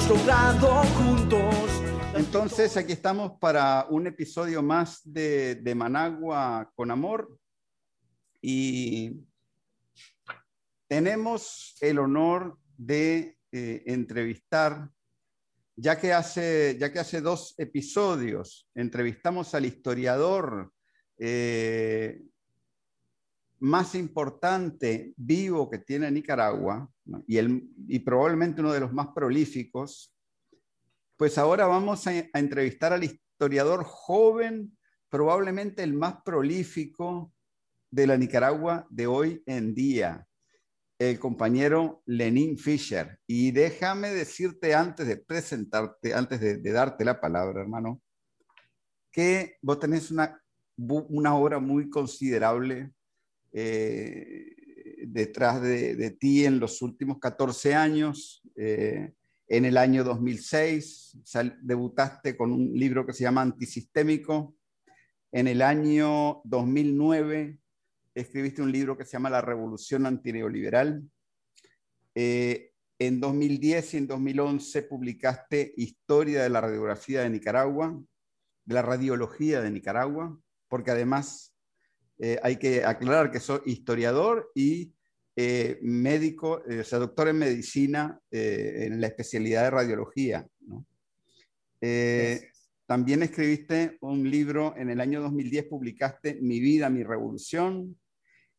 Hemos juntos. Entonces, aquí estamos para un episodio más de, de Managua con Amor y tenemos el honor de eh, entrevistar, ya que, hace, ya que hace dos episodios entrevistamos al historiador eh, más importante vivo que tiene Nicaragua y, y probablemente uno de los más prolíficos, pues ahora vamos a, a entrevistar al historiador joven, probablemente el más prolífico de la Nicaragua de hoy en día, el compañero Lenín Fischer. Y déjame decirte antes de presentarte, antes de, de, darte la palabra, hermano, que vos tenés una una obra muy considerable eh, detrás de, ti en los últimos 14 años. Eh, en el año 2006 sal, debutaste con un libro que se llama Antisistémico. En el año 2009 escribiste un libro que se llama La Revolución Antineoliberal. Eh, en 2010 y en 2011 publicaste Historia de la Radiografía de Nicaragua, de la Radiología de Nicaragua porque además eh, hay que aclarar que soy historiador y eh, médico, eh, o sea, doctor en medicina eh, en la especialidad de radiología. ¿no? también escribiste un libro, en el año 2010 publicaste Mi vida, mi revolución.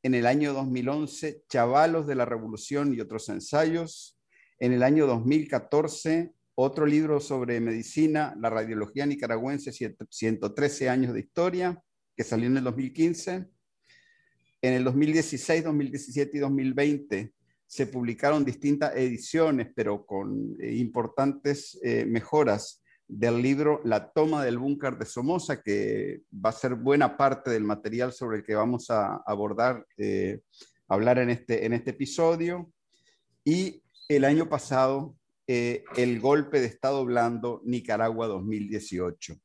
En el año 2011, Chavalos de la Revolución y otros ensayos. En el año 2014, otro libro sobre medicina, La radiología nicaragüense, 113 años de historia que salió en el 2015. En el 2016, 2017 y 2020 se publicaron distintas ediciones, pero con eh, importantes eh, mejoras del libro La toma del búnker de Somoza, que va a ser buena parte del material sobre el que vamos a abordar, eh, hablar en este, en este episodio. Y el año pasado, el golpe de Estado blando Nicaragua 2018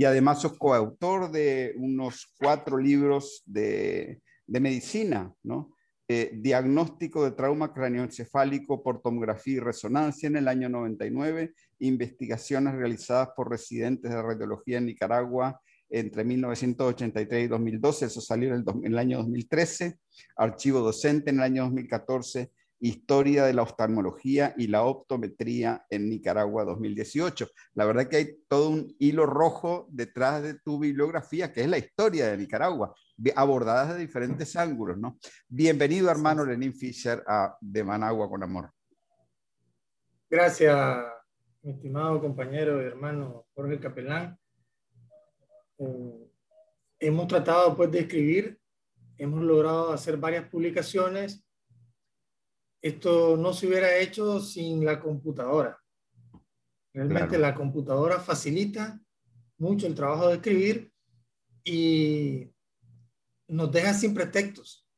y además sos coautor de unos cuatro libros de, de medicina, ¿no? Eh, diagnóstico de trauma craneoencefálico por tomografía y resonancia en el año 99, investigaciones realizadas por residentes de radiología en Nicaragua entre 1983 y 2012, eso salió en el, en el año 2013, archivo docente en el año 2014 Historia de la oftalmología y la optometría en Nicaragua 2018. La verdad que hay todo un hilo rojo detrás de tu bibliografía, que es la historia de Nicaragua, abordada de diferentes ángulos, ¿no? Bienvenido, hermano Lenín Fischer, a De Managua con Amor. Gracias, mi estimado compañero y hermano Jorge Capelán. Eh, hemos tratado pues de escribir, hemos logrado hacer varias publicaciones esto no se hubiera hecho sin la computadora. Realmente claro. la computadora facilita mucho el trabajo de escribir y nos deja sin pretextos,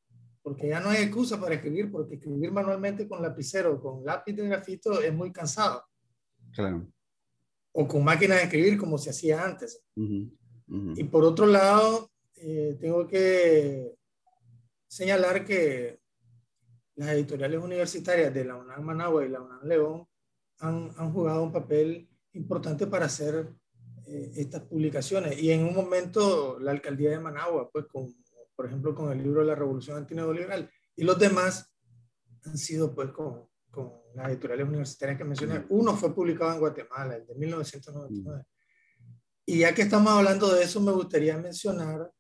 porque ya no hay excusa para escribir, porque escribir manualmente con lapicero, con lápiz de grafito es muy cansado. Claro. O con máquina de escribir como se hacía antes. Uh -huh. Uh -huh. Y por otro lado, eh, tengo que señalar que las editoriales universitarias de la UNAM Managua y la UNAM León han, han jugado un papel importante para hacer eh, estas publicaciones. Y en un momento la alcaldía de Managua, pues con, por ejemplo, con el libro de la Revolución Antineoliberal, y los demás han sido pues con, con las editoriales universitarias que mencioné. Uno fue publicado en Guatemala, el de 1999. Y ya que estamos hablando de eso, me gustaría mencionar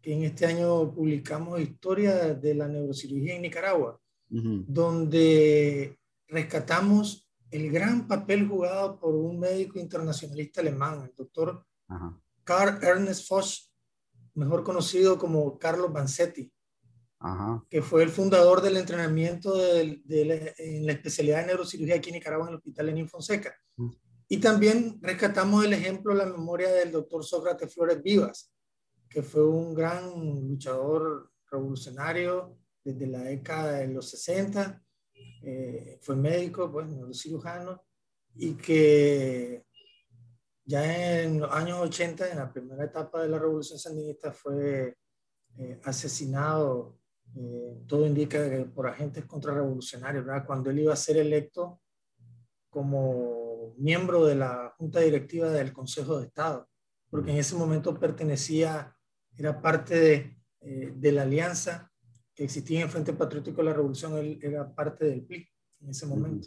que en este año publicamos Historia de la Neurocirugía en Nicaragua, uh -huh. donde rescatamos el gran papel jugado por un médico internacionalista alemán, el doctor uh -huh. Karl Ernest Foch, mejor conocido como Carlos Vanzetti. que fue el fundador del entrenamiento de, en la especialidad de neurocirugía aquí en Nicaragua en el Hospital Lenín Fonseca. Y también rescatamos el ejemplo, la memoria del doctor Sócrates Flores Vivas, que fue un gran luchador revolucionario desde la década de los 60, eh, fue médico, pues, neurocirujano, y que ya en los años 80, en la primera etapa de la revolución sandinista, fue eh, asesinado, eh, todo indica que por agentes contrarrevolucionarios. Cuando él iba a ser electo como miembro de la Junta Directiva del Consejo de Estado, porque en ese momento pertenecía, era parte de, eh, de la alianza que existía en el Frente Patriótico de la Revolución, él era parte del PLI en ese momento.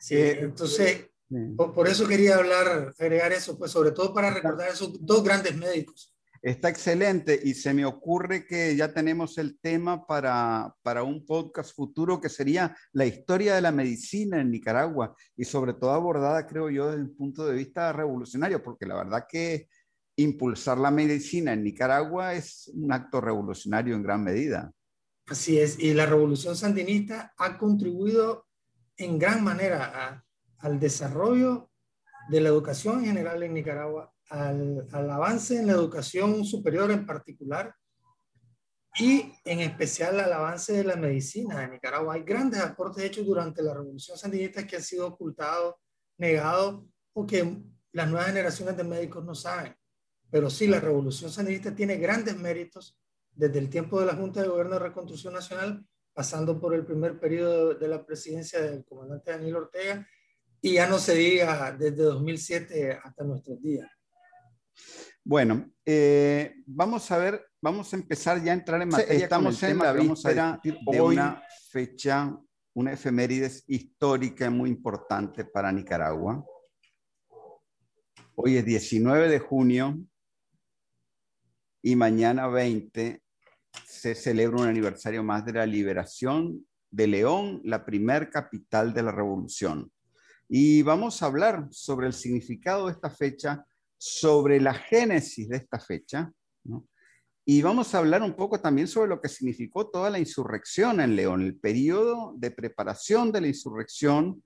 Sí, entonces, por, eso quería hablar, agregar eso, pues sobre todo para recordar esos dos grandes médicos. Está excelente y se me ocurre que ya tenemos el tema para, para un podcast futuro que sería la historia de la medicina en Nicaragua y sobre todo abordada, creo yo, desde un punto de vista revolucionario, porque la verdad que impulsar la medicina en Nicaragua es un acto revolucionario en gran medida. Así es, y la revolución sandinista ha contribuido en gran manera al desarrollo de la educación en general en Nicaragua, al, avance en la educación superior en particular y en especial al avance de la medicina en Nicaragua. Hay grandes aportes hechos durante la revolución sandinista que han sido ocultados, negados o que las nuevas generaciones de médicos no saben. Pero sí, la revolución sandinista tiene grandes méritos desde el tiempo de la Junta de Gobierno de Reconstrucción Nacional, pasando por el primer periodo de la presidencia del comandante Daniel Ortega, y ya no se diga desde 2007 hasta nuestros días. Bueno, eh, vamos a ver, vamos a empezar ya a entrar en materia. Estamos en la víspera de una fecha, una efemérides histórica muy importante para Nicaragua. Hoy es 19 de junio y mañana 20 se celebra un aniversario más de la liberación de León, la primer capital de la revolución. Y vamos a hablar sobre el significado de esta fecha sobre la génesis de esta fecha, y vamos a hablar un poco también sobre lo que significó toda la insurrección en León, el periodo de preparación de la insurrección,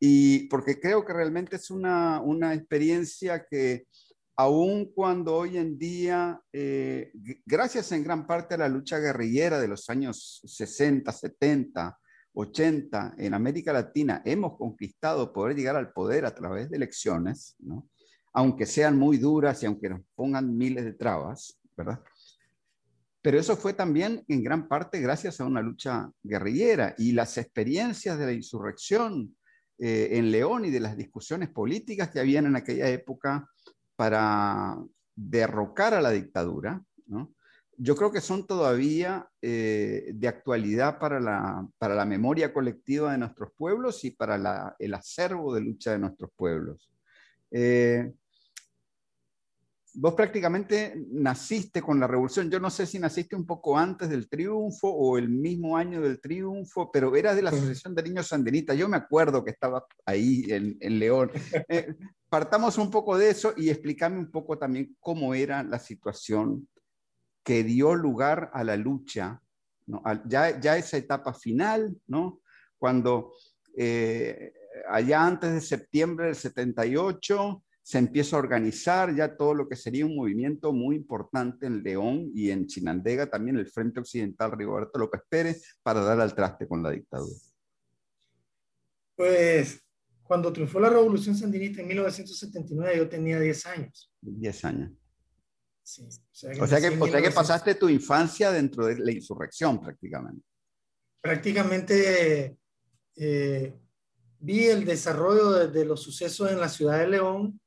y porque creo que realmente es una, una experiencia que aun cuando hoy en día, eh, gracias en gran parte a la lucha guerrillera de los años 60, 70, 80 en América Latina, hemos conquistado poder llegar al poder a través de elecciones, ¿no? aunque sean muy duras y aunque nos pongan miles de trabas, ¿verdad? Pero eso fue también en gran parte gracias a una lucha guerrillera y las experiencias de la insurrección eh, en León y de las discusiones políticas que habían en aquella época para derrocar a la dictadura, yo creo que son todavía eh, de actualidad para la, para la memoria colectiva de nuestros pueblos y para el acervo de lucha de nuestros pueblos. Eh, vos prácticamente naciste con la revolución. Yo no sé si naciste un poco antes del triunfo o el mismo año del triunfo, pero eras de la Asociación de Niños Sandinistas. Yo me acuerdo que estaba ahí en, León. Eh, partamos un poco de eso y explícame un poco también cómo era la situación que dio lugar a la lucha, ya, ya esa etapa final, ¿no? cuando eh, allá antes de septiembre del 78 se empieza a organizar ya todo lo que sería un movimiento muy importante en León y en Chinandega, también el Frente Occidental Rigoberto López Pérez, para dar al traste con la dictadura. Pues cuando triunfó la revolución sandinista en 1979 yo tenía 10 años. 10 años. Sí, o sea que, o sea que, pasaste tu infancia dentro de la insurrección prácticamente. Prácticamente eh, vi el desarrollo de, de, los sucesos en la ciudad de León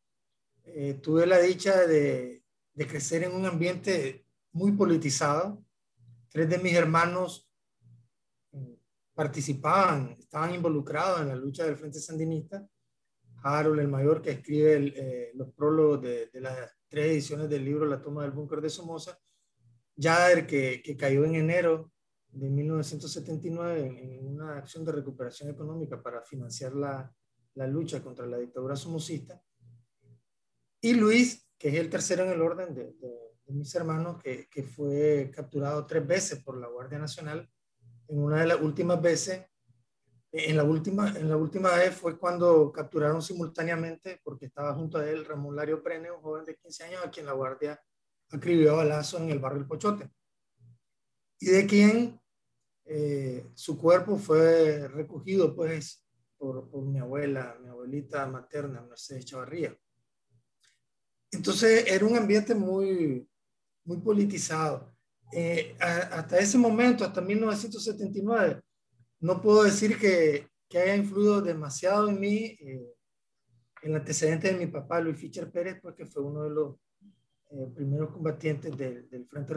eh, tuve la dicha de, de, crecer en un ambiente muy politizado. Tres de mis hermanos participaban, estaban involucrados en la lucha del Frente Sandinista. Harold, el mayor, que escribe eh, los prólogos de, de, las tres ediciones del libro La toma del búnker de Somoza. Jader, que, que cayó en enero de 1979 en, en, una acción de recuperación económica para financiar la, la lucha contra la dictadura somocista y Luis, que es el tercero en el orden de, mis hermanos que, que, fue capturado tres veces por la Guardia Nacional. En una de las últimas veces, en la última, en la última vez fue cuando capturaron simultáneamente, porque estaba junto a él Ramón Lario Prene, un joven de 15 años a quien la Guardia acribió a balazo en el barrio El Pochote. Y de quien eh, su cuerpo fue recogido pues por, por, mi abuela, mi abuelita materna, Mercedes Chavarría. Entonces era un ambiente muy, muy politizado. Eh, hasta ese momento, hasta 1979, no puedo decir que, que haya influido demasiado en mí eh, el antecedente de mi papá, Luis Fischer Pérez, porque fue uno de los eh, primeros combatientes del, del, Frente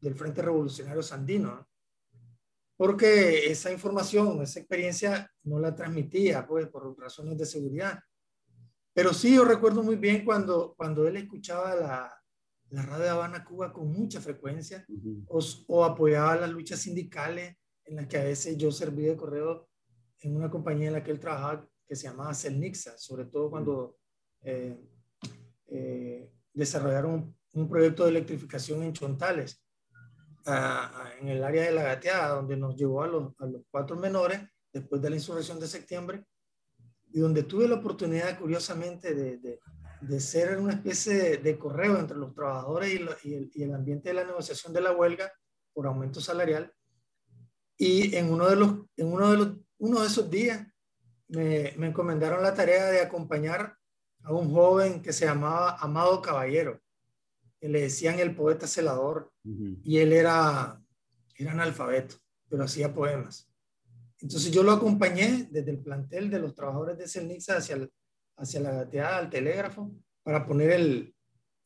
del Frente Revolucionario Sandino porque esa información, esa experiencia no la transmitía, pues, por razones de seguridad. Pero sí, yo recuerdo muy bien cuando, cuando él escuchaba la, la radio de Habana, Cuba con mucha frecuencia, o, o, apoyaba las luchas sindicales en las que a veces yo serví de correo en una compañía en la que él trabajaba que se llamaba Celnixa, sobre todo cuando eh, eh, desarrollaron un proyecto de electrificación en Chontales en el área de la gateada, donde nos llevó a los, a los cuatro menores después de la insurrección de septiembre, y donde tuve la oportunidad, curiosamente, de, de, de ser una especie de, correo entre los trabajadores y, y, el, y, el, ambiente de la negociación de la huelga por aumento salarial. Y en uno de, los, en uno de, los, uno de esos días me, me encomendaron la tarea de acompañar a un joven que se llamaba Amado Caballero le decían el poeta celador, y él era, era analfabeto, pero hacía poemas. Entonces yo lo acompañé desde el plantel de los trabajadores de Celnixa hacia, hacia la gateada al telégrafo para poner el,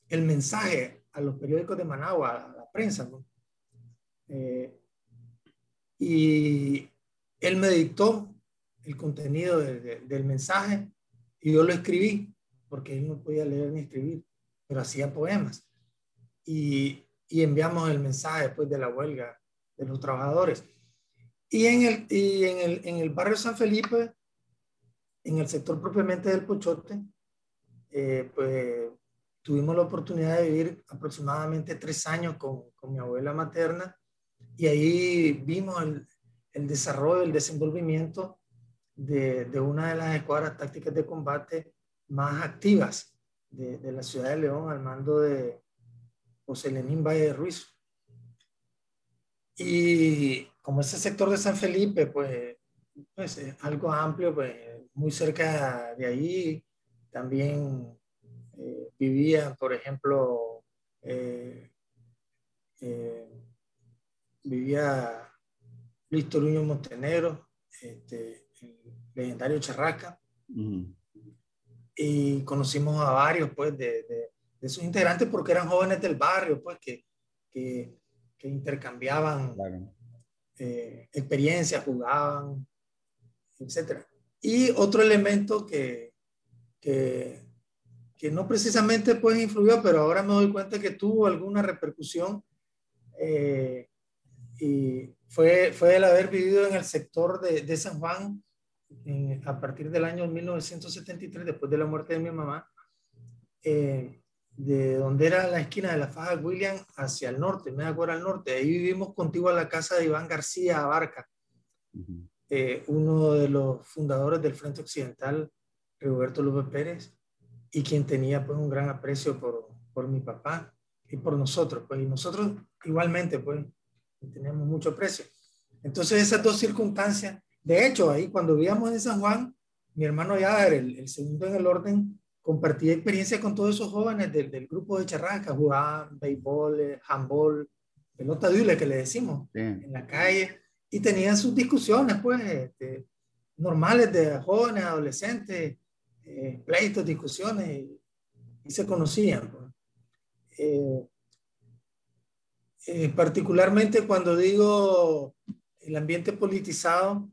el, mensaje a los periódicos de Managua, a la prensa. Eh, y él me dictó el contenido del mensaje y yo lo escribí, porque él no podía leer ni escribir, pero hacía poemas y, y enviamos el mensaje después de la huelga de los trabajadores. Y en el, y en el, en el barrio San Felipe, en el sector propiamente del Pochote, eh, pues tuvimos la oportunidad de vivir aproximadamente tres años con, con mi abuela materna y ahí vimos el, el desarrollo, el desenvolvimiento de, de, una de las escuadras tácticas de combate más activas de, de la ciudad de León al mando de, José Lenín Valle de Ruiz. Y como ese sector de San Felipe, pues, pues es algo amplio, pues muy cerca de ahí. También eh, vivía, por ejemplo, eh, eh, vivía Luis Toruño Montenegro, este, el legendario Charraca, y conocimos a varios, pues, de de sus integrantes porque eran jóvenes del barrio, pues que, que, que intercambiaban eh, jugaban, etc. Y otro elemento que, que, que, no precisamente pues influyó, pero ahora me doy cuenta que tuvo alguna repercusión eh, y fue, fue el haber vivido en el sector de, de San Juan a partir del año 1973, después de la muerte de mi mamá. Eh, de donde era la esquina de la faja William hacia el norte, me acuerdo al norte. Ahí vivimos contigo a la casa de Iván García Abarca, eh, uno de los fundadores del Frente Occidental, Roberto López Pérez, y quien tenía pues un gran aprecio por, por mi papá y por nosotros, pues, y nosotros igualmente, pues, teníamos mucho aprecio. Entonces esas dos circunstancias, de hecho, ahí cuando vivíamos en San Juan, mi hermano ya era el, el segundo en el orden, compartí experiencia con todos esos jóvenes del, del grupo de Charrasca, jugaban béisbol, eh, handball, pelota dule que le decimos, en la calle, y tenían sus discusiones, pues, este, normales de jóvenes, adolescentes, eh, pleitos, discusiones, y, se conocían. Pues. Eh, particularmente cuando digo el ambiente politizado,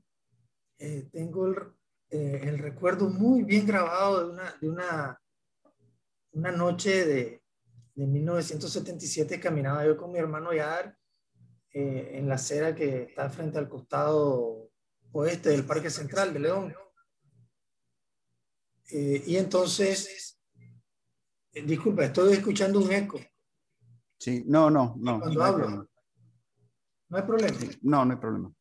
tengo el, eh, el recuerdo muy bien grabado de una, de una, una noche de, de 1977, caminaba yo con mi hermano Yadar eh, en la acera que está frente al costado oeste del Parque Central de León. Eh, y entonces, disculpa, estoy escuchando un eco. Sí, no, no, no. Cuando no hay hablo. problema. No hay problema. No, no hay problema.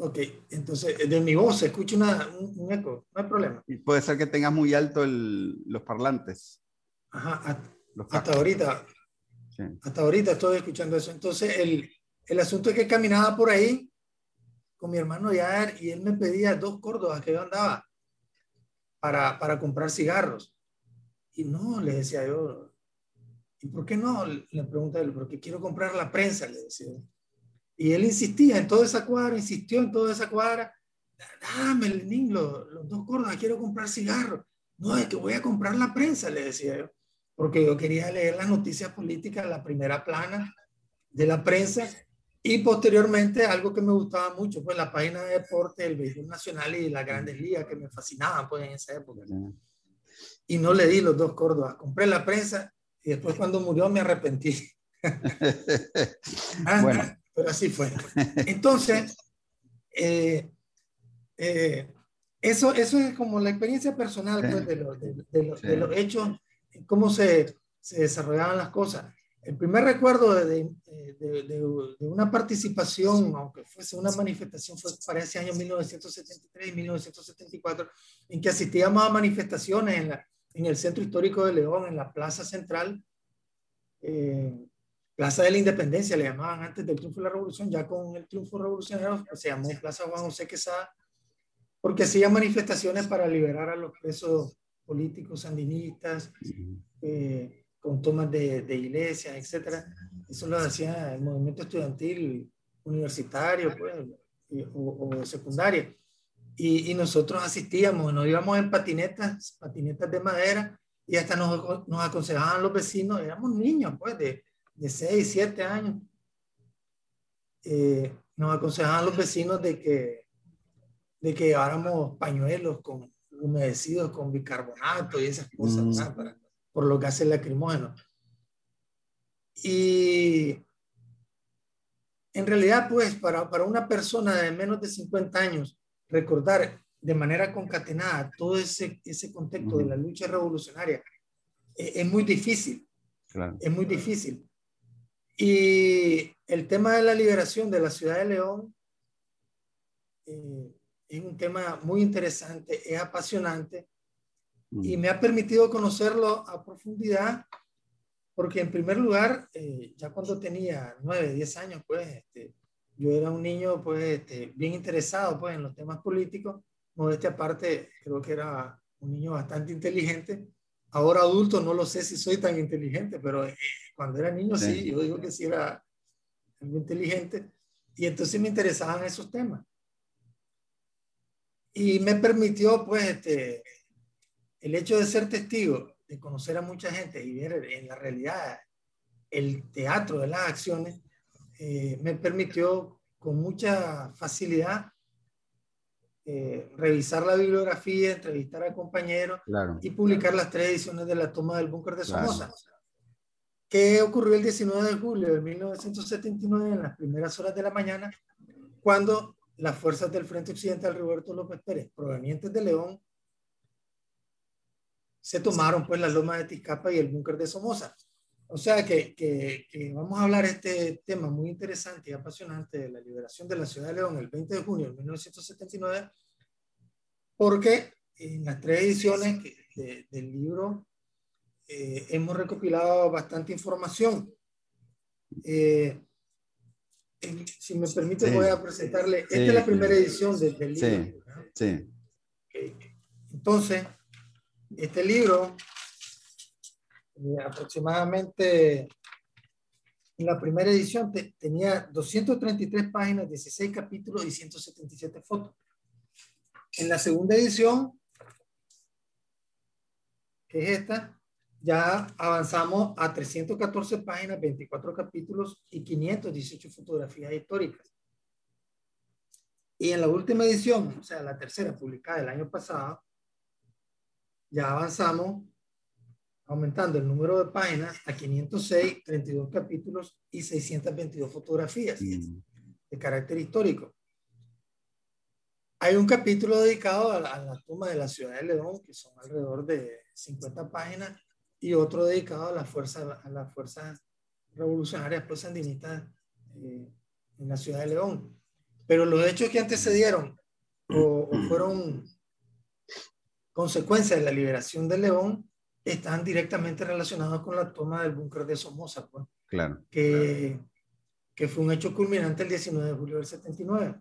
Ok, entonces de mi voz se escucha una- un, un eco, no hay problema. Y puede ser que tengas muy alto el- los parlantes. Ajá, hasta, Los hasta ahorita, Sí. hasta ahorita estoy escuchando eso. Entonces el, el asunto es que caminaba por ahí con mi hermano Yair y él me pedía dos córdobas que yo andaba para, para comprar cigarros. Y no, le decía yo, ¿y por qué no? Le pregunté a él, porque quiero comprar la prensa, le decía. yo. Y él insistía en toda esa cuadra, insistió en toda esa cuadra. Dame, Lenín, los, los dos córdobas, quiero comprar cigarros. No, es que voy a comprar la prensa, le decía yo. Porque yo quería leer las noticias políticas, la primera plana de la prensa. Y posteriormente, algo que me gustaba mucho, pues la página de deporte, el béisbol nacional y las grandes ligas que me fascinaban pues en esa época. Y no le di los dos córdobas. Compré la prensa y después cuando murió me arrepentí. Ah, Bueno. Pero así fue. Entonces, eh, eh, eso, eso es como la experiencia personal pues, de, los, de, de los- de los hechos, cómo se, se desarrollaban las cosas. El primer recuerdo de una participación, aunque fuese una manifestación, fue para ese año 1973 y 1974, en que asistíamos a manifestaciones en, la, en el Centro Histórico de León, en la Plaza Central, eh, Plaza de la Independencia, le llamaban antes del triunfo de la Revolución, ya con el triunfo revolucionario se llamó Plaza Juan José Quesada, porque hacía manifestaciones para liberar a los presos políticos sandinistas, eh, con tomas de, de iglesias, etcétera. Eso lo hacía el movimiento estudiantil universitario pues, o, o secundaria. Y, y nosotros asistíamos, nos íbamos en patinetas, patinetas de madera, y hasta nos, nos aconsejaban los vecinos, éramos niños, pues, de, de 6, 7 años. Eh, nos aconsejaban los vecinos de que, de que lleváramos pañuelos con, humedecidos con bicarbonato y esas cosas, Mm. Para- por los gases lacrimógenos. Y en realidad, pues, para, para una persona de menos de 50 años, recordar de manera concatenada todo ese, ese contexto de la lucha revolucionaria eh, es muy difícil Claro. es muy difícil. Y el tema de la liberación de la ciudad de León eh, es un tema muy interesante, es apasionante y me ha permitido conocerlo a profundidad porque en primer lugar, eh, ya cuando tenía 9, 10 años, pues este, yo era un niño pues este, bien interesado pues en los temas políticos, modestia aparte, creo que era un niño bastante inteligente Ahora adulto no lo sé si soy tan inteligente, pero eh, cuando era niño sí. Sí. yo digo que sí era algo inteligente. Y entonces me interesaban esos temas. Y me permitió, pues, este, el hecho de ser testigo, de conocer a mucha gente y ver en la realidad el teatro de las acciones, eh, me permitió con mucha facilidad eh, revisar la bibliografía, entrevistar a compañeros Claro. y publicar las tres ediciones de la toma del búnker de Claro. Somoza, que ocurrió el 19 de julio de 1979 en las primeras horas de la mañana, cuando las fuerzas del Frente Occidental Roberto López Pérez, provenientes de León, se tomaron pues la loma de Tizcapa y el búnker de Somoza. O sea que, que, que vamos a hablar este tema muy interesante y apasionante de la liberación de la ciudad de León el 20 de junio de 1979, porque en las tres ediciones de- del libro eh, hemos recopilado bastante información. Eh, en- si me permite, Sí. voy a presentarle. Esta Sí, es la sí. primera edición de- del Sí. libro. Sí. Ok. Entonces, este libro, eh, aproximadamente en la primera edición te- tenía 233 páginas, 16 capítulos y 177 fotos. En la segunda edición, que es esta, ya avanzamos a 314 páginas, 24 capítulos y 518 fotografías históricas. Y en la última edición, o sea, la tercera publicada el año pasado, ya avanzamos aumentando el número de páginas a 506, 32 capítulos y 622 fotografías Mm. de carácter histórico. Hay un capítulo dedicado a la, a la toma de la ciudad de León, que son alrededor de 50 páginas, y otro dedicado a las fuerzas, a las fuerzas revolucionarias pues sandinistas eh, en la ciudad de León. Pero los hechos que antecedieron o, fueron consecuencia de la liberación de León están directamente relacionados con la toma del búnker de Somoza, pues, claro, que, que fue un hecho culminante el 19 de julio del 79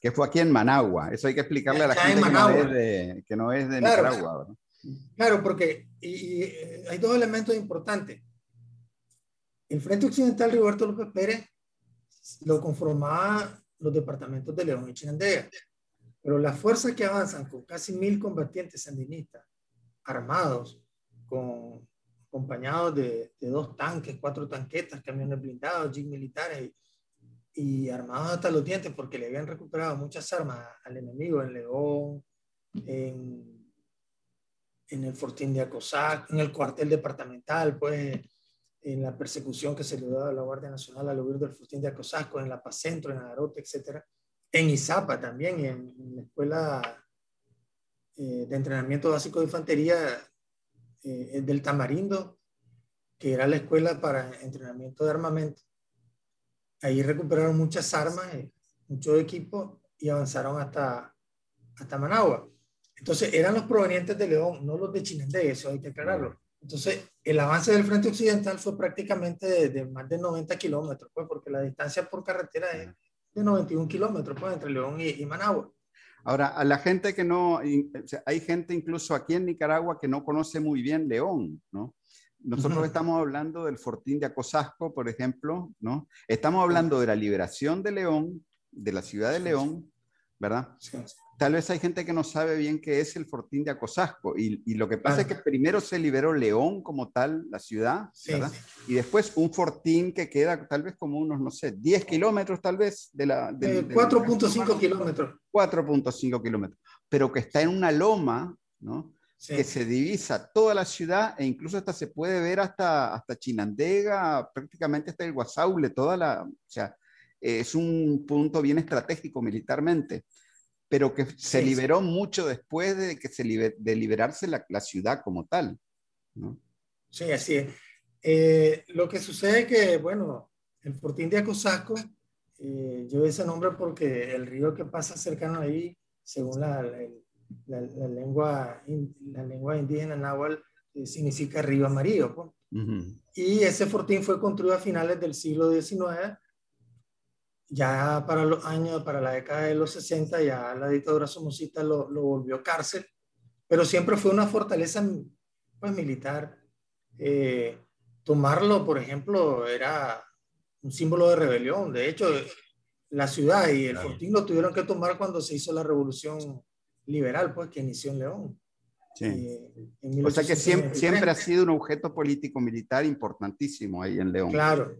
que fue aquí en Managua. Eso hay que explicarle a la gente que no, es de, que no es de Nicaragua. Claro, porque y, eh, hay dos elementos importantes. El Frente Occidental Roberto López Pérez lo conformaba los departamentos de León y Chinandega. Pero las fuerzas que avanzan con casi mil combatientes sandinistas armados, con, acompañados de, de, dos tanques, cuatro tanquetas, camiones blindados, jeep militares y, armados hasta los dientes porque le habían recuperado muchas armas al enemigo en León, en, en el Fortín de Acosac, en el cuartel departamental, pues en la persecución que se le dio a la Guardia Nacional al huir del Fortín de Acosasco, en la Paz Centro, en Agarote, etc. En Izapa también, en, en la Escuela eh, de Entrenamiento Básico de Infantería eh, del Tamarindo, que era la escuela para entrenamiento de armamento. Ahí recuperaron muchas armas, eh, mucho equipo y avanzaron hasta, hasta Managua. Entonces eran los provenientes de León, no los de Chinandé, eso hay que aclararlo. Entonces, el avance del frente occidental fue prácticamente de, más de 90 kilómetros, pues, porque la distancia por carretera es de 91 kilómetros, pues, entre León y, Managua. Ahora, a la gente que no, hay gente incluso aquí en Nicaragua que no conoce muy bien León, ¿no? Nosotros estamos hablando del Fortín de Acosasco, por ejemplo, ¿no? Estamos hablando de la liberación de León, de la ciudad de León, ¿verdad? Tal vez hay gente que no sabe bien qué es el fortín de Acosasco. Y, y lo que pasa es que primero se liberó León como tal, la ciudad, ¿verdad? Y después un fortín que queda tal vez como unos, no sé, 10 kilómetros tal vez de la... 4.5 kilómetros. 4.5 kilómetros. Pero que está en una loma, ¿no? que se divisa toda la ciudad e incluso hasta se puede ver hasta, hasta Chinandega, prácticamente hasta el Guasaule, toda la, o sea, es un punto bien estratégico militarmente pero que se liberó mucho después de que se de liberarse la, la, ciudad como tal. ¿no? Sí, así es. Eh, lo que sucede es que, bueno, el Fortín de Acosaco eh, lleva ese nombre porque el río que pasa cercano ahí, según la, la, la lengua, la lengua indígena náhuatl, eh, significa río amarillo. Pues. Y ese fortín fue construido a finales del siglo XIX ya para los años, para la década de los 60, ya la dictadura somocista lo, lo volvió cárcel, pero siempre fue una fortaleza pues, militar. Eh, tomarlo, por ejemplo, era un símbolo de rebelión. De hecho, la ciudad y el fortín lo tuvieron que tomar cuando se hizo la revolución liberal, pues, que inició en León. Sí. Eh, o sea que siempre, siempre ha sido un objeto político militar importantísimo ahí en León. Claro,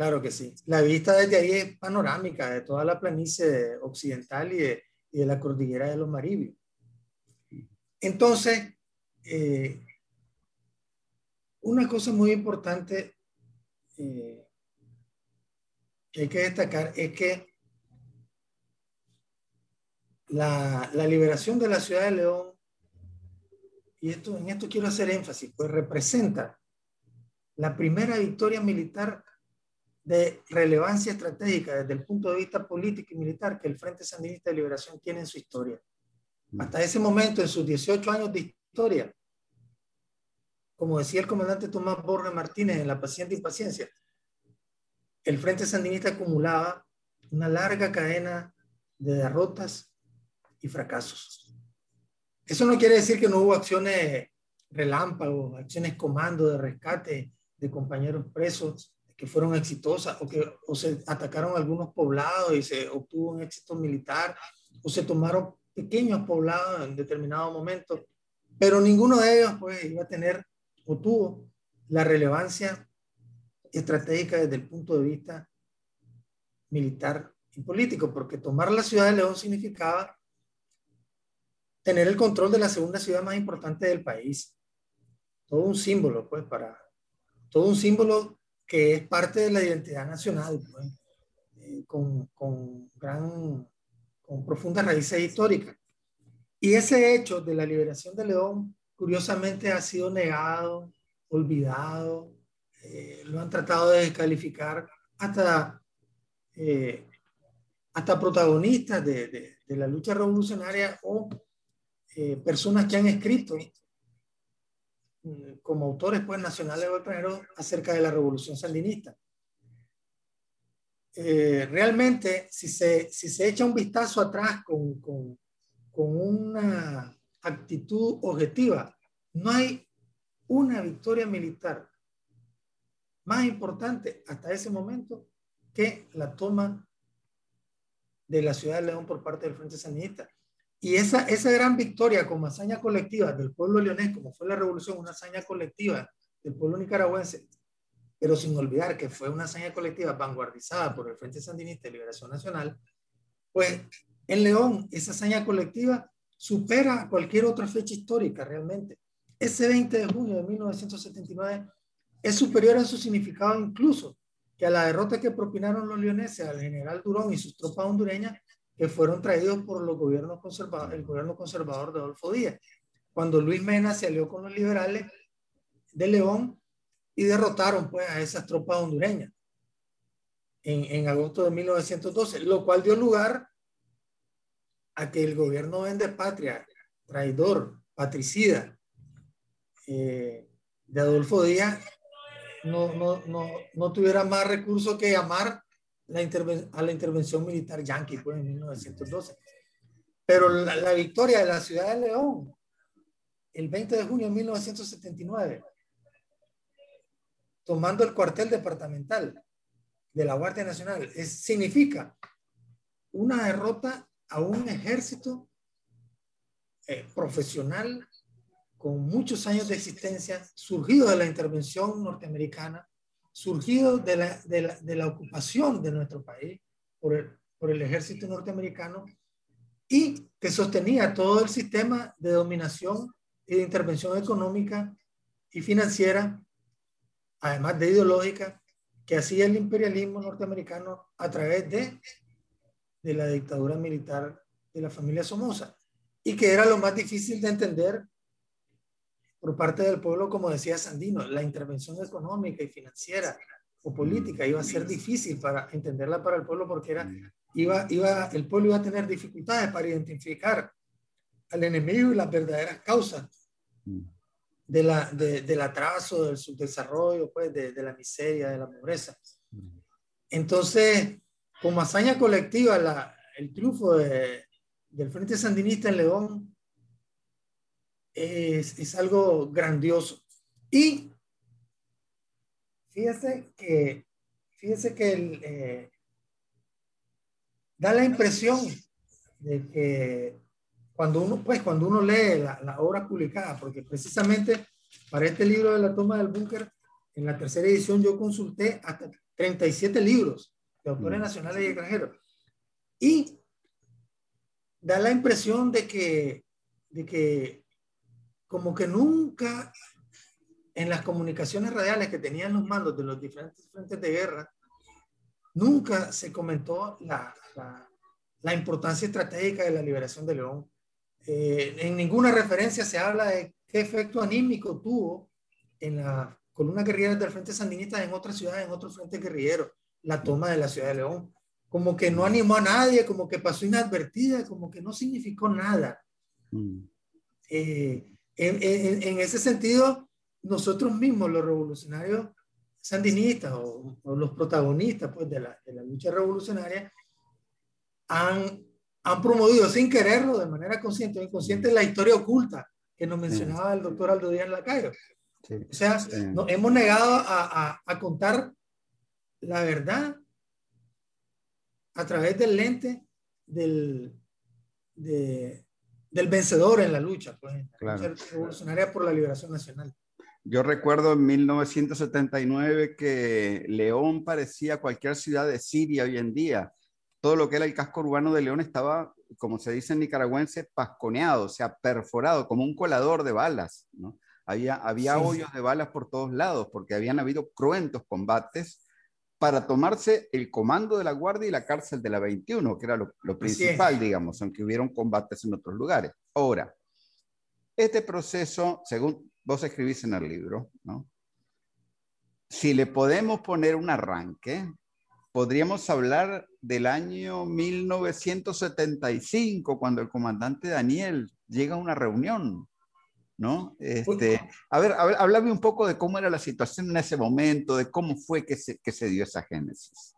Claro que sí. La vista desde ahí es panorámica de toda la planicie occidental y de, la cordillera de los Maribios. Entonces, eh, una cosa muy importante eh, que hay que destacar es que la, la, liberación de la ciudad de León, y esto, en esto quiero hacer énfasis, pues representa la primera victoria militar de relevancia estratégica desde el punto de vista político y militar que el Frente Sandinista de Liberación tiene en su historia. Mm. Hasta ese momento, en sus 18 años de historia, como decía el comandante Tomás Borges Martínez en La Paciente Impaciencia, el Frente Sandinista acumulaba una larga cadena de derrotas y fracasos. Eso no quiere decir que no hubo acciones relámpagos, acciones comando de rescate de compañeros presos que fueron exitosas o que o se atacaron algunos poblados y se obtuvo un éxito militar o se tomaron pequeños poblados en determinado momento, pero ninguno de ellos pues iba a tener o tuvo la relevancia estratégica desde el punto de vista militar y político, porque tomar la ciudad de León significaba tener el control de la segunda ciudad más importante del país. Todo un símbolo, pues, para, todo un símbolo que es parte de la identidad nacional, pues, eh, con, con, gran, con profundas raíces históricas. Y ese hecho de la liberación de León, curiosamente, ha sido negado, olvidado, eh, lo han tratado de descalificar hasta, eh, hasta protagonistas de, de, la lucha revolucionaria o eh, personas que han escrito como autores pues, nacionales o extranjeros acerca de la revolución sandinista. realmente, si se, si se echa un vistazo atrás con, con, con una actitud objetiva, no hay una victoria militar más importante hasta ese momento que la toma de la ciudad de León por parte del Frente Sandinista. Y esa, esa gran victoria como hazaña colectiva del pueblo leonés, como fue la revolución, una hazaña colectiva del pueblo nicaragüense, pero sin olvidar que fue una hazaña colectiva vanguardizada por el Frente Sandinista de Liberación Nacional, pues en León esa hazaña colectiva supera cualquier otra fecha histórica realmente. Ese 20 de junio de 1979 es superior en su significado incluso que a la derrota que propinaron los leoneses al general Durón y sus tropas hondureñas que fueron traídos por los gobiernos conservadores, el gobierno conservador de Adolfo Díaz, cuando Luis Mena se alió con los liberales de León y derrotaron pues a esas tropas hondureñas en, en agosto de 1912, lo cual dio lugar a que el gobierno vende patria, traidor, patricida eh, de Adolfo Díaz no, no, no, no tuviera más recursos que llamar la a la intervención militar yanqui pues, en 1912. Pero la, la, victoria de la ciudad de León, el 20 de junio de 1979, tomando el cuartel departamental de la Guardia Nacional, es, significa una derrota a un ejército eh, profesional con muchos años de existencia, surgido de la intervención norteamericana, surgido de la, de la, de la ocupación de nuestro país por el, por el ejército norteamericano y que sostenía todo el sistema de dominación y de intervención económica y financiera, además de ideológica, que hacía el imperialismo norteamericano a través de, de la dictadura militar de la familia Somoza y que era lo más difícil de entender por parte del pueblo, como decía Sandino, la intervención económica y financiera o política iba a ser difícil para entenderla para el pueblo porque era, iba, iba, el pueblo iba a tener dificultades para identificar al enemigo y las verdaderas causas de la, de, del atraso, del subdesarrollo, pues, de, de, la miseria, de la pobreza. Entonces, como hazaña colectiva, la, el triunfo de, del Frente Sandinista en León es, es algo grandioso. Y fíjese que, fíjese que el, eh, da la impresión de que cuando uno, pues, cuando uno lee la, la, obra publicada, porque precisamente para este libro de la toma del búnker, en la tercera edición yo consulté hasta 37 libros de autores mm. nacionales y extranjeros. Y da la impresión de que, de que como que nunca en las comunicaciones radiales que tenían los mandos de los diferentes frentes de guerra, nunca se comentó la, la, la importancia estratégica de la liberación de León. Eh, en ninguna referencia se habla de qué efecto anímico tuvo en la columna guerrillera del Frente Sandinista en otras ciudades, en otros frentes guerrilleros, la toma de la ciudad de León. Como que no animó a nadie, como que pasó inadvertida, como que no significó nada. Mm. Eh, en, ese sentido, nosotros mismos, los revolucionarios sandinistas o, los protagonistas pues, de, la, de la lucha revolucionaria, han, han promovido sin quererlo, de manera consciente o inconsciente, la historia oculta que nos mencionaba el doctor Aldo Díaz Lacayo. O sea, nos hemos negado a, a, a, contar la verdad a través del lente del, de, del vencedor en la lucha, pues, la lucha revolucionaria por la liberación nacional. Yo recuerdo en 1979 que León parecía cualquier ciudad de Siria hoy en día. Todo lo que era el casco urbano de León estaba, como se dice en nicaragüense, pasconeado, o sea, perforado, como un colador de balas. ¿no? Había, había sí. hoyos de balas por todos lados, porque habían habido cruentos combates para tomarse el comando de la Guardia y la cárcel de la 21, que era lo, lo principal, digamos, aunque hubieron combates en otros lugares. Ahora, este proceso, según vos escribís en el libro, ¿no? si le podemos poner un arranque, podríamos hablar del año 1975, cuando el comandante Daniel llega a una reunión, ¿no? Este, a ver, háblame un poco de cómo era la situación en ese momento, de cómo fue que se, que se dio esa génesis.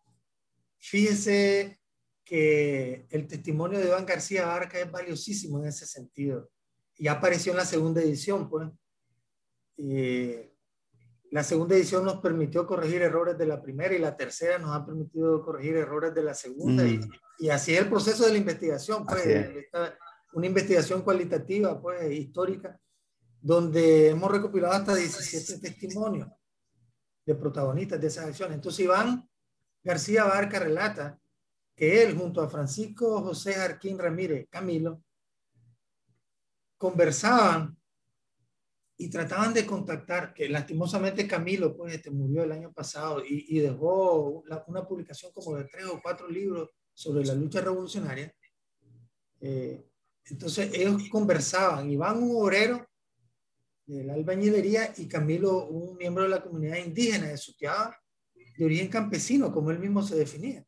Fíjese que el testimonio de Iván García Barca es valiosísimo en ese sentido. Y apareció en la segunda edición, pues. Eh, la segunda edición nos permitió corregir errores de la primera y la tercera nos ha permitido corregir errores de la segunda. Y, mm. así es el proceso de la investigación, pues, una investigación cualitativa, pues, histórica, donde hemos recopilado hasta 17 testimonios de protagonistas de esas acciones. Entonces, Iván García Barca relata que él, junto a Francisco José Jarquín Ramírez Camilo, conversaban y trataban de contactar, que lastimosamente Camilo pues este, murió el año pasado y, dejó una publicación como de tres o cuatro libros sobre la lucha revolucionaria. Eh, entonces ellos conversaban, Iván un obrero de la albañilería y Camilo un miembro de la comunidad indígena de Sutiaba, de origen campesino, como él mismo se definía.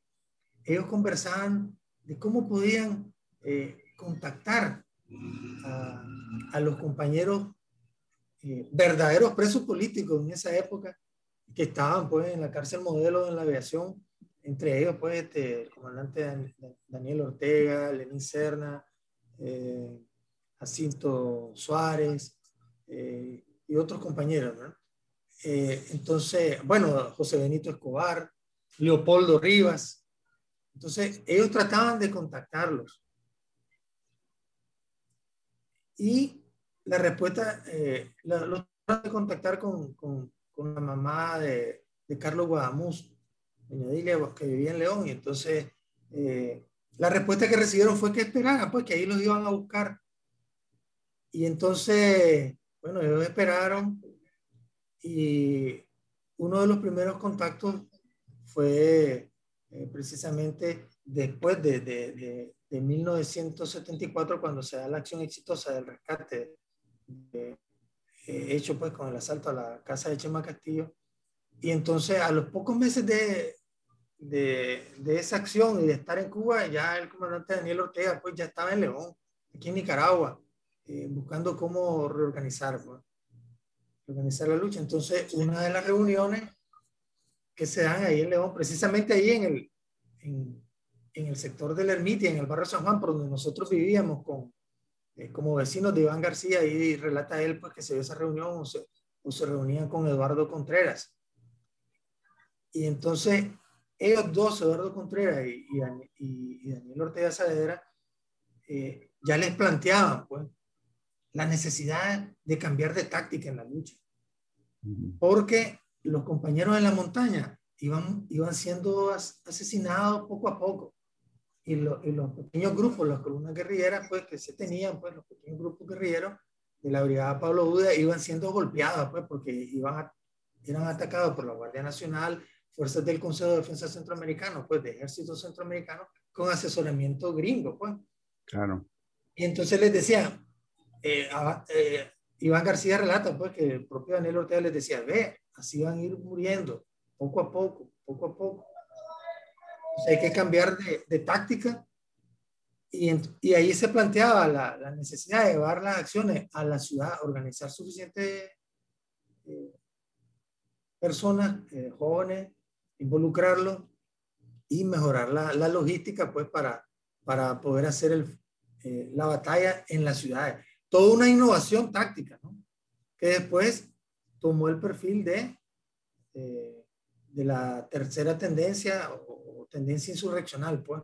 Ellos conversaban de cómo podían eh, contactar a, los compañeros eh, verdaderos presos políticos en esa época que estaban pues en la cárcel modelo en la aviación, entre ellos pues este, el comandante Daniel Ortega, Lenín Serna, eh, Jacinto Suárez eh, y otros compañeros. entonces, bueno, José Benito Escobar, Leopoldo Rivas. Entonces, ellos trataban de contactarlos. Y la respuesta, eh, los de contactar con, con, con, la mamá de, de Carlos Guadamuz, doña Dilia, que vivía en León, y entonces eh, la respuesta que recibieron fue que esperaran, pues que ahí los iban a buscar. Y entonces, bueno, ellos esperaron y uno de los primeros contactos fue eh, precisamente después de, de, de, de, 1974, cuando se da la acción exitosa del rescate eh, hecho pues con el asalto a la casa de Chema Castillo. Y entonces a los pocos meses de, esa acción y de estar en Cuba, ya el comandante Daniel Ortega pues ya estaba en León, aquí en Nicaragua, eh, buscando cómo reorganizar, pues, reorganizar la lucha. Entonces una de las reuniones que se dan ahí en León, precisamente ahí en el, en, en el sector del Ermita, en el barrio San Juan, por donde nosotros vivíamos con, eh, como vecinos de Iván García y relata él pues que se dio esa reunión o se, o se reunían con Eduardo Contreras. Y entonces ellos dos, Eduardo Contreras y, y, Daniel Ortega Saavedra, eh, ya les planteaban pues la necesidad de cambiar de táctica en la lucha. Porque los compañeros en la montaña iban, iban siendo asesinados poco a poco y, los pequeños grupos, las columnas guerrilleras, pues que se tenían, pues los pequeños grupos guerrilleros de la brigada Pablo Buda iban siendo golpeados, pues porque iban eran atacados por la Guardia Nacional, fuerzas del Consejo de Defensa Centroamericano, pues de Ejército Centroamericano, con asesoramiento gringo, pues. Claro. Y entonces les decía, eh, eh, Iván García relata, pues que el propio Daniel Ortega les decía, ve, así van a ir muriendo, poco a poco, poco a poco hay que cambiar de, táctica y, y, ahí se planteaba la, la, necesidad de llevar las acciones a la ciudad, organizar suficientes eh, personas, eh, jóvenes, involucrarlos y mejorar la, la, logística pues para, para poder hacer el, la batalla en las ciudades. Toda una innovación táctica, ¿no? que después tomó el perfil de, de la tercera tendencia tendencia insurreccional, pues,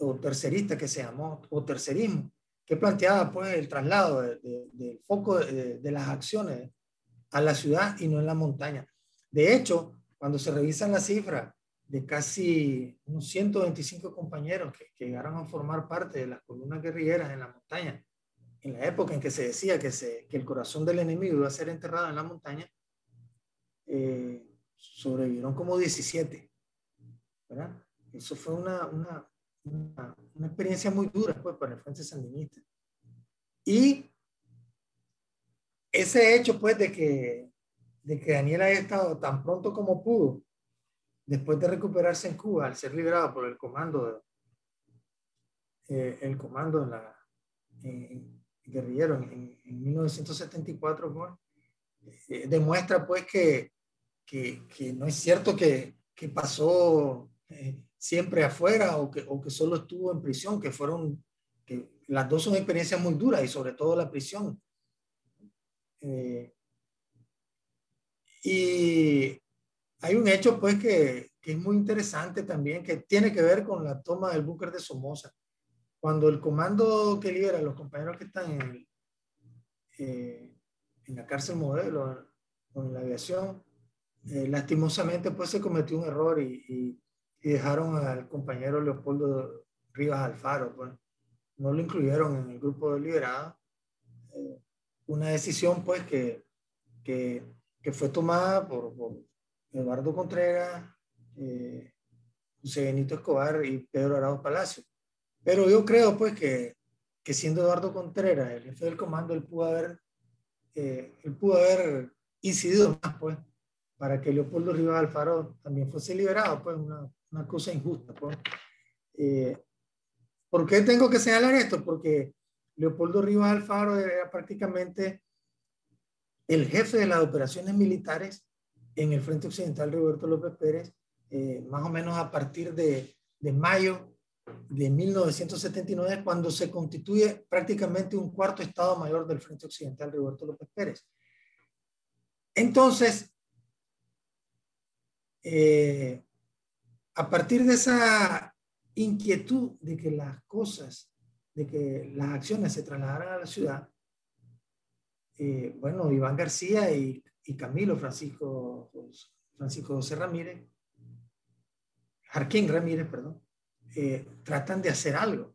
o tercerista que se llamó, o tercerismo, que planteaba pues el traslado del foco de, las acciones a la ciudad y no en la montaña. De hecho, cuando se revisan las cifras de casi unos 125 compañeros que, llegaron a formar parte de las columnas guerrilleras en la montaña, en la época en que se decía que, se, que el corazón del enemigo iba a ser enterrado en la montaña, eh, sobrevivieron como 17. ¿verdad? Eso fue una, una, una, experiencia muy dura pues, para el Frente Sandinista. Y ese hecho, pues, de que, de que Daniel haya estado tan pronto como pudo, después de recuperarse en Cuba, al ser liberado por el comando, eh, el comando en la, guerrillero en, 1974, eh, demuestra pues que, que, que, no es cierto que, que pasó eh, siempre afuera o que, o que solo estuvo en prisión, que fueron, que las dos son experiencias muy duras y sobre todo la prisión. Eh, y hay un hecho pues que, que, es muy interesante también, que tiene que ver con la toma del búnker de Somoza. Cuando el comando que lidera, los compañeros que están en, eh, en la cárcel modelo o en la aviación, eh, lastimosamente pues se cometió un error y, y, dejaron al compañero Leopoldo Rivas Alfaro, pues no lo incluyeron en el grupo de liberados. Eh, una decisión pues que, que, que fue tomada por, por Eduardo Contreras, eh, José Benito Escobar y Pedro Arauz Palacio. Pero yo creo pues que, que siendo Eduardo Contreras el jefe del comando, él pudo haber, eh, él pudo haber incidido más pues para que Leopoldo Rivas Alfaro también fuese liberado, pues una, una cosa injusta. Pues. Eh, ¿Por qué tengo que señalar esto? Porque Leopoldo Rivas Alfaro era prácticamente el jefe de las operaciones militares en el Frente Occidental Roberto López Pérez, eh, más o menos a partir de, de mayo de 1979, cuando se constituye prácticamente un cuarto Estado Mayor del Frente Occidental Roberto López Pérez. Entonces, eh, a partir de esa inquietud de que las cosas, de que las acciones se trasladaran a la ciudad, eh, bueno, Iván García y, Camilo Francisco, Francisco José Ramírez, Jarquín Ramírez, perdón, eh, tratan de hacer algo.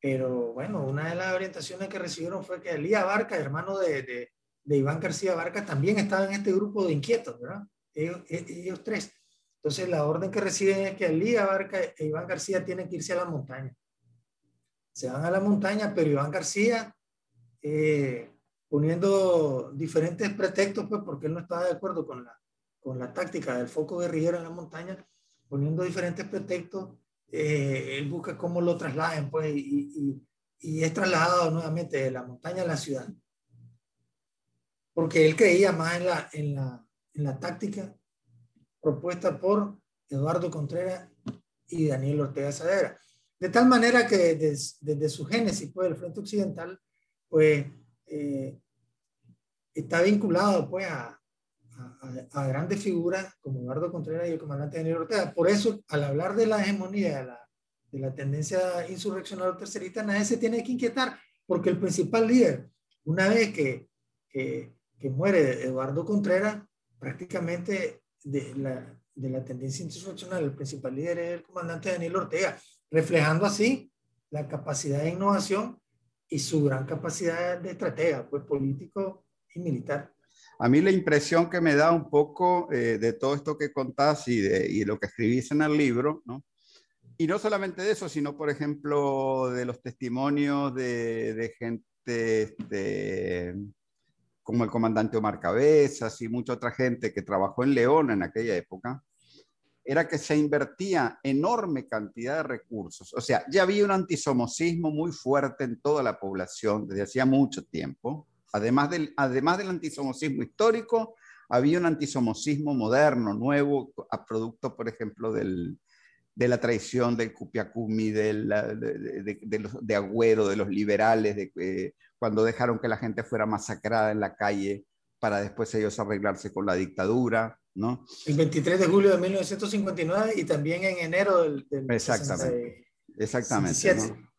Pero bueno, una de las orientaciones que recibieron fue que Elías Barca, hermano de, de, de Iván García Barca, también estaba en este grupo de inquietos, ¿verdad? ellos, ellos tres. Entonces la orden que reciben es que Elías Barca e Iván García tienen que irse a la montaña. Se van a la montaña, pero Iván García, eh, poniendo diferentes pretextos, pues porque él no estaba de acuerdo con la, con la táctica del foco guerrillero en la montaña, poniendo diferentes pretextos, eh, él busca cómo lo trasladen, pues, y, y, y, es trasladado nuevamente de la montaña a la ciudad. Porque él creía más en la, en la, en la táctica propuesta por Eduardo Contreras y Daniel Ortega Sadera. De tal manera que desde, su génesis, pues, el Frente Occidental, pues, eh, está vinculado, pues, a, a, grandes figuras como Eduardo Contreras y el comandante Daniel Ortega. Por eso, al hablar de la hegemonía, de la, de la tendencia insurreccional tercerista, nadie se tiene que inquietar, porque el principal líder, una vez que, que, que muere Eduardo Contreras, prácticamente de la, de la tendencia institucional, el principal líder es el comandante Daniel Ortega, reflejando así la capacidad de innovación y su gran capacidad de estratega, pues político y militar. A mí la impresión que me da un poco eh, de todo esto que contás y de lo que escribís en el libro, ¿no? Y no solamente de eso, sino, por ejemplo, de los testimonios de, de gente, este, como el comandante Omar Cabezas y mucha otra gente que trabajó en León en aquella época, era que se invertía enorme cantidad de recursos. O sea, ya había un antisomocismo muy fuerte en toda la población desde hacía mucho tiempo. Además del, además del antisomocismo histórico, había un antisomocismo moderno, nuevo, a producto, por ejemplo, del, de la traición del Cupiacumi, de, de, de, de, Agüero, de los liberales, de, eh, cuando dejaron que la gente fuera masacrada en la calle para después ellos arreglarse con la dictadura, ¿no? El 23 de julio de 1959 y también en enero del... exactamente, exactamente.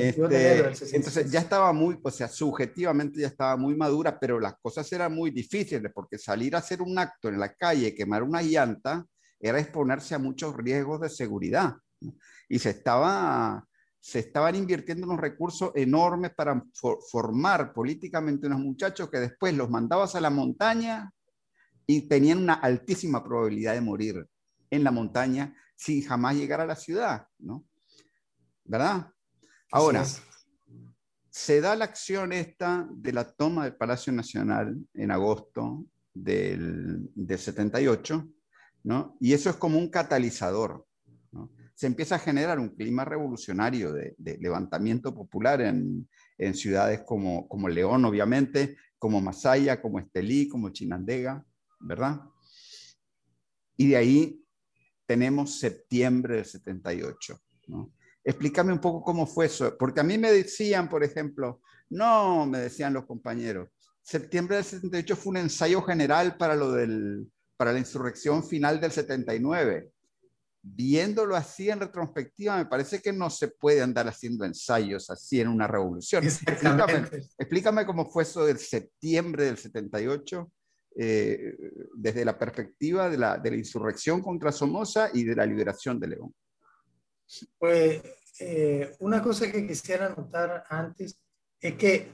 Este, entonces ya estaba muy, o sea, subjetivamente ya estaba muy madura, pero las cosas eran muy difíciles porque salir a hacer un acto en la calle, quemar una llanta, era exponerse a muchos riesgos de seguridad. Y se estaba se estaban invirtiendo unos recursos enormes para formar políticamente unos muchachos que después los mandabas a la montaña y tenían una altísima probabilidad de morir en la montaña sin jamás llegar a la ciudad, ¿no? ¿Verdad? Ahora, se da la acción esta de la toma del Palacio Nacional en agosto del, 78, ¿no? y eso es como un catalizador. ¿no? Se empieza a generar un clima revolucionario de, levantamiento popular en, en, ciudades como, como León, obviamente, como Masaya, como Estelí, como Chinandega, ¿verdad? Y de ahí tenemos septiembre del 78. ¿no? Explícame un poco cómo fue eso, porque a mí me decían, por ejemplo, no, me decían los compañeros, septiembre del 78 fue un ensayo general para, lo del, para la insurrección final del 79. Viéndolo así en retrospectiva, me parece que no se puede andar haciendo ensayos así en una revolución. Explícame, explícame, cómo fue eso del septiembre del 78, eh, desde la perspectiva de la, de la insurrección contra Somoza y de la liberación de León. Pues eh, una cosa que quisiera notar antes es que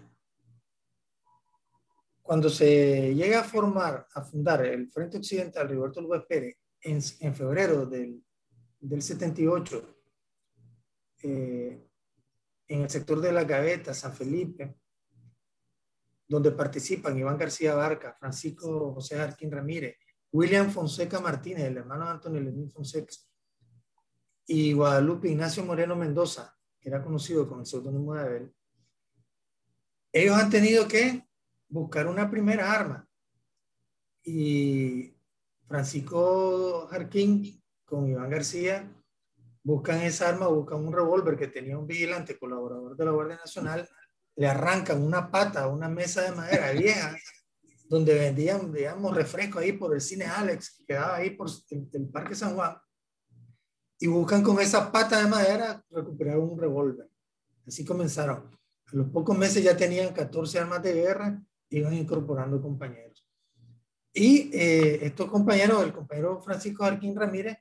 cuando se llega a formar, a fundar el Frente Occidental Roberto López Pérez en, en febrero del, del 78, eh, en el sector de la Gaveta, San Felipe, donde participan Iván García Barca, Francisco José Arquín Ramírez, William Fonseca Martínez, el hermano de Antonio Lenín Fonseca, y Guadalupe Ignacio Moreno Mendoza, que era conocido como el seudónimo de Abel, ellos han tenido que buscar una primera arma. Y Francisco Jarquín con Iván García buscan esa arma, buscan un revólver que tenía un vigilante colaborador de la Guardia Nacional, le arrancan una pata a una mesa de madera vieja donde vendían, digamos, refresco ahí por el cine Alex, que quedaba ahí por el, Parque San Juan, y buscan con esa pata de madera recuperar un revólver. Así comenzaron. A los pocos meses ya tenían 14 armas de guerra iban incorporando compañeros. Y eh, estos compañeros, el compañero Francisco Arquín Ramírez,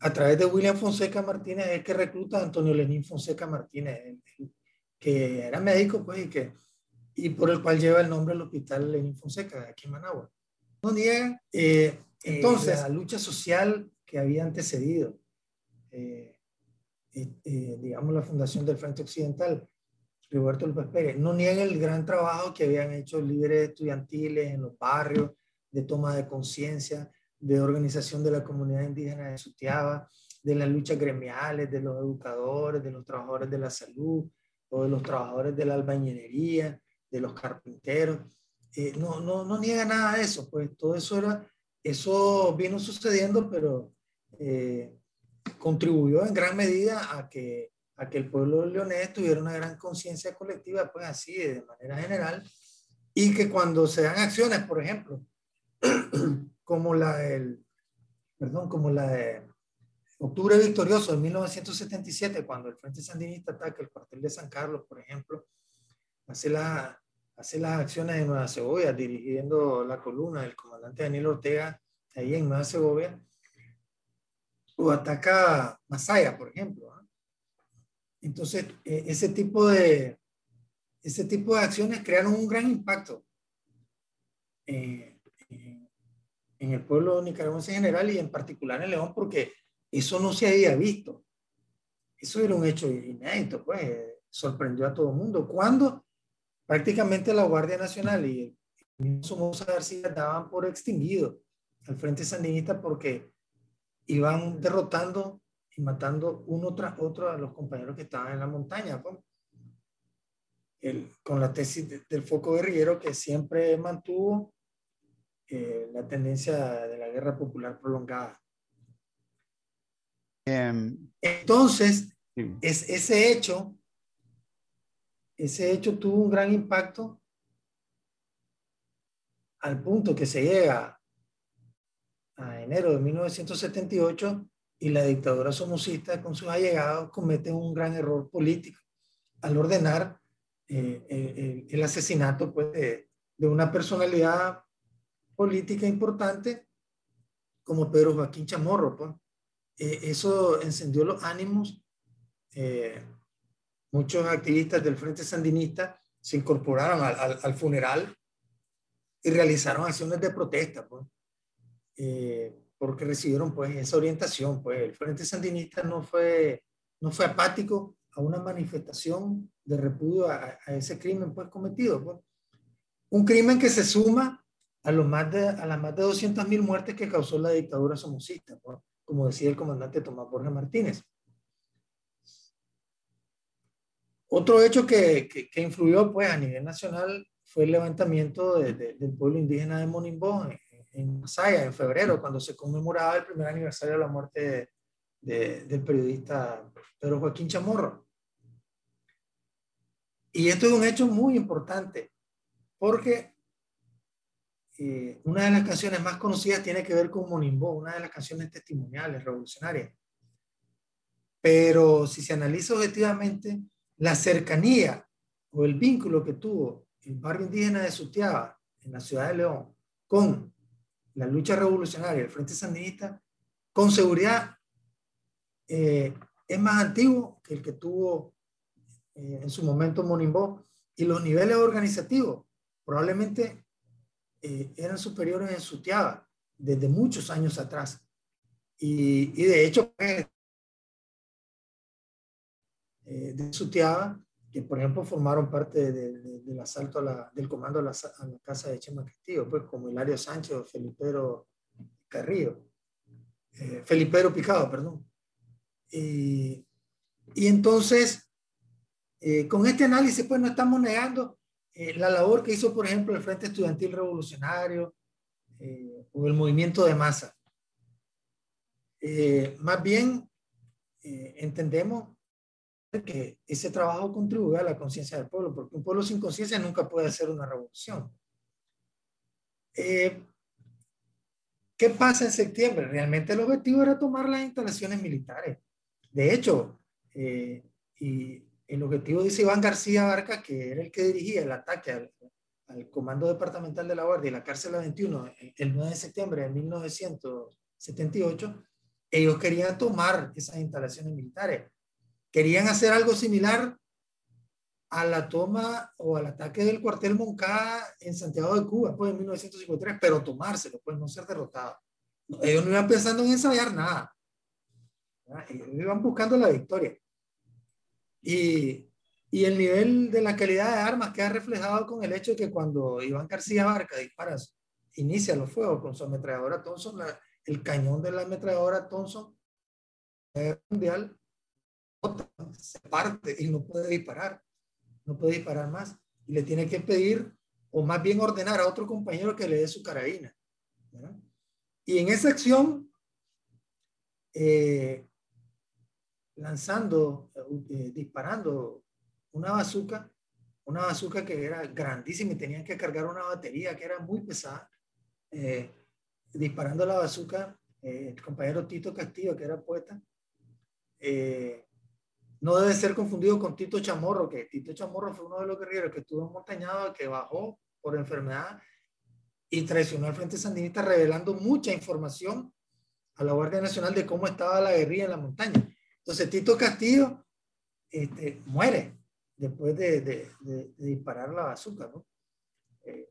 a través de William Fonseca Martínez, es que recluta a Antonio Lenín Fonseca Martínez, que era médico, pues, y, que, y por el cual lleva el nombre del hospital Lenín Fonseca, aquí en Managua. No niega, eh, entonces, la lucha social que había antecedido, eh, digamos, la fundación del Frente Occidental, Roberto López Pérez, no niegan el gran trabajo que habían hecho líderes estudiantiles en los barrios, de toma de conciencia, de organización de la comunidad indígena de Sutiaba, de las luchas gremiales, de los educadores, de los trabajadores de la salud, o de los trabajadores de la albañilería, de los carpinteros. Eh, no, no, no niega nada de eso, pues todo eso era, eso vino sucediendo, pero eh, contribuyó en gran medida a que a que el pueblo leonés tuviera una gran conciencia colectiva, pues así, de manera general, y que cuando se dan acciones, por ejemplo, como la del, perdón, como la de Octubre Victorioso de 1977, cuando el Frente Sandinista ataca el cuartel de San Carlos, por ejemplo, hace, la, hace las acciones en Nueva Segovia, dirigiendo la columna del comandante Daniel Ortega ahí en Nueva Segovia, o ataca Masaya, por ejemplo. Entonces, eh, ese, tipo de, ese tipo de acciones crearon un gran impacto eh, en el pueblo nicaragüense en general y en particular en León, porque eso no se había visto. Eso era un hecho inédito, pues sorprendió a todo el mundo. Cuando prácticamente la Guardia Nacional y el mismo Somoza García daban por extinguido al Frente Sandinista porque iban derrotando y matando uno tras otro a los compañeros que estaban en la montaña. Pues. El, con la tesis del foco guerrillero que siempre mantuvo eh, la tendencia de la guerra popular prolongada. Em, Entonces, es, ese hecho, ese hecho tuvo un gran impacto al punto que se llega a enero de 1978 y la dictadura somocista con sus allegados cometen un gran error político al ordenar eh, eh, el, asesinato pues, de, una personalidad política importante como Pedro Joaquín Chamorro. Pues. Eh, eso encendió los ánimos. muchos activistas del Frente Sandinista se incorporaron al, al, funeral y realizaron acciones de protesta. Pues porque recibieron pues esa orientación, pues el Frente Sandinista no fue, no fue apático a una manifestación de repudio a, ese crimen pues cometido. Pues. Un crimen que se suma a, los más de, a las más de 200.000 muertes que causó la dictadura somocista, pues, como decía el comandante Tomás Borges Martínez. Otro hecho que, que, influyó pues, a nivel nacional fue el levantamiento del pueblo indígena de Monimbó en, en Masaya en febrero, cuando se conmemoraba el primer aniversario de la muerte del periodista Pedro Joaquín Chamorro. Y esto es un hecho muy importante, porque eh, una de las canciones más conocidas tiene que ver con Monimbó, una de las canciones testimoniales, revolucionarias. Pero si se analiza objetivamente, la cercanía o el vínculo que tuvo el barrio indígena de Sutiaba, en la ciudad de León, con la lucha revolucionaria, el Frente Sandinista, con seguridad eh, es más antiguo que el que tuvo eh, en su momento Monimbó y los niveles organizativos probablemente eh, eran superiores en Sutiaba desde muchos años atrás. Y, y de hecho, de Sutiaba, que por ejemplo formaron parte del asalto del comando a la, casa de Chema Castillo, pues como Hilario Sánchez o Felipero Carrillo, eh, Felipero Picado, perdón. y entonces, eh, con este análisis, pues no estamos negando eh, la labor que hizo, por ejemplo, el Frente Estudiantil Revolucionario o el movimiento de masa. más bien, entendemos que ese trabajo contribuye a la conciencia del pueblo, porque un pueblo sin conciencia nunca puede hacer una revolución. Eh, ¿Qué pasa en septiembre? Realmente el objetivo era tomar las instalaciones militares. De hecho, eh, y el objetivo dice Iván García Barca, que era el que dirigía el ataque al, al Comando Departamental de la Guardia y la Cárcel 21 el 9 de septiembre de 1978, ellos querían tomar esas instalaciones militares querían hacer algo similar a la toma o al ataque del cuartel Moncada en Santiago de Cuba, pues en 1953, pero tomárselo, pues no ser derrotados. Ellos no iban pensando en ensayar nada. Ellos iban buscando la victoria. Y, y, el nivel de la calidad de armas queda reflejado con el hecho de que cuando Iván García Barca dispara, inicia los fuegos con su ametralladora Thompson, el cañón de la ametralladora Thompson mundial se parte y no puede disparar, no puede disparar más. Y le tiene que pedir, o más bien ordenar a otro compañero que le dé su carabina. Y en esa acción, eh, lanzando, eh, disparando una bazuca, una bazuca que era grandísima y tenían que cargar una batería que era muy pesada. Eh, disparando la bazuca, el compañero Tito Castillo, que era poeta, eh, no debe ser confundido con Tito Chamorro, que Tito Chamorro fue uno de los guerreros que estuvo montañado, que bajó por enfermedad y traicionó al Frente Sandinista, revelando mucha información a la Guardia Nacional de cómo estaba la guerrilla en la montaña. Entonces, Tito Castillo este, muere después de, de, disparar la bazooka, ¿no? Eh,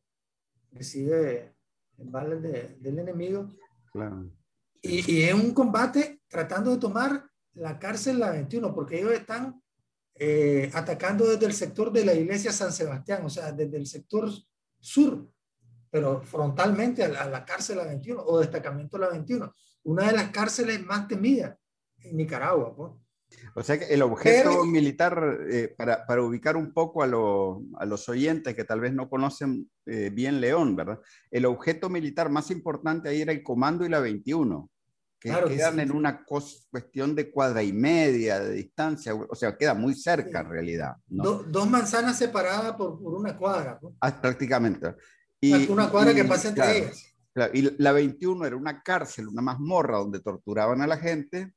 recibe balas del enemigo. Claro. Y, y es un combate tratando de tomar la cárcel la 21, porque ellos están eh, atacando desde el sector de la iglesia San Sebastián, o sea, desde el sector sur, pero frontalmente a la, cárcel la 21 o destacamento la 21, una de las cárceles más temidas en Nicaragua. O sea que el objeto militar, eh, para, para, ubicar un poco a, a, los oyentes que tal vez no conocen eh, bien León, ¿verdad? El objeto militar más importante ahí era el comando y la 21 que quedan en una cuestión de cuadra y media de distancia, o sea, queda muy cerca en realidad. dos manzanas separadas por, una cuadra. Ah, prácticamente. Y, una cuadra que pasa entre ellas. y la 21 era una cárcel, una mazmorra donde torturaban a la gente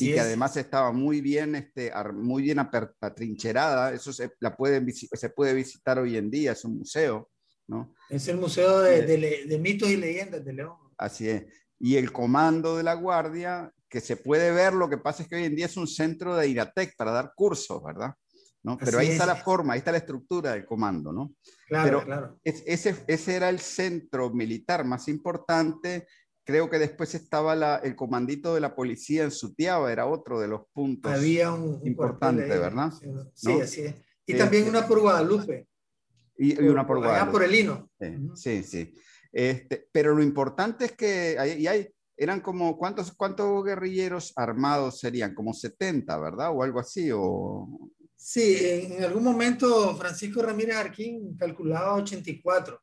y que además estaba muy bien, este, muy bien atrincherada. Eso se, la pueden, se puede visitar hoy en día, es un museo. ¿no? Es el museo de, de, de mitos y leyendas de León. Así es y el comando de la guardia, que se puede ver, lo que pasa es que hoy en día es un centro de IRATEC para dar cursos, ¿verdad? ¿No? Pero ahí está la forma, ahí está la estructura del comando, ¿no? Claro, Pero claro. ese, ese era el centro militar más importante. Creo que después estaba la, el comandito de la policía en Sutiaba, era otro de los puntos Había un, importante, ¿verdad? Sí, así es. Y también este, una por Guadalupe. Y, una por Guadalupe. por el Hino. Sí, sí. Este, pero lo importante es que hay, hay, eran como, ¿cuántos, ¿cuántos guerrilleros armados serían? Como 70, ¿verdad? O algo así. O... Sí, en algún momento Francisco Ramírez Arquín calculaba 84,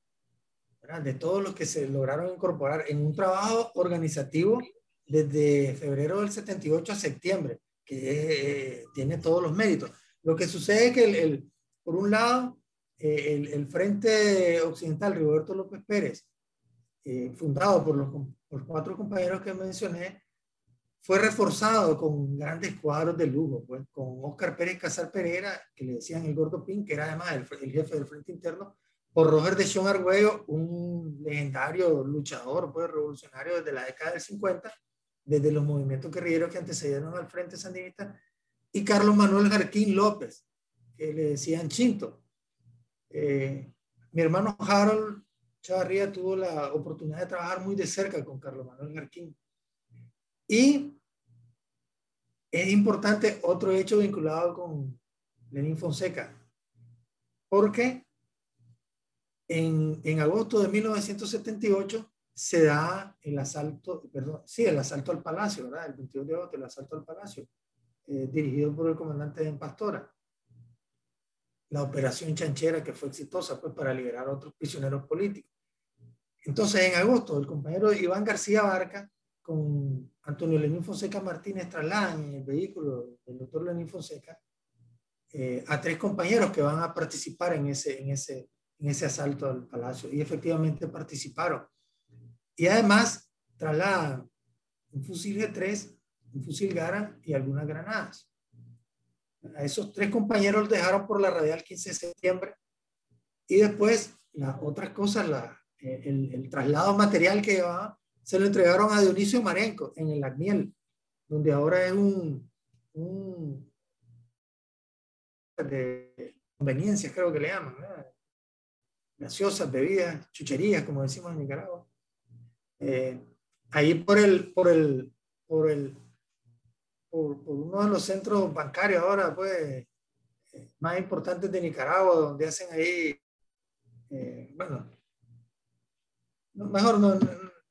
de todos los que se lograron incorporar en un trabajo organizativo desde febrero del 78 a septiembre, que eh, tiene todos los méritos. Lo que sucede es que, el, por un lado, eh, el, el, Frente Occidental Roberto López Pérez, eh, fundado por los, por cuatro compañeros que mencioné, fue reforzado con grandes cuadros de lujo, pues, con Oscar Pérez Casal Pereira, que le decían el Gordo Pin, que era además el, jefe del Frente Interno, por Roger de Sion Argüello, un legendario luchador pues, revolucionario desde la década del 50, desde los movimientos guerrilleros que antecedieron al Frente Sandinista, y Carlos Manuel Jarquín López, que le decían Chinto. Eh, mi hermano Harold Chavarría tuvo la oportunidad de trabajar muy de cerca con Carlos Manuel Jarquín. Y es importante otro hecho vinculado con Lenín Fonseca, porque en, en agosto de 1978 se da el asalto, perdón, sí, el asalto al palacio, ¿verdad? El 22 de agosto, el asalto al palacio, eh, dirigido por el comandante de Pastora. La operación chanchera que fue exitosa, pues, para liberar a otros prisioneros políticos. Entonces, en agosto, el compañero Iván García Barca con Antonio Lenín Fonseca Martínez trasladan en el vehículo del doctor Lenín Fonseca eh, a tres compañeros que van a participar en ese, en, ese, en ese asalto al palacio. Y efectivamente participaron. Y además trasladan un fusil G3, un fusil Gara y algunas granadas. A esos tres compañeros los dejaron por la radial 15 de septiembre y después las otras cosas, la, el, el, traslado material que llevaba, se lo entregaron a Dionisio Marenco en el Agniel, donde ahora es un, un de conveniencias, creo que le llaman, gaseosas, bebidas, chucherías, como decimos en Nicaragua. Eh, ahí por el, por el, por el, por, uno de los centros bancarios ahora, pues, eh, más importantes de Nicaragua, donde hacen ahí, eh, bueno, mejor no,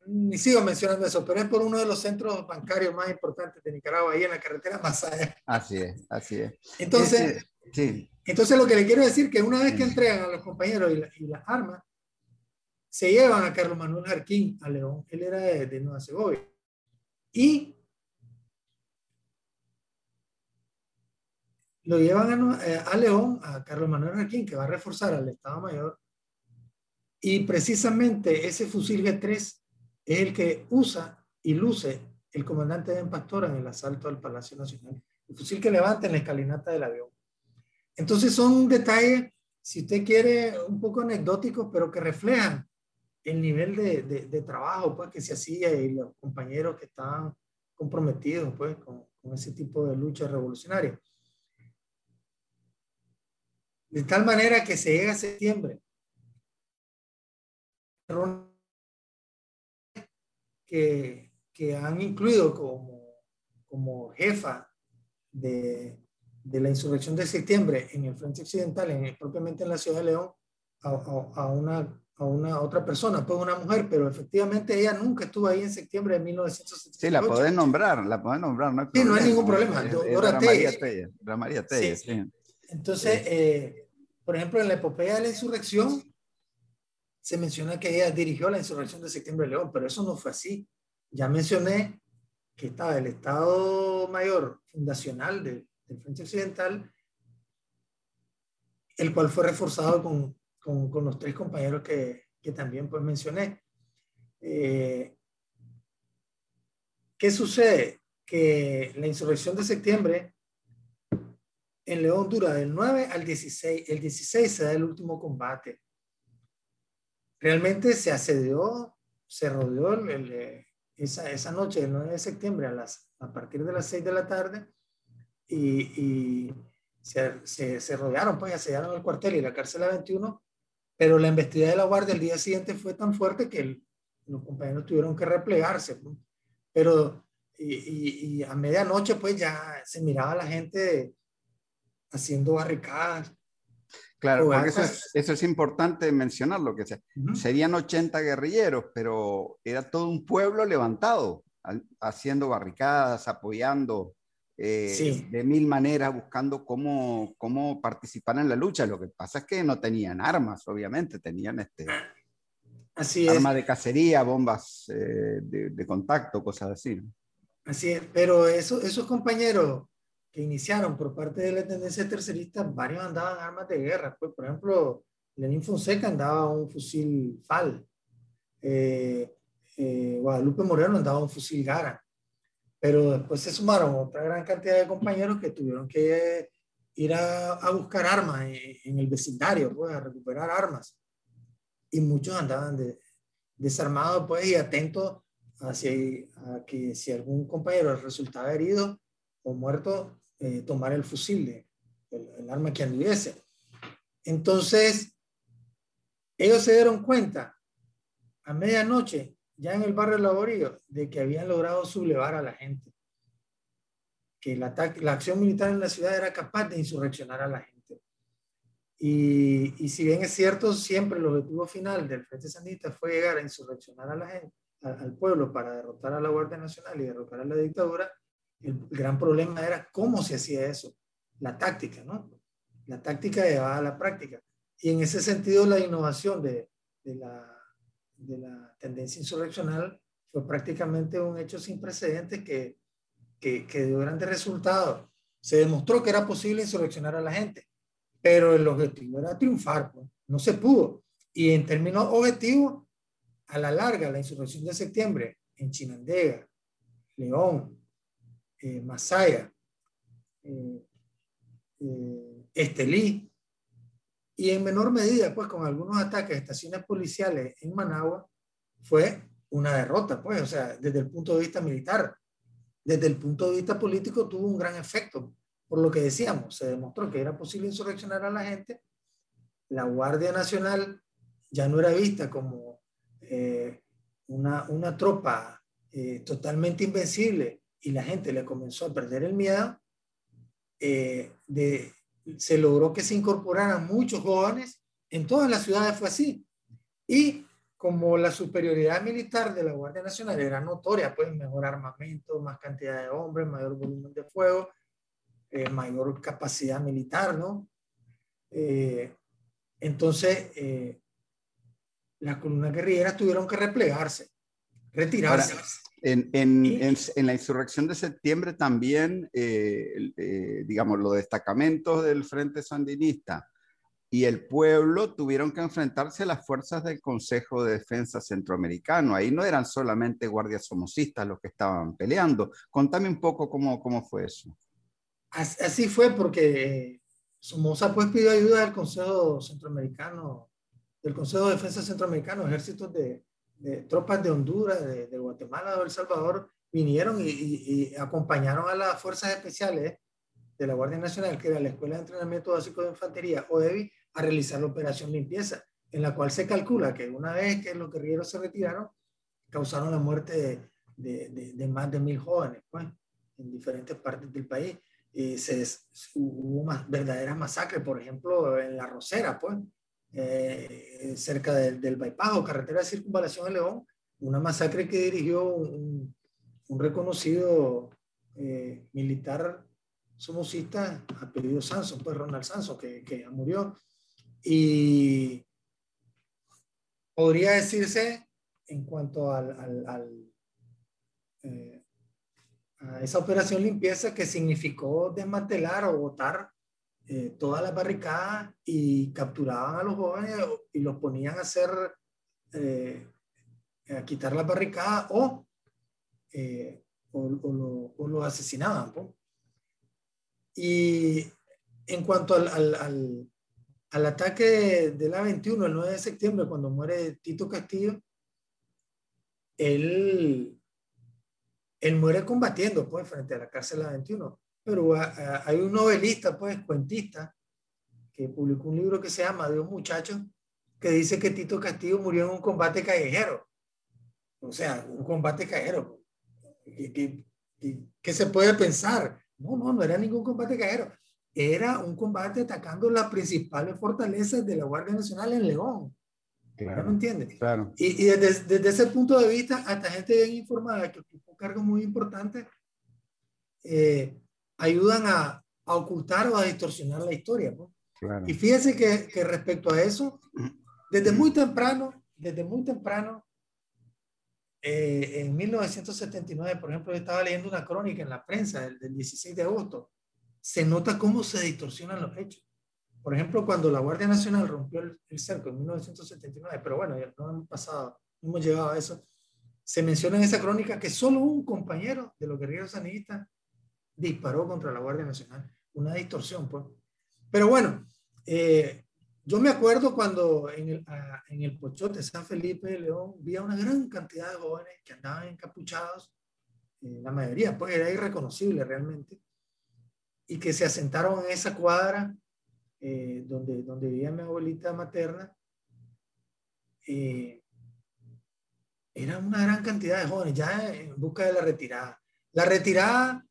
ni sigo mencionando eso, pero es por uno de los centros bancarios más importantes de Nicaragua, ahí en la carretera Masaya. Así es, así es. Entonces, sí. entonces lo que le quiero decir que una vez que entregan a los compañeros y, y las armas, se llevan a Carlos Manuel Jarquín a León, él era de, Nueva Segovia. Y lo llevan a, eh, a, León, a Carlos Manuel Jarquín, que va a reforzar al Estado Mayor. Y precisamente ese fusil G3 es el que usa y luce el comandante de Pastora en el asalto al Palacio Nacional. El fusil que levanta en la escalinata del avión. Entonces son detalles, si usted quiere, un poco anecdóticos, pero que reflejan el nivel de, de, trabajo pues, que se hacía y los compañeros que estaban comprometidos pues, con, con ese tipo de lucha revolucionaria. De tal manera que se llega a septiembre. Que, que han incluido como, como jefa de, de, la insurrección de septiembre en el Frente Occidental, en, propiamente en la ciudad de León, a, a, a una a una otra persona, pues una mujer, pero efectivamente ella nunca estuvo ahí en septiembre de 1978. Sí, la podés nombrar, la podés nombrar. No hay, sí, no hay ningún problema. Dora María Tella. María Tella, sí. Entonces, eh, por ejemplo, en la epopeya de la insurrección, se menciona que ella dirigió la insurrección de septiembre de León, pero eso no fue así. Ya mencioné que estaba el Estado Mayor Fundacional del Frente Occidental, el cual fue reforzado con con, con los tres compañeros que, que también pues mencioné. Eh, ¿Qué sucede? Que la insurrección de septiembre en León dura del 9 al 16. El 16 se da el último combate. Realmente se asedió, se rodeó el, esa, esa, noche del 9 de septiembre a, las, a partir de las 6 de la tarde y, y se, se, rodearon, pues asediaron el cuartel y la cárcel a 21 pero la investigación de la Guardia el día siguiente fue tan fuerte que los compañeros tuvieron que replegarse. Pero, y, a medianoche, pues ya se miraba la gente haciendo barricadas Claro, porque eso es, eso es, importante mencionarlo, que serían 80 guerrilleros, pero era todo un pueblo levantado, haciendo barricadas, apoyando eh, de mil maneras, buscando cómo, cómo participar en la lucha. Lo que pasa es que no tenían armas, obviamente, tenían este, así armas de cacería, bombas eh, de, de, contacto, cosas así. Así es, pero eso, esos compañeros que iniciaron por parte de la tendencia tercerista, varios andaban armas de guerra. Pues, por ejemplo, Lenín Fonseca andaba un fusil FAL. Eh, eh, Guadalupe Moreno andaba un fusil Gara. Pero después se sumaron otra gran cantidad de compañeros que tuvieron que ir a, a buscar armas en, el vecindario, pues, a recuperar armas. Y muchos andaban de, desarmados pues, y atentos hacia a que si algún compañero resultaba herido o muerto, eh, tomar el fusil, el, arma que anduviese. Entonces, ellos se dieron cuenta a medianoche, ya en el barrio Laborío, de que habían logrado sublevar a la gente. Que la, la acción militar en la ciudad era capaz de insurreccionar a la gente. Y, y, si bien es cierto, siempre el objetivo final del Frente Sandinista fue llegar a insurreccionar a la gente, al pueblo para derrotar a la Guardia Nacional y derrotar a la dictadura, el, gran problema era cómo se hacía eso, la táctica, ¿no? La táctica llevaba a la práctica. Y en ese sentido, la innovación de, la tendencia insurreccional fue prácticamente un hecho sin precedentes que, que, que dio grandes resultados. Se demostró que era posible insurreccionar a la gente, pero el objetivo era triunfar, pues. no se pudo. Y en términos objetivos, a la larga, la insurrección de septiembre en Chinandega, León, eh, Masaya, eh, eh, Estelí, y en menor medida, pues con algunos ataques a estaciones policiales en Managua, fue una derrota, pues, o sea, desde el punto de vista militar. Desde el punto de vista político tuvo un gran efecto, por lo que decíamos, se demostró que era posible insurreccionar a la gente, la Guardia Nacional ya no era vista como una, una, tropa totalmente invencible y la gente le comenzó a perder el miedo, eh, de, se logró que se incorporaran muchos jóvenes, en todas las ciudades fue así. Y como la superioridad militar de la Guardia Nacional era notoria, pues mejor armamento, más cantidad de hombres, mayor volumen de fuego, eh, mayor capacidad militar, ¿no? Eh, entonces, las columnas guerrilleras tuvieron que replegarse, retirarse. En, en, en, la insurrección de septiembre también, eh, eh, digamos, los destacamentos del Frente Sandinista y el pueblo tuvieron que enfrentarse a las fuerzas del Consejo de Defensa Centroamericano. Ahí no eran solamente guardias somocistas los que estaban peleando. Contame un poco cómo, cómo fue eso. Así fue porque Somoza pues pidió ayuda del Consejo Centroamericano, del Consejo de Defensa Centroamericano, ejércitos de, tropas de Honduras, de, Guatemala, de El Salvador, vinieron y, acompañaron a las fuerzas especiales de la Guardia Nacional, que era la Escuela de Entrenamiento Básico de Infantería, OEBI, a realizar la operación limpieza, en la cual se calcula que una vez que los guerrilleros se retiraron, causaron la muerte de, más de mil jóvenes, pues, en diferentes partes del país. Y se, hubo más, verdaderas masacres, por ejemplo, en La Rosera, pues, eh, cerca del, del bypass o carretera de circunvalación de León, una masacre que dirigió un, un reconocido eh, militar somocista apellido Sanson, pues Ronald Sanson, que, que ya murió. Y podría decirse en cuanto al, al, al eh, a esa operación limpieza que significó desmantelar o botar eh, todas las barricadas y capturaban a los jóvenes y los ponían a hacer, eh, a quitar las barricadas o, eh, o, o, los asesinaban. Y en cuanto al, al, al, ataque de la 21, el 9 de septiembre, cuando muere Tito Castillo, él, él muere combatiendo pues, frente a la cárcel de la 21 pero ah, ah, hay un novelista, pues, cuentista, que publicó un libro que se llama Dios muchachos, que dice que Tito Castillo murió en un combate callejero. O sea, un combate callejero. ¿Qué, qué, se puede pensar? No, no, no era ningún combate callejero. era un combate atacando las principales fortalezas de la Guardia Nacional en León. Claro, ¿Me entiendes? Claro. Y, y desde, desde, ese punto de vista, hasta gente bien informada que ocupa cargos muy importantes, eh, ayudan a, a, ocultar o a distorsionar la historia. ¿no? Claro. Y fíjense que, que, respecto a eso, desde muy temprano, desde muy temprano, eh, en 1979, por ejemplo, yo estaba leyendo una crónica en la prensa del, del 16 de agosto, se nota cómo se distorsionan los hechos. Por ejemplo, cuando la Guardia Nacional rompió el, el cerco en 1979, pero bueno, ya no hemos pasado, no hemos llegado a eso, se menciona en esa crónica que solo un compañero de los guerrilleros sandinistas disparó contra la Guardia Nacional. Una distorsión, pues. Pero bueno, eh, yo me acuerdo cuando en el, a, en el Pochote San Felipe de León vi a una gran cantidad de jóvenes que andaban encapuchados, eh, la mayoría, pues era irreconocible realmente, y que se asentaron en esa cuadra eh, donde, donde vivía mi abuelita materna, era una gran cantidad de jóvenes ya en busca de la retirada. La retirada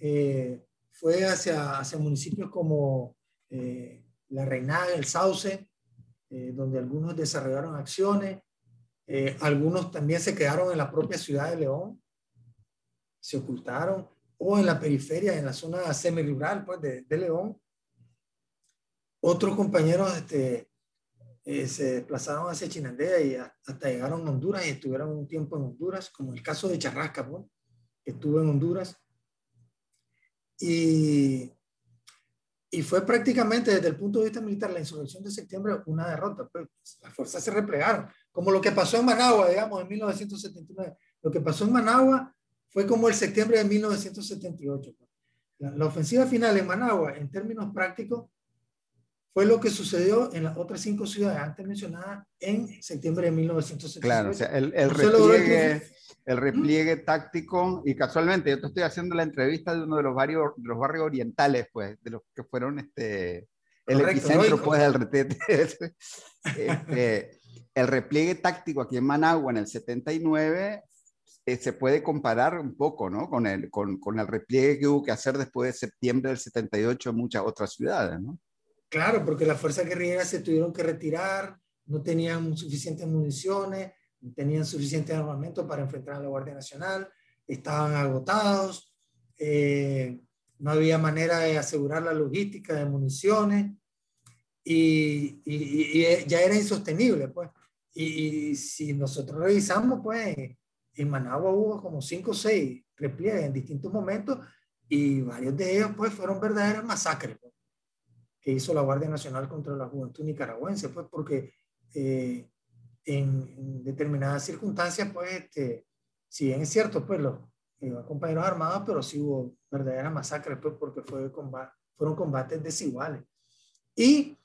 eh, fue hacia, hacia municipios como eh, La Reinada, El Sauce, eh, donde algunos desarrollaron acciones, algunos también se quedaron en la propia ciudad de León, se ocultaron, o en la periferia, en la zona semi-rural pues, de, de León, otros compañeros este, eh, se desplazaron hacia Chinandega y hasta llegaron a Honduras y estuvieron un tiempo en Honduras, como el caso de Charrasca, pues, que estuvo en Honduras. Y, y fue prácticamente desde el punto de vista militar la insurrección de septiembre una derrota. Pues, las fuerzas se replegaron, como lo que pasó en Managua, digamos, en 1979. Lo que pasó en Managua fue como el septiembre de 1978. Pues. La, la ofensiva final en Managua, en términos prácticos, fue lo que sucedió en las otras cinco ciudades antes mencionadas en septiembre de 1978. Claro, o sea, el, el repliegue, el repliegue táctico, y casualmente yo te estoy haciendo la entrevista de uno de los, barrios, de los barrios orientales, pues, de los que fueron este, el Correcto, epicentro, ¿no? pues, del retete. este, el repliegue táctico aquí en Managua en el 79 eh, se puede comparar un poco, ¿no? Con el, con, con el repliegue que hubo que hacer después de septiembre del 78 en muchas otras ciudades, ¿no? Claro, porque las fuerzas guerrilleras se tuvieron que retirar, no tenían suficientes municiones, no tenían suficiente armamento para enfrentar a la Guardia Nacional, estaban agotados, eh, no había manera de asegurar la logística de municiones y, y ya era insostenible, pues. Y, y, si nosotros revisamos, pues, en Managua hubo como cinco o seis repliegues en distintos momentos y varios de ellos, pues, fueron verdaderas masacres. Que hizo la Guardia Nacional contra la juventud nicaragüense, pues porque eh, en, determinadas circunstancias, pues, este, si bien es cierto, pues los eh, compañeros armados, pero sí hubo verdaderas masacres, pues, porque fue combate, fueron combates desiguales. Y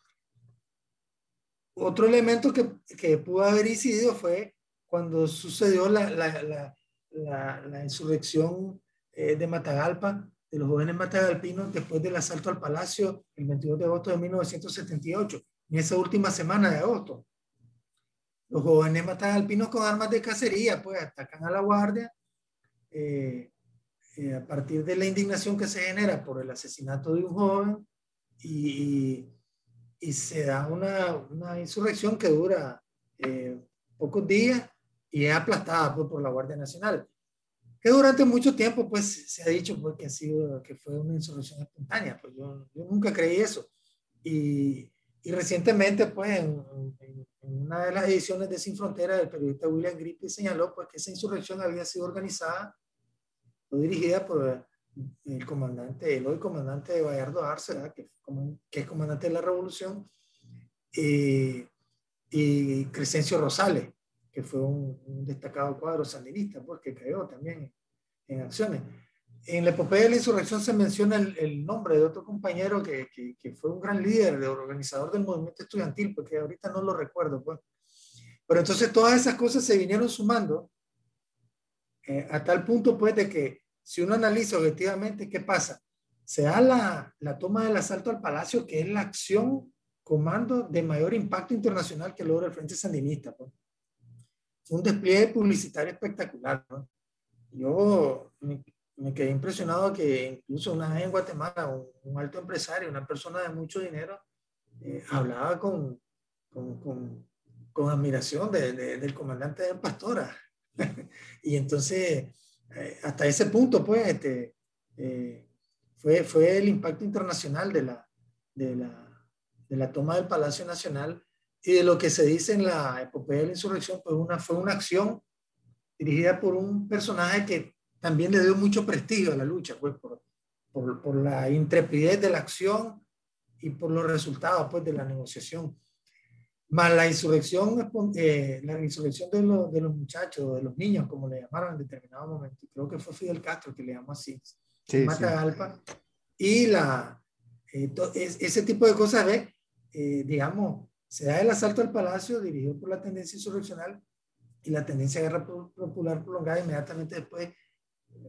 otro elemento que, que pudo haber incidido fue cuando sucedió la, la, la, la insurrección eh, de Matagalpa, de los jóvenes matagalpinos después del asalto al palacio el 22 de agosto de 1978, en esa última semana de agosto. Los jóvenes matagalpinos con armas de cacería, pues atacan a la guardia eh, eh, a partir de la indignación que se genera por el asesinato de un joven y, y se da una, una, insurrección que dura eh, pocos días y es aplastada pues, por la Guardia Nacional que durante mucho tiempo pues se ha dicho pues, que, ha sido, que fue una insurrección espontánea, pues yo, yo nunca creí eso. Y, y recientemente pues en, en, en, una de las ediciones de Sin Frontera el periodista William Griffith señaló pues que esa insurrección había sido organizada o dirigida por el comandante, el hoy comandante de Bayardo Arce, que, que, es comandante de la revolución, y, y Crescencio Rosales, que fue un, un destacado cuadro sandinista, pues, que creó también en acciones. En la epopeya de la insurrección se menciona el, el nombre de otro compañero que, que, que, fue un gran líder, de organizador del movimiento estudiantil, porque ahorita no lo recuerdo. Pues. Pero entonces todas esas cosas se vinieron sumando eh, a tal punto pues de que si uno analiza objetivamente qué pasa, se da la, la toma del asalto al palacio, que es la acción comando de mayor impacto internacional que logra el Frente Sandinista. Pues un despliegue publicitario espectacular. ¿no? Yo, me quedé impresionado que incluso una vez en Guatemala, un, alto empresario, una persona de mucho dinero, eh, hablaba con, con, con, con admiración de, del comandante de Pastora. y entonces, eh, hasta ese punto, pues, este, eh, fue, fue el impacto internacional de la, de, la, de la toma del Palacio Nacional y de lo que se dice en la epopeya de la insurrección, pues una, fue una acción dirigida por un personaje que también le dio mucho prestigio a la lucha, pues por, por, por la intrepidez de la acción y por los resultados pues, de la negociación. Más la insurrección, eh, la insurrección de, los, de los muchachos, de los niños, como le llamaron en determinado momento. Creo que fue Fidel Castro que le llamó así. Sí, Matagalpa. Y la, eh, ese tipo de cosas. Eh, digamos, se da el asalto al palacio dirigido por la tendencia insurreccional y la tendencia de guerra popular prolongada inmediatamente después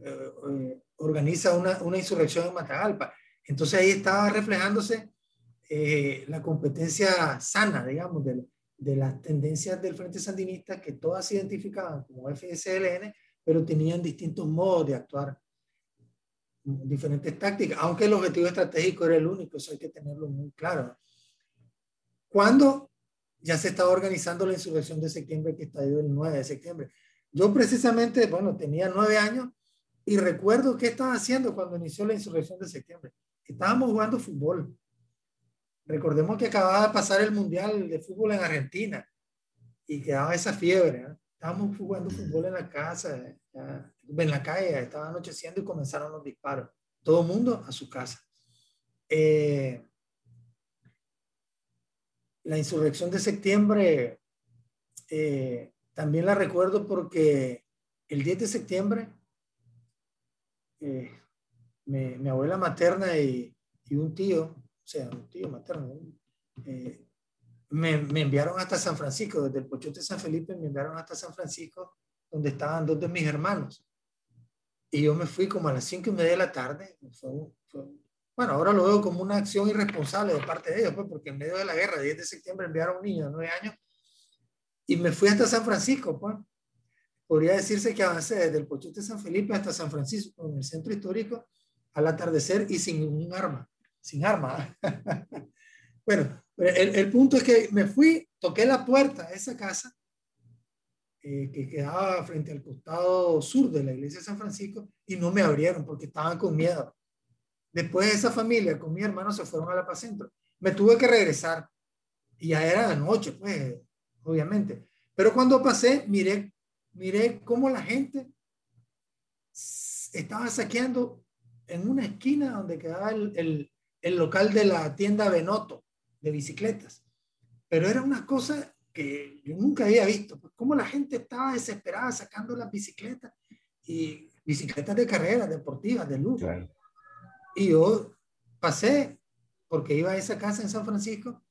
eh, organiza una, una, insurrección en Matagalpa. Entonces ahí estaba reflejándose la competencia sana, digamos, de, de, las tendencias del Frente Sandinista que todas se identificaban como FSLN, pero tenían distintos modos de actuar diferentes tácticas, aunque el objetivo estratégico era el único, eso hay que tenerlo muy claro. Cuando ya se estaba organizando la insurrección de septiembre que estalló el 9 de septiembre. Yo precisamente, bueno, tenía nueve años y recuerdo qué estaba haciendo cuando inició la insurrección de septiembre. Estábamos jugando fútbol. Recordemos que acababa de pasar el Mundial de Fútbol en Argentina y quedaba esa fiebre. ¿eh? Estábamos jugando fútbol en la casa, en la calle, estaba anocheciendo y comenzaron los disparos. Todo el mundo a su casa. Eh, la insurrección de septiembre eh, también la recuerdo porque el 10 de septiembre eh, mi, abuela materna y, un tío, o sea, un tío materno, me, me, enviaron hasta San Francisco, desde el Pochote de San Felipe me enviaron hasta San Francisco, donde estaban dos de mis hermanos. Y yo me fui como a las cinco y media de la tarde. Bueno, ahora lo veo como una acción irresponsable de parte de ellos, pues, porque en medio de la guerra, 10 de septiembre, enviaron a un niño de nueve años y me fui hasta San Francisco. Pues. Podría decirse que avancé desde el Pochote de San Felipe hasta San Francisco, en el centro histórico, al atardecer y sin un arma, sin arma. bueno, el, el, punto es que me fui, toqué la puerta de esa casa eh, que quedaba frente al costado sur de la iglesia de San Francisco y no me abrieron porque estaban con miedo. Después esa familia con mi hermano se fueron a la paz. Me tuve que regresar y ya era de noche, pues, obviamente. Pero cuando pasé, miré, miré cómo la gente estaba saqueando en una esquina donde quedaba el, el, local de la tienda Benoto de bicicletas. Pero era una cosa que yo nunca había visto, pues cómo la gente estaba desesperada sacando las bicicletas y bicicletas de carrera, deportivas, de lujo. Y yo pasé porque iba a esa casa en San Francisco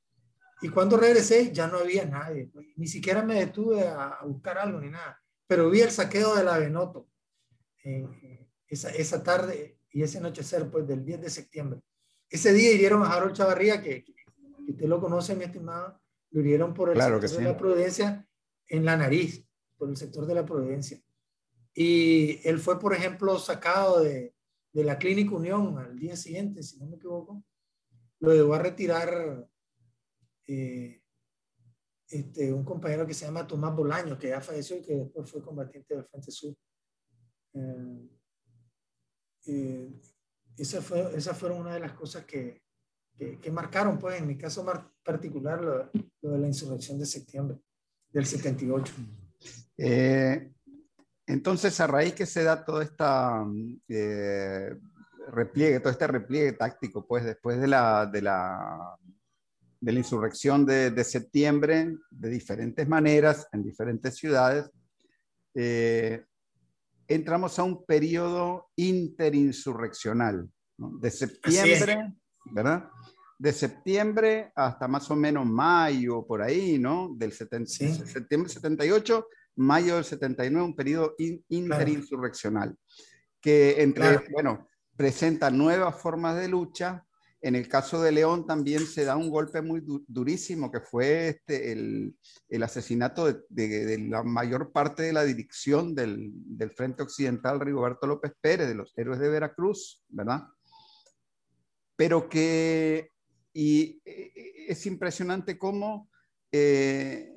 y cuando regresé ya no había nadie, pues, ni siquiera me detuve a, buscar algo ni nada, pero vi el saqueo de la Benoto esa, esa tarde y ese anochecer pues del 10 de septiembre. Ese día hirieron a Harold Chavarría, que, que usted lo conoce, mi estimado, lo hirieron por el sector de la Providencia en la nariz, por el sector de la Providencia. Y él fue, por ejemplo, sacado de, de la Clínica Unión al día siguiente, si no me equivoco. Lo llevó a retirar eh, este, un compañero que se llama Tomás Bolaño, que ya falleció y que después fue combatiente del Frente Sur. Eh, eh, esa, fue, esa fueron una de las cosas que, que, marcaron, pues en mi caso particular, lo, de la insurrección de septiembre del 78. Eh, entonces, a raíz que se da todo esta eh, repliegue, todo este repliegue táctico, pues después de la, de la, de la insurrección de, de septiembre, de diferentes maneras, en diferentes ciudades, eh, entramos a un periodo interinsurreccional, ¿no? de septiembre, ¿verdad? de septiembre hasta más o menos mayo, por ahí, ¿no? Del septiembre 78, mayo del 79, un periodo interinsurreccional, que entre, bueno, presenta nuevas formas de lucha, En el caso de León también se da un golpe muy durísimo, que fue este, el, el asesinato de, de, la mayor parte de la dirección del, del, Frente Occidental, Rigoberto López Pérez, de los héroes de Veracruz, ¿verdad? Pero que, y e, e, es impresionante cómo eh,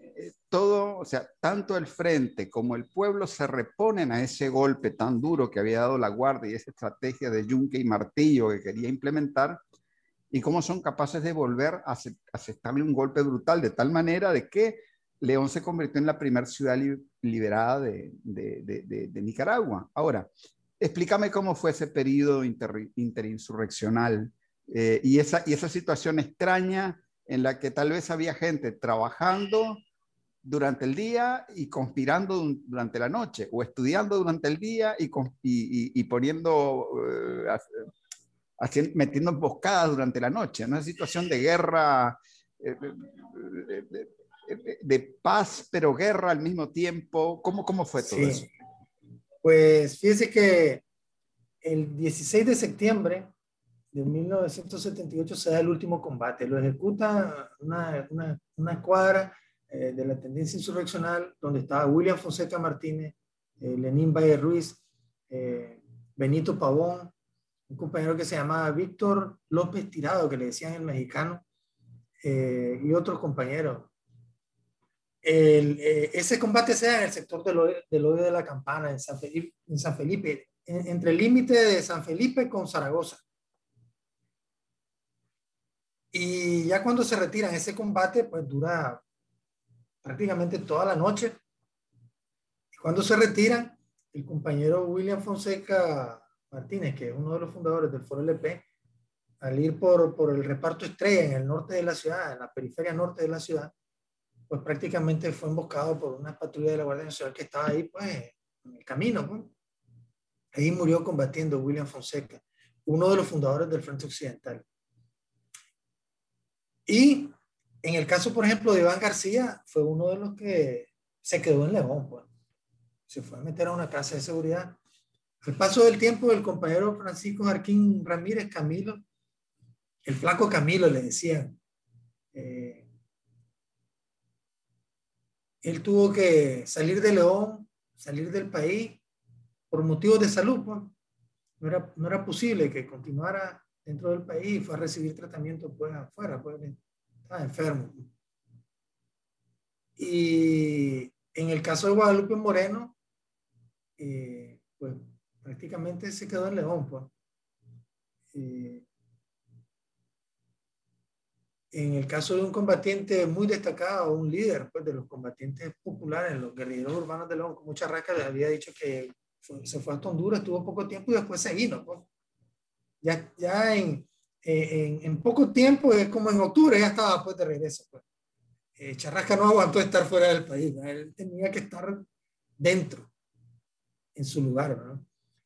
todo, o sea, tanto el frente como el pueblo se reponen a ese golpe tan duro que había dado la Guardia y esa estrategia de yunque y martillo que quería implementar, y cómo son capaces de volver a aceptarle un golpe brutal, de tal manera de que León se convirtió en la primera ciudad liberada de, Nicaragua. Ahora, explícame cómo fue ese periodo interinsurreccional eh, y, esa, y esa situación extraña en la que tal vez había gente trabajando durante el día y conspirando durante la noche, o estudiando durante el día y, y, y poniendo, eh, metiendo emboscadas durante la noche, una situación de guerra, eh, de, paz, pero guerra al mismo tiempo. ¿Cómo, cómo fue todo eso? Pues fíjese que el 16 de septiembre de 1978 se da el último combate. Lo ejecuta una, una, una escuadra eh, de la tendencia insurreccional donde estaba William Fonseca Martínez, eh, Lenín Valle Ruiz, eh, Benito Pavón, un compañero que se llamaba Víctor López Tirado, que le decían el mexicano, eh, y otros compañeros. Ese combate se da en el sector del odio, del de la campana, en San Felipe, en San Felipe entre el límite de San Felipe con Zaragoza. Y ya cuando se retiran ese combate, pues dura prácticamente toda la noche. Y cuando se retiran, el compañero William Fonseca Martínez, que es uno de los fundadores del Foro LP, al ir por, por el reparto Estrella en el norte de la ciudad, en la periferia norte de la ciudad, pues prácticamente fue emboscado por una patrulla de la Guardia Nacional que estaba ahí, pues, en el camino. Pues. Ahí murió combatiendo William Fonseca, uno de los fundadores del Frente Occidental. Y en el caso, por ejemplo, de Iván García, fue uno de los que se quedó en León, pues. Se fue a meter a una casa de seguridad. Al paso del tiempo, el compañero Francisco Jarquín Ramírez Camilo, el flaco Camilo le decían, eh, él tuvo que salir de León, salir del país por motivos de salud. Pues. No, era, no era posible que continuara dentro del país y fue a recibir tratamiento pues afuera, pues estaba enfermo. Y en el caso de Guadalupe Moreno, eh, pues prácticamente se quedó en León, pues. Eh, en el caso de un combatiente muy destacado, un líder pues, de los combatientes populares, los guerrilleros urbanos de León, con mucha raca, les había dicho que se fue a Honduras, estuvo poco tiempo y después se vino. Pues. Ya, ya en, en, en, poco tiempo, es como en octubre, ya estaba pues de regreso. Pues. Eh, Charrasca no aguantó estar fuera del país, él tenía que estar dentro, en su lugar.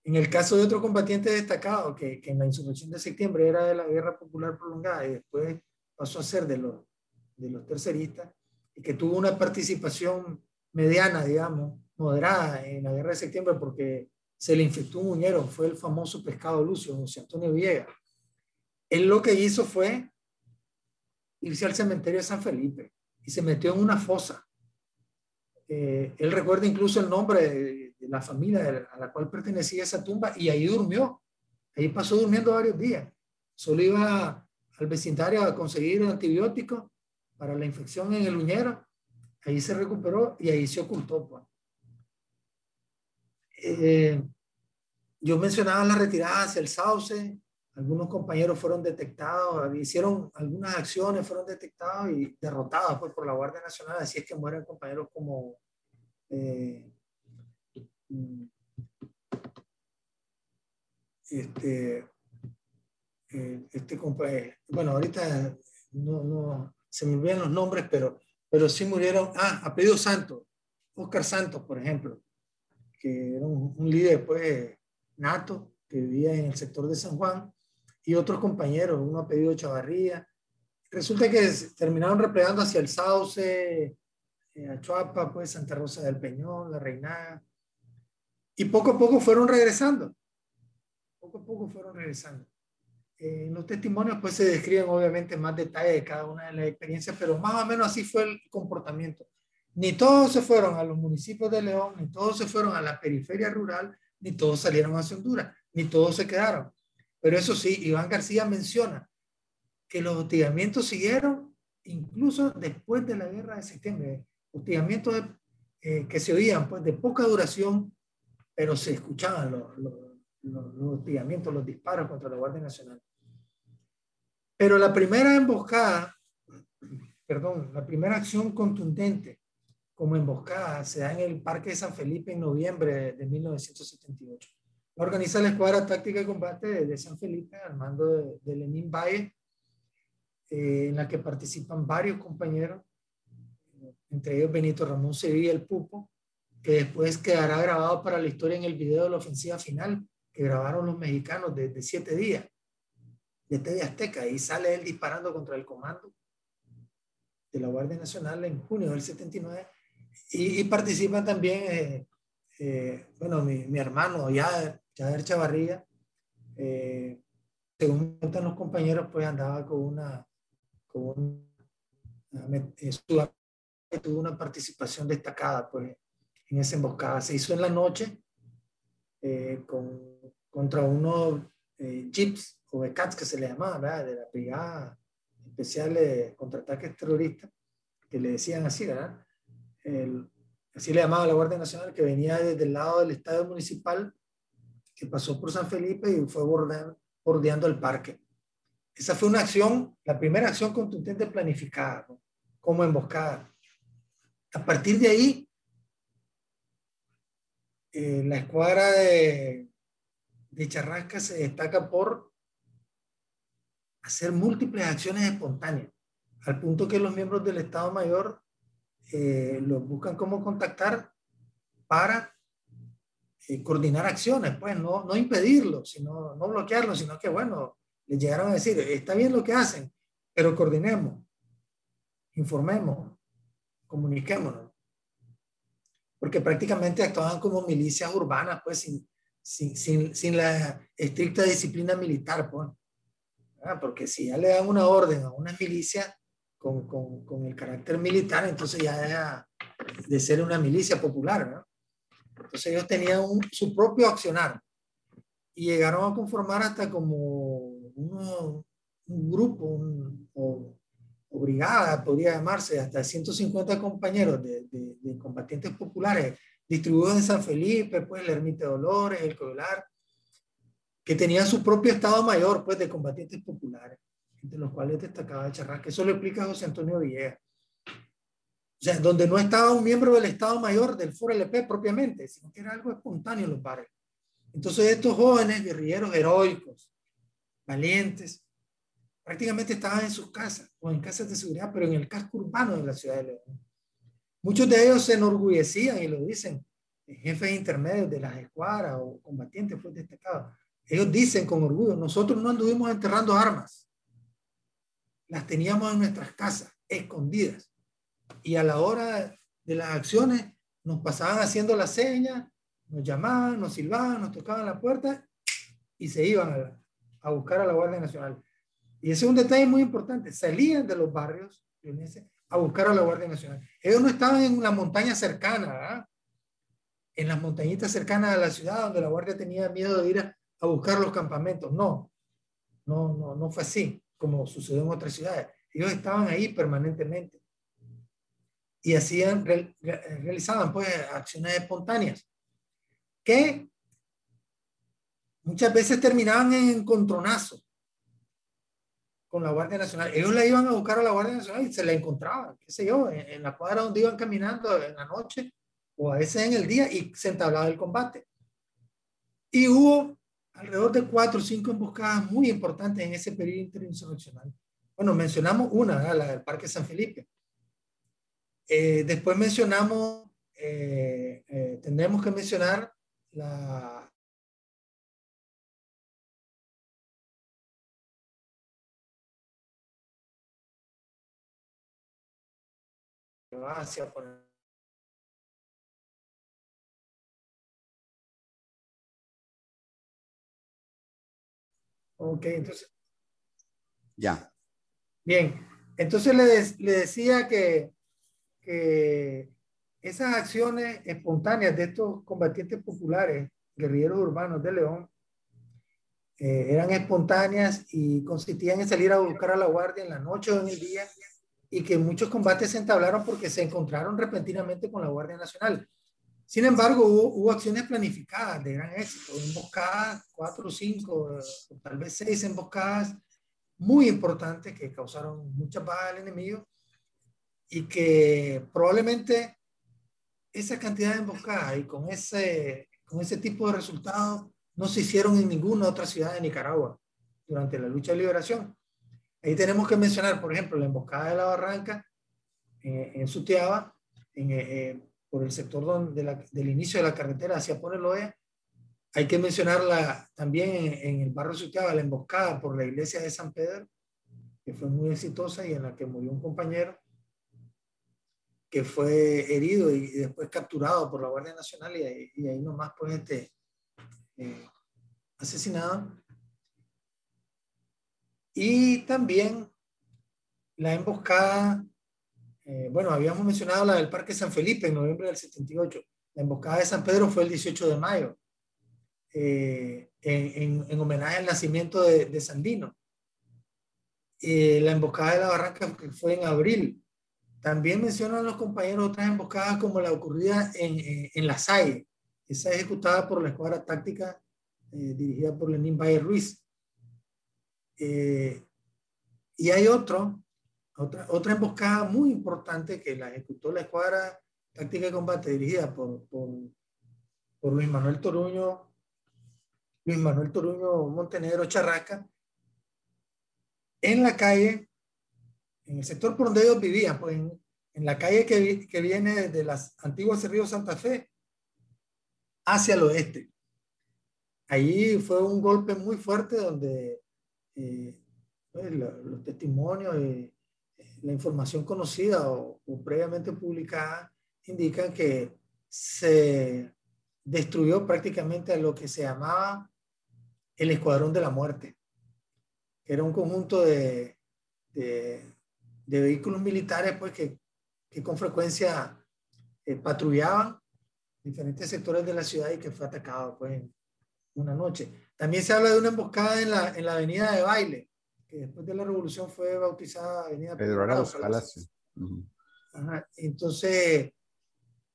En el caso de otro combatiente destacado, que, que en la insurrección de septiembre era de la guerra popular prolongada y después pasó a ser de los, de los terceristas y que tuvo una participación mediana, digamos, moderada en la guerra de septiembre porque se le infectó un muñero, fue el famoso pescado Lucio, José Antonio Villegas. Él lo que hizo fue irse al cementerio de San Felipe y se metió en una fosa. Eh, él recuerda incluso el nombre de, la familia a la cual pertenecía esa tumba y ahí durmió. Ahí pasó durmiendo varios días. Solo iba al vecindario a conseguir antibióticos para la infección en el uñero. Ahí se recuperó y ahí se ocultó. Pues. Eh, yo mencionaba la retirada hacia el sauce. Algunos compañeros fueron detectados, hicieron algunas acciones, fueron detectados y derrotados pues, por la Guardia Nacional. Así es que mueren compañeros como eh, este, eh, este compañero, bueno, ahorita no, no, se me olvidan los nombres, pero, pero sí murieron, ah, apellido Santos, Oscar Santos, por ejemplo, que era un, líder, pues, nato, que vivía en el sector de San Juan, y otros compañeros, uno apellido Chavarría. Resulta que terminaron replegando hacia el Sauce, eh, Achuapa, pues, Santa Rosa del Peñón, La Reinaga, y poco a poco fueron regresando, poco a poco fueron regresando. eh, en los testimonios pues se describen obviamente más detalles de cada una de las experiencias, pero más o menos así fue el comportamiento. Ni todos se fueron a los municipios de León, ni todos se fueron a la periferia rural, ni todos salieron hacia Honduras, ni todos se quedaron. Pero eso sí, Iván García menciona que los hostigamientos siguieron incluso después de la guerra de septiembre. Hostigamientos eh, que se oían pues de poca duración, pero se escuchaban los, los, los, los hostigamientos, los disparos contra la Guardia Nacional. Pero la primera emboscada, perdón, la primera acción contundente como emboscada se da en el Parque de San Felipe en noviembre de 1978. Organiza la Escuadra Táctica de Combate de San Felipe al mando de, de Lenín Valle, eh, en la que participan varios compañeros, entre ellos Benito Ramón Sevilla, el Pupo, que después quedará grabado para la historia en el video de la ofensiva final que grabaron los mexicanos desde de siete días de TV Azteca. Y sale él disparando contra el comando de la Guardia Nacional en junio del 79 y, y participa también, eh, eh, bueno, mi, mi, hermano Yader, Yader Chavarría, eh, según cuentan los compañeros, pues andaba con una, con una, eh, tuvo una participación destacada pues en esa emboscada. Se hizo en la noche eh, con, contra unos jeeps o BECATS que se le llamaba, ¿verdad? de la Brigada Especial de Contraataques Terroristas, que le decían así, ¿verdad? El, así le llamaba la Guardia Nacional, que venía desde el lado del estadio municipal, que pasó por San Felipe y fue bordeando, bordeando el parque. Esa fue una acción, la primera acción contundente planificada, ¿no? como emboscada. A partir de ahí, eh, la escuadra de, de Charrasca se destaca por hacer múltiples acciones espontáneas, al punto que los miembros del Estado Mayor eh, los buscan cómo contactar para coordinar acciones, pues no, no impedirlo, sino, no bloquearlo, sino que, bueno, les llegaron a decir, está bien lo que hacen, pero coordinemos, informemos, comuniquémonos. Porque prácticamente actuaban como milicias urbanas, pues sin, sin, sin, la estricta disciplina militar, pues. Porque si ya le dan una orden a una milicia con, con, con el carácter militar, entonces ya deja de ser una milicia popular. ¿verdad? Entonces ellos tenían un, su propio accionar y llegaron a conformar hasta como uno, un grupo un, o, o, brigada, podría llamarse, hasta 150 compañeros de, de, de, combatientes populares distribuidos en San Felipe, pues el Ermita de Dolores, el Colar, que tenían su propio Estado Mayor, pues, de combatientes populares, entre los cuales destacaba Charrasca. Eso lo explica José Antonio Villegas. O sea, donde no estaba un miembro del Estado Mayor del Foro LP propiamente, sino que era algo espontáneo en los barrios. Entonces, estos jóvenes guerrilleros heroicos, valientes, prácticamente estaban en sus casas o en casas de seguridad, pero en el casco urbano de la ciudad de León. Muchos de ellos se enorgullecían y lo dicen, jefes intermedios de las escuadras o combatientes fue destacado. Ellos dicen con orgullo, nosotros no anduvimos enterrando armas, las teníamos en nuestras casas, escondidas. Y a la hora de las acciones nos pasaban haciendo la seña, nos llamaban, nos silbaban, nos tocaban la puerta y se iban a, a buscar a la Guardia Nacional. Y ese es un detalle muy importante. Salían de los barrios a buscar a la Guardia Nacional. Ellos no estaban en una montaña cercana, ¿verdad? en las montañitas cercanas a la ciudad donde la Guardia tenía miedo de ir a, a buscar los campamentos. No, no, no, no fue así como sucedió en otras ciudades. Ellos estaban ahí permanentemente y hacían, realizaban pues acciones espontáneas que muchas veces terminaban en encontronazo con la Guardia Nacional. Ellos la iban a buscar a la Guardia Nacional y se la encontraban, qué sé yo, en la cuadra donde iban caminando en la noche o a veces en el día y se entablaba el combate. Y hubo alrededor de cuatro o cinco emboscadas muy importantes en ese periodo interinsurreccional. Bueno, mencionamos una, la del Parque San Felipe. Eh, después mencionamos, eh, eh, tendremos que mencionar la... Hacia por Ok, entonces Ya. Bien, entonces le, le decía que, que esas acciones espontáneas de estos combatientes populares, guerrilleros urbanos de León, eh, eran espontáneas y consistían en salir a buscar a la guardia en la noche o en el día y que muchos combates se entablaron porque se encontraron repentinamente con la Guardia Nacional. Sin embargo, hubo, acciones planificadas de gran éxito, emboscadas, cuatro o cinco, tal vez seis emboscadas muy importantes que causaron muchas bajas al enemigo y que probablemente esa cantidad de emboscadas y con ese, con ese tipo de resultados no se hicieron en ninguna otra ciudad de Nicaragua durante la lucha de liberación. Ahí tenemos que mencionar, por ejemplo, la emboscada de la Barranca eh, en Sutiaba, en, eh, por el sector donde del inicio de la carretera hacia Poneloya. Hay que mencionarla también en, el barrio Sutiaba, la emboscada por la iglesia de San Pedro, que fue muy exitosa y en la que murió un compañero que fue herido y, después capturado por la Guardia Nacional y, ahí nomás pues este, eh, asesinado. Y también la emboscada eh, bueno, habíamos mencionado la del Parque San Felipe en noviembre del 78. La emboscada de San Pedro fue el 18 de mayo, eh, en, homenaje al nacimiento de, Sandino. Eh, la emboscada de la Barranca fue en abril. También mencionan los compañeros otras emboscadas como la ocurrida en, La Salle, esa ejecutada por la escuadra táctica dirigida por Lenín Valle Ruiz. y hay otro otra, otra emboscada muy importante que la ejecutó la escuadra táctica de combate dirigida por, por, por Luis Manuel Toruño, Luis Manuel Toruño Montenegro Charraca, en la calle, en el sector por donde ellos vivían, pues en, en la calle que, que viene de las antiguas Río Santa Fe hacia el oeste. Allí fue un golpe muy fuerte donde eh, pues, los, testimonios y la información conocida o, previamente publicada indican que se destruyó prácticamente a lo que se llamaba el Escuadrón de la Muerte, que era un conjunto de, de, vehículos militares pues, que, que con frecuencia eh, patrullaban diferentes sectores de la ciudad y que fue atacado pues, una noche. También se habla de una emboscada en la, en la avenida de Baile, que después de la revolución fue bautizada Avenida Pedro Arauz Palacio. Entonces,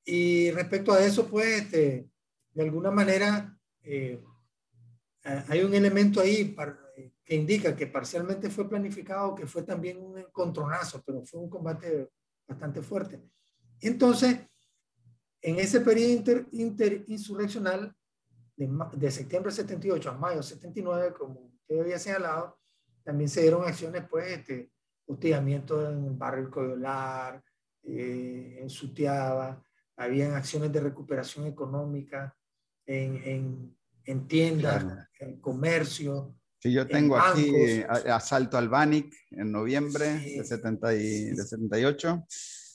y respecto a eso, pues, este, de alguna manera, eh, hay un elemento ahí que indica que parcialmente fue planificado, que fue también un encontronazo, pero fue un combate bastante fuerte. Entonces, en ese periodo interinsurreccional, de, de septiembre 78 a mayo 79, como usted había señalado, también se dieron acciones, pues, este, hostigamiento en el barrio Coyolar, eh, en Sutiaba, habían acciones de recuperación económica en, en, en tiendas, en comercio. Sí, yo tengo aquí eh, asalto al Banic en noviembre de, 70 y, de 78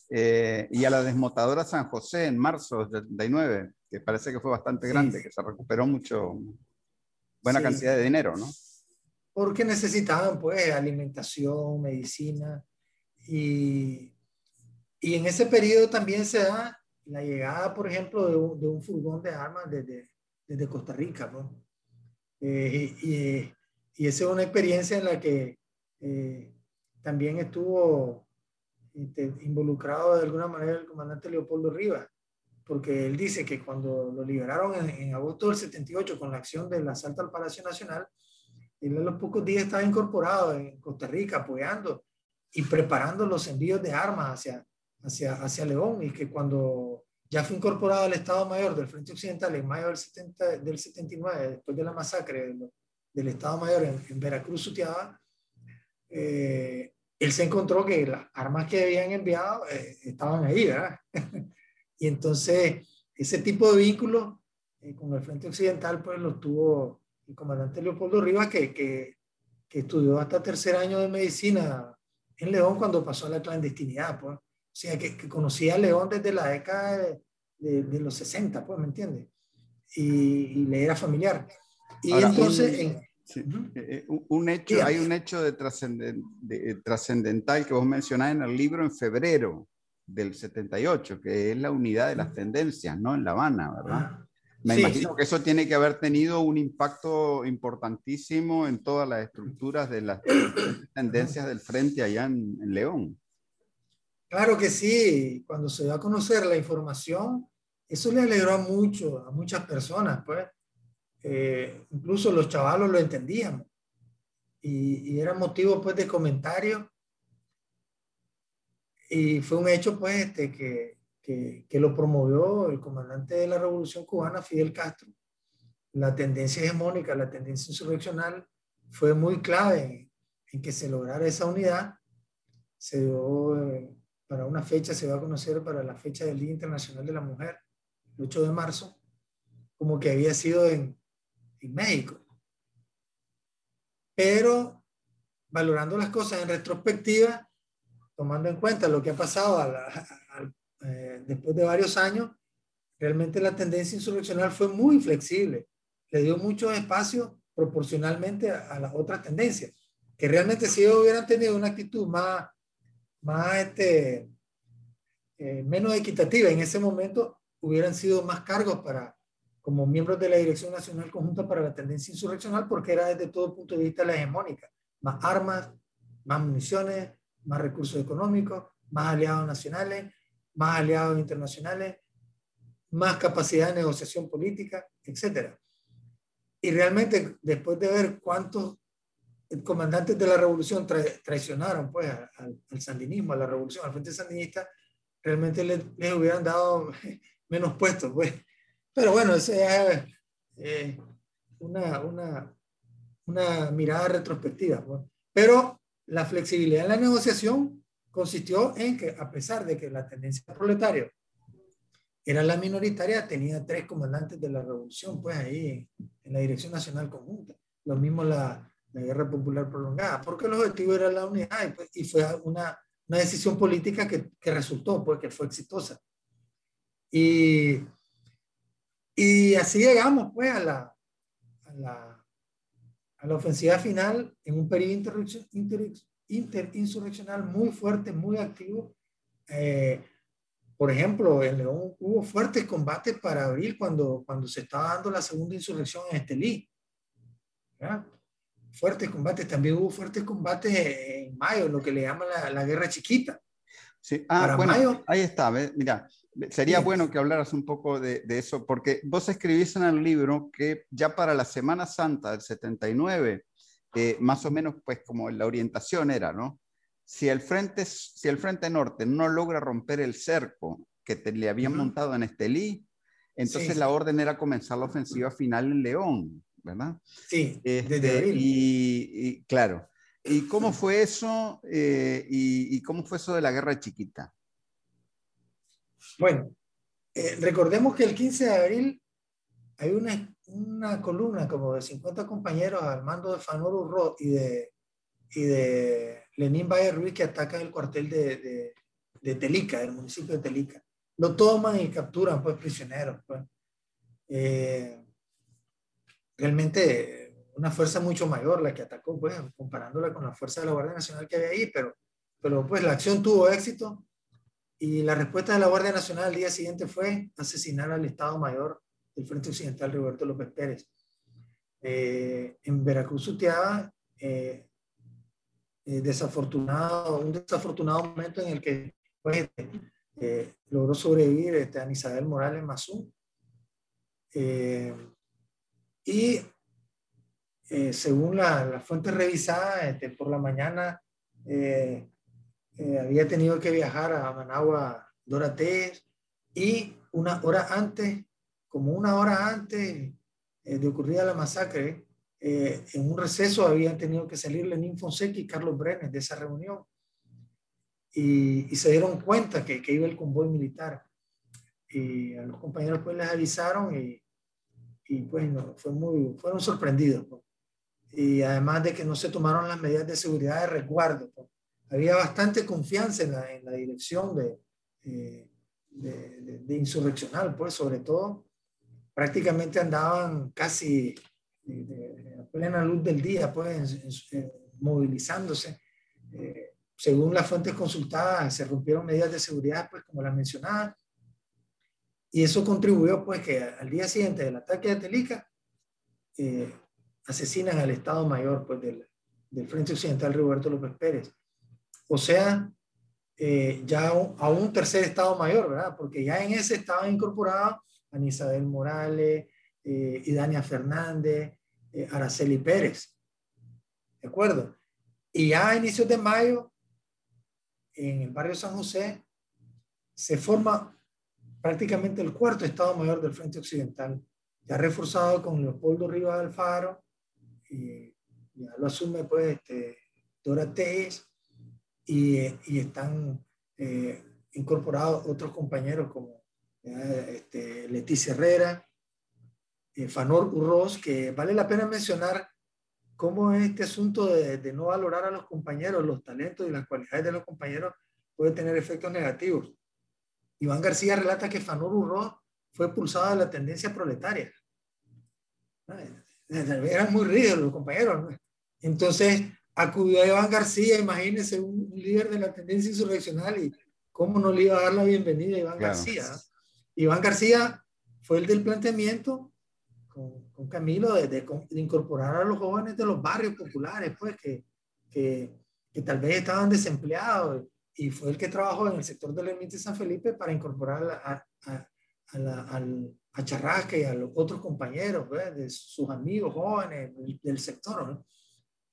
eh, y a la desmotadora San José en marzo de 79, que parece que fue bastante grande, que se recuperó mucho, buena cantidad de dinero, ¿no? porque necesitaban pues alimentación, medicina y, y en ese periodo también se da la llegada, por ejemplo, de un, de un furgón de armas desde, desde Costa Rica, ¿no? Eh, y, y, esa es una experiencia en la que eh, también estuvo este, involucrado de alguna manera el comandante Leopoldo Rivas, porque él dice que cuando lo liberaron en, agosto del 78 con la acción del asalto al Palacio Nacional, él a los pocos días estaba incorporado en Costa Rica apoyando y preparando los envíos de armas hacia, hacia, hacia León y que cuando ya fue incorporado al Estado Mayor del Frente Occidental en mayo del, 70, del 79, después de la masacre del, Estado Mayor en, Veracruz, Sutiaba, eh, él se encontró que las armas que habían enviado eh, estaban ahí, ¿verdad? y entonces ese tipo de vínculos eh, con el Frente Occidental pues los tuvo el comandante Leopoldo Rivas, que, que, que, estudió hasta tercer año de medicina en León cuando pasó a la clandestinidad, pues. O sea, que, que conocía a León desde la década de, de, los 60, pues, ¿me entiendes? Y, y, le era familiar. Y entonces... Sí. Eh, un hecho, hay un hecho de, trascendental que vos mencionás en el libro en febrero del 78, que es la unidad de las tendencias, ¿no? En La Habana, ¿verdad? Ah. Me imagino que eso tiene que haber tenido un impacto importantísimo en todas las estructuras de las tendencias del frente allá en, León. Claro que sí, cuando se da a conocer la información, eso le alegró mucho a muchas personas, pues. Eh, incluso los chavalos lo entendían y, y, era motivo pues de comentario y fue un hecho pues este, que, que, lo promovió el comandante de la Revolución Cubana, Fidel Castro. La tendencia hegemónica, la tendencia insurreccional fue muy clave en, que se lograra esa unidad. Se dio eh, para una fecha, se va a conocer para la fecha del Día Internacional de la Mujer, el 8 de marzo, como que había sido en, en México. Pero valorando las cosas en retrospectiva, tomando en cuenta lo que ha pasado al eh, después de varios años, realmente la tendencia insurreccional fue muy flexible, le dio mucho espacio proporcionalmente a, las otras tendencias, que realmente si ellos hubieran tenido una actitud más, más este, eh, menos equitativa en ese momento, hubieran sido más cargos para, como miembros de la Dirección Nacional Conjunta para la Tendencia Insurreccional, porque era desde todo punto de vista la hegemónica. Más armas, más municiones, más recursos económicos, más aliados nacionales, más aliados internacionales, más capacidad de negociación política, etc. Y realmente, después de ver cuántos comandantes de la revolución traicionaron pues, al, sandinismo, a la revolución, al frente sandinista, realmente les, hubieran dado menos puestos. Pues. Pero bueno, es eh, una, una, una, mirada retrospectiva. Pues. Pero la flexibilidad en la negociación consistió en que, a pesar de que la tendencia proletaria era la minoritaria, tenía tres comandantes de la revolución, pues ahí en la Dirección Nacional Conjunta. Lo mismo la, la Guerra Popular Prolongada, porque el objetivo era la unidad y, pues, y fue una, una, decisión política que, que, resultó, pues que fue exitosa. Y, y así llegamos, pues, a la, a la, a la ofensiva final en un periodo inter, interinsurreccional muy fuerte, muy activo. Eh, por ejemplo, en León hubo fuertes combates para abril cuando, cuando se estaba dando la segunda insurrección en Estelí. Fuertes combates, también hubo fuertes combates en mayo, lo que le llaman la, la guerra chiquita. Sí, ah, bueno, ahí está, mira, sería bueno que hablaras un poco de, de, eso, porque vos escribís en el libro que ya para la Semana Santa del 79 más o menos pues como la orientación era, ¿no? Si el frente, si el frente norte no logra romper el cerco que le habían montado en Estelí, entonces la orden era comenzar la ofensiva final en León, ¿verdad? Sí, desde este, abril. Y, claro. ¿Y cómo fue eso? Eh, y, cómo fue eso de la guerra chiquita? Bueno, eh, recordemos que el 15 de abril hay una columna como de 50 compañeros al mando de Fanoro Ro y de, y de Lenín Valle Ruiz que atacan el cuartel de, de, de, Telica, del municipio de Telica. Lo toman y capturan pues prisioneros. Pues. Eh, realmente una fuerza mucho mayor la que atacó, pues, comparándola con la fuerza de la Guardia Nacional que había ahí, pero, pero pues la acción tuvo éxito y la respuesta de la Guardia Nacional al día siguiente fue asesinar al Estado Mayor del Frente Occidental Roberto López Pérez. Eh, en Veracruz Utiaba, eh, eh, desafortunado, un desafortunado momento en el que pues, logró sobrevivir este, a Isabel Morales Mazú. y según la, la, fuente revisada, este, por la mañana había tenido que viajar a Managua Dorates y una hora antes como una hora antes eh, de ocurrir la masacre, eh, en un receso habían tenido que salir Lenín Fonseca y Carlos Brenes de esa reunión. Y, se dieron cuenta que, que, iba el convoy militar. Y a los compañeros pues les avisaron y, y pues no, fue muy, fueron sorprendidos. Pues. Y además de que no se tomaron las medidas de seguridad de resguardo. Pues. Había bastante confianza en la, en la dirección de, eh, de, de, de, insurreccional, pues sobre todo prácticamente andaban casi plena luz del día, pues, movilizándose. Eh, según las fuentes consultadas, se rompieron medidas de seguridad, pues, como las mencionaba, y eso contribuyó, pues, que al día siguiente del ataque de Telica, eh, asesinan al Estado Mayor, pues, del, del Frente Occidental Roberto López Pérez. O sea, eh, ya a un tercer Estado Mayor, ¿verdad? Porque ya en ese estaban incorporados Anisabel Morales, eh, Idania Fernández, eh, Araceli Pérez. ¿De acuerdo? Y ya a inicios de mayo, en el barrio San José, se forma prácticamente el cuarto Estado Mayor del Frente Occidental, ya reforzado con Leopoldo Rivas Alfaro, y ya lo asume pues este, Dora y, y están eh, incorporados otros compañeros como este, Leticia Herrera, eh, Fanor Urroz, que vale la pena mencionar cómo este asunto de, de, no valorar a los compañeros, los talentos y las cualidades de los compañeros puede tener efectos negativos. Iván García relata que Fanor Urroz fue expulsado de la tendencia proletaria. Eran muy rígidos los compañeros. Entonces acudió a Iván García, imagínense un, líder de la tendencia insurreccional y cómo no le iba a dar la bienvenida a Iván García. Iván García fue el del planteamiento con, con Camilo de, de, incorporar a los jóvenes de los barrios populares, pues que, que, que, tal vez estaban desempleados y fue el que trabajó en el sector del Ermita San Felipe para incorporar a, a, a, la, al, a Charrasca y a los otros compañeros, pues, de sus amigos jóvenes del, del sector. ¿no?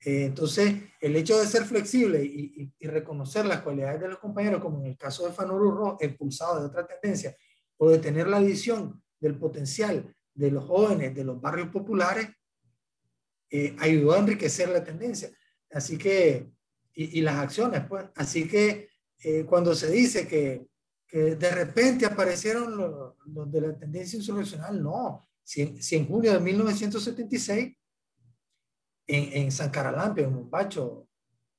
Eh, entonces, el hecho de ser flexible y, y, y, reconocer las cualidades de los compañeros, como en el caso de Fanor expulsado de otra tendencia, o de tener la visión del potencial de los jóvenes de los barrios populares, eh, ayudó a enriquecer la tendencia. Así que, y, y las acciones, pues, así que eh, cuando se dice que, que, de repente aparecieron los, los, de la tendencia insurreccional, no. Si, si en junio de 1976 en, San Caralampio, en Mombacho,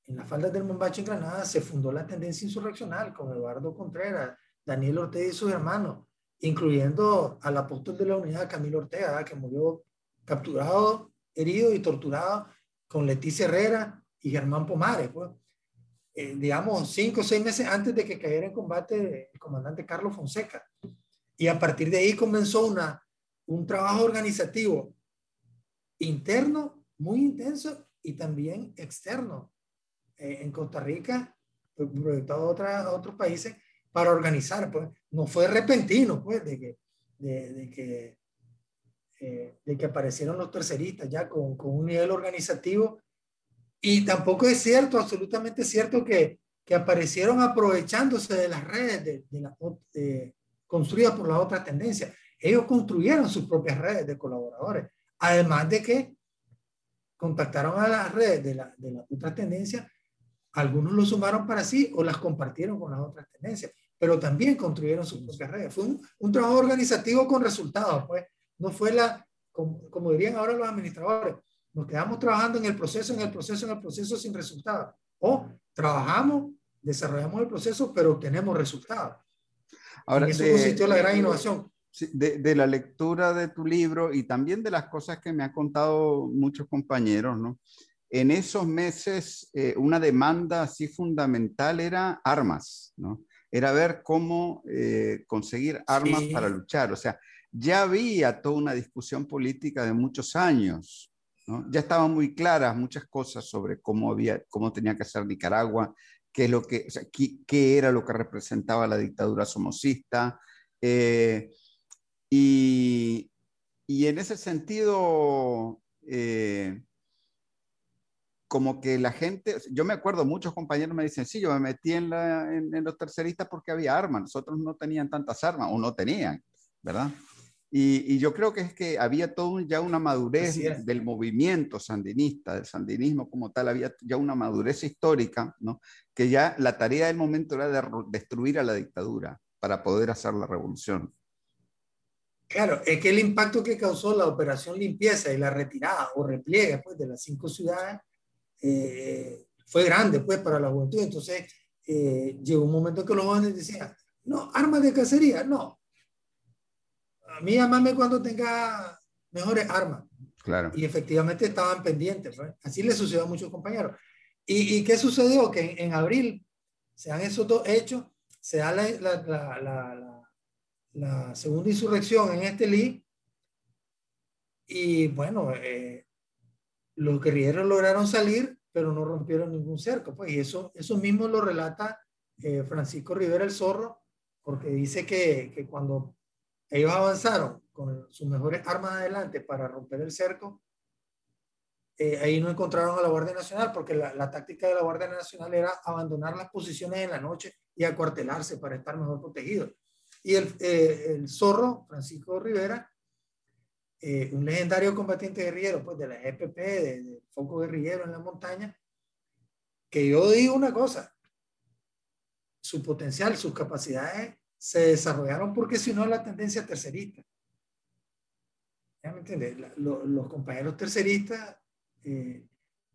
en las faldas del Mombacho en Granada, se fundó la tendencia insurreccional con Eduardo Contreras, Daniel Ortega y sus hermanos, incluyendo al apóstol de la unidad, Camilo Ortega, que murió capturado, herido y torturado con Leticia Herrera y Germán Pomares, pues. Eh, digamos, cinco o seis meses antes de que cayera en combate el comandante Carlos Fonseca. Y a partir de ahí comenzó una, un trabajo organizativo interno muy intenso y también externo. Eh, en Costa Rica, pues, proyectado a, otra, otros países para organizar, pues no fue repentino, pues, de que, de, que, eh, de que aparecieron los terceristas ya con, con, un nivel organizativo. Y tampoco es cierto, absolutamente cierto, que, que aparecieron aprovechándose de las redes de, de la, construidas por la otra tendencia. Ellos construyeron sus propias redes de colaboradores. Además de que contactaron a las redes de la, de la otra tendencia, algunos lo sumaron para sí o las compartieron con las otras tendencias, pero también construyeron sus propias redes. Fue un, un trabajo organizativo con resultados, pues no fue la, como, como, dirían ahora los administradores, nos quedamos trabajando en el proceso, en el proceso, en el proceso sin resultados. O trabajamos, desarrollamos el proceso, pero obtenemos resultados. Ahora, en eso de, consistió la gran innovación de, de, la lectura de tu libro y también de las cosas que me han contado muchos compañeros, ¿no? En esos meses, eh, una demanda así fundamental era armas, ¿no? Era ver cómo eh, conseguir armas sí. para luchar. O sea, ya había toda una discusión política de muchos años, ¿no? Ya estaban muy claras muchas cosas sobre cómo, había, cómo tenía que ser Nicaragua, qué, es lo que, o sea, qué, qué era lo que representaba la dictadura somocista. Eh, y, y en ese sentido, eh, como que la gente, yo me acuerdo, muchos compañeros me dicen, sí, yo me metí en, la, en, en los terceristas porque había armas, nosotros no tenían tantas armas, o no tenían, ¿verdad? Y, y, yo creo que es que había todo ya una madurez del movimiento sandinista, del sandinismo como tal, había ya una madurez histórica, ¿no? Que ya la tarea del momento era de destruir a la dictadura para poder hacer la revolución. Claro, es que el impacto que causó la operación limpieza y la retirada o repliegue pues, de las cinco ciudades eh, fue grande pues, para la juventud. Entonces, eh, llegó un momento que los jóvenes decían, no, armas de cacería, no. A mí llámame cuando tenga mejores armas. Claro. Y efectivamente estaban pendientes. pues. Así le sucedió a muchos compañeros. ¿Y, y qué sucedió? Que en, en, abril se dan esos dos hechos, se da la, la, la, la, la segunda insurrección en este Lee. Y bueno, eh, los guerrilleros lograron salir, pero no rompieron ningún cerco. Pues, y eso, eso mismo lo relata eh, Francisco Rivera el Zorro, porque dice que, que cuando ellos avanzaron con sus mejores armas adelante para romper el cerco, eh, ahí no encontraron a la Guardia Nacional porque la, la, táctica de la Guardia Nacional era abandonar las posiciones en la noche y acuartelarse para estar mejor protegidos. Y el, eh, el zorro, Francisco Rivera, eh, un legendario combatiente guerrillero pues, de la GPP, de, foco guerrillero en la montaña, que yo digo una cosa, su potencial, sus capacidades se desarrollaron porque si no la tendencia tercerista. ¿Ya me entiendes? Los, los compañeros terceristas eh,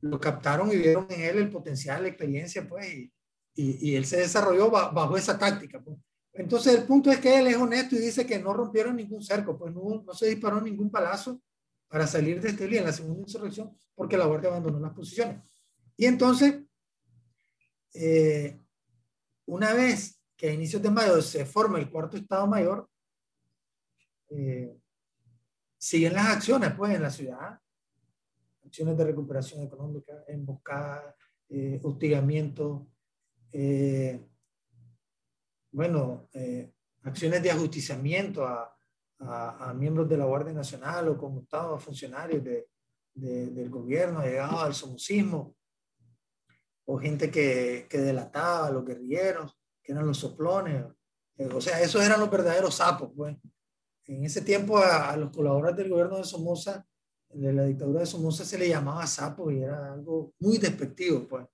lo captaron y vieron en él el potencial, la experiencia, pues, y, y, y él se desarrolló bajo esa táctica. Pues. Entonces, el punto es que él es honesto y dice que no rompieron ningún cerco, pues no, no se disparó ningún palazo para salir de Estelí en la segunda insurrección, porque la Guardia abandonó las posiciones. Y entonces, eh, una vez que a inicios de mayo se forma el cuarto Estado Mayor, eh, siguen las acciones, pues, en la ciudad, acciones de recuperación económica, emboscada, eh, hostigamiento, eh, bueno, eh, acciones de ajusticiamiento a, a, a, miembros de la Guardia Nacional o conmutados a funcionarios de, de, del gobierno llegados al somocismo, o gente que, que, delataba a los guerrilleros, que eran los soplones. Eh, o sea, esos eran los verdaderos sapos. Pues. En ese tiempo a, a los colaboradores del gobierno de Somoza de la dictadura de Somoza se le llamaba sapo y era algo muy despectivo, pues.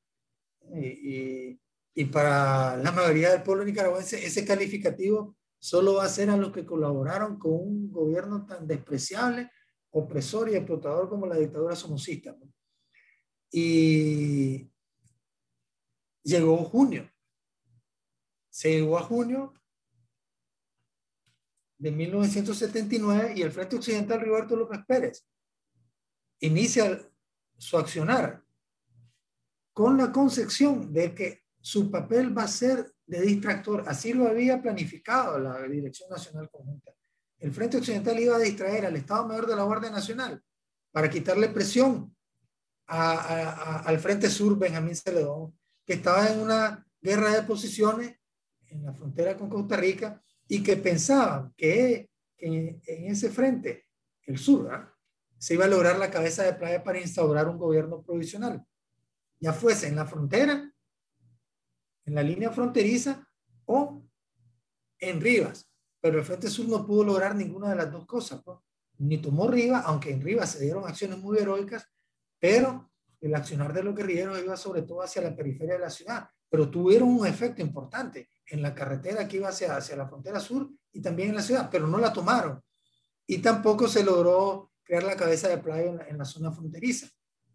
Y, y, y, para la mayoría del pueblo nicaragüense ese calificativo solo va a ser a los que colaboraron con un gobierno tan despreciable, opresor y explotador como la dictadura somocista. Pues. Y llegó junio. Se llegó a junio de 1979 y el Frente Occidental Roberto López Pérez inicia su accionar con la concepción de que su papel va a ser de distractor. Así lo había planificado la Dirección Nacional Conjunta. El Frente Occidental iba a distraer al Estado Mayor de la Guardia Nacional para quitarle presión al Frente Sur, Benjamín Celedón, que estaba en una guerra de posiciones en la frontera con Costa Rica y que pensaban que, en, ese frente, el sur, ¿verdad? se iba a lograr la cabeza de playa para instaurar un gobierno provisional, ya fuese en la frontera, en la línea fronteriza o en Rivas. Pero el Frente Sur no pudo lograr ninguna de las dos cosas. ¿no? Ni tomó Rivas, aunque en Rivas se dieron acciones muy heroicas, pero el accionar de los guerrilleros iba sobre todo hacia la periferia de la ciudad. Pero tuvieron un efecto importante en la carretera que iba hacia, hacia la frontera sur y también en la ciudad, pero no la tomaron. Y tampoco se logró crear la cabeza de playa en la, en la, zona fronteriza,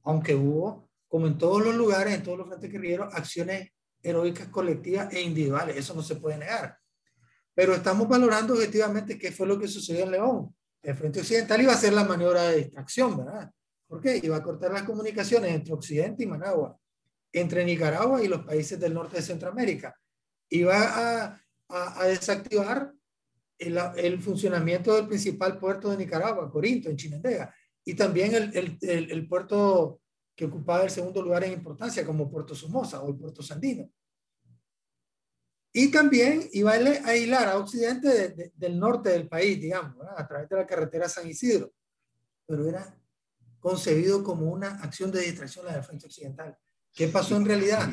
aunque hubo, como en todos los lugares, en todos los frentes guerrilleros, acciones heroicas colectivas e individuales, eso no se puede negar. Pero estamos valorando objetivamente qué fue lo que sucedió en León. El Frente Occidental iba a hacer la maniobra de distracción, ¿verdad? ¿Por qué? Iba a cortar las comunicaciones entre Occidente y Managua, entre Nicaragua y los países del norte de Centroamérica. Iba a, a, a desactivar el, el, funcionamiento del principal puerto de Nicaragua, Corinto, en Chinandega, y también el, el, el, puerto que ocupaba el segundo lugar en importancia, como Puerto Somoza o el Puerto Sandino. Y también iba a hilar a occidente de, de, del norte del país, digamos, ¿verdad? a través de la carretera San Isidro. Pero era concebido como una acción de distracción la del Frente Occidental. ¿Qué pasó en realidad?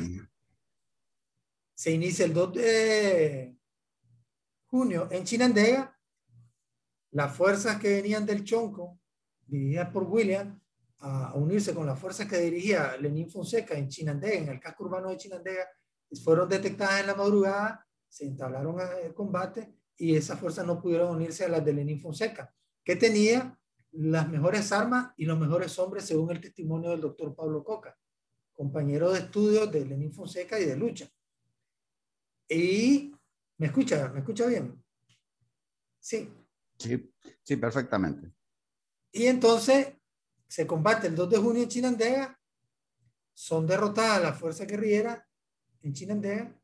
Se inicia el 2 de junio en Chinandega, las fuerzas que venían del Chonco, dirigidas por William, a unirse con las fuerzas que dirigía Lenín Fonseca en Chinandega, en el casco urbano de Chinandega, fueron detectadas en la madrugada, se entablaron el combate y esas fuerzas no pudieron unirse a las de Lenín Fonseca, que tenía las mejores armas y los mejores hombres según el testimonio del doctor Pablo Coca, compañero de estudios de Lenín Fonseca y de lucha. Y ¿Me escucha? ¿Me escucha bien? Sí. Sí, sí, perfectamente. Y entonces, se combate el 2 de junio en Chinandega, son derrotadas las fuerzas guerrilleras en Chinandega.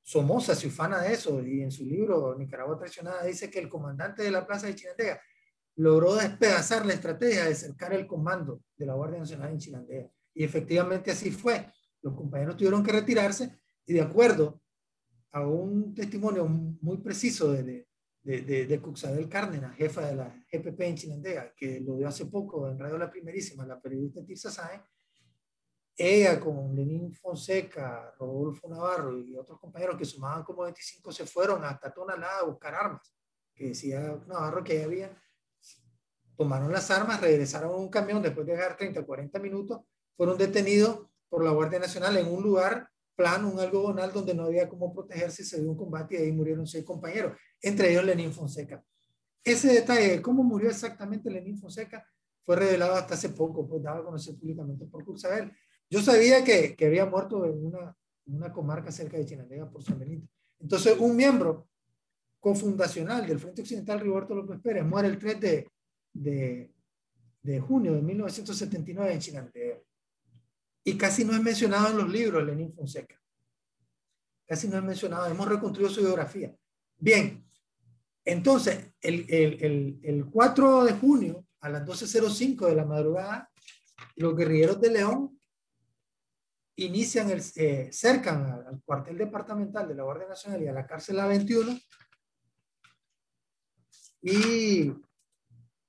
Somoza se ufana de eso y en su libro Nicaragua traicionada dice que el comandante de la plaza de Chinandega logró despedazar la estrategia de cercar el comando de la Guardia Nacional en Chinandega. Y efectivamente así fue. Los compañeros tuvieron que retirarse y de acuerdo a un testimonio muy preciso de, de, de, de Cuxabel Cárdenas, jefa de la GPP en Chinandega, que lo dio hace poco en Radio La Primerísima, la periodista Tirsa Sáenz, ella con Lenín Fonseca, Rodolfo Navarro y otros compañeros que sumaban como 25 se fueron hasta Tonalá a buscar armas, que decía Navarro que había, tomaron las armas, regresaron a un camión después de dejar 30 o 40 minutos, fueron detenidos por la Guardia Nacional en un lugar plano, un algodonal donde no había cómo protegerse, se dio un combate y ahí murieron seis compañeros, entre ellos Lenín Fonseca. Ese detalle de cómo murió exactamente Lenín Fonseca fue revelado hasta hace poco, pues daba a conocer públicamente por Cursabel. Yo sabía que, que había muerto en una, una comarca cerca de Chinandega por San Benito. Entonces, un miembro cofundacional del Frente Occidental, Rigoberto López Pérez, muere el 3 de, de, de junio de 1979 en Chinandega. Y casi no es mencionado en los libros Lenín Fonseca. Casi no es mencionado. Hemos reconstruido su biografía. Bien, entonces, el, el, el, el 4 de junio, a las 12.05 de la madrugada, los guerrilleros de León inician el, eh, cercan al, cuartel departamental de la Guardia Nacional y a la cárcel A21 y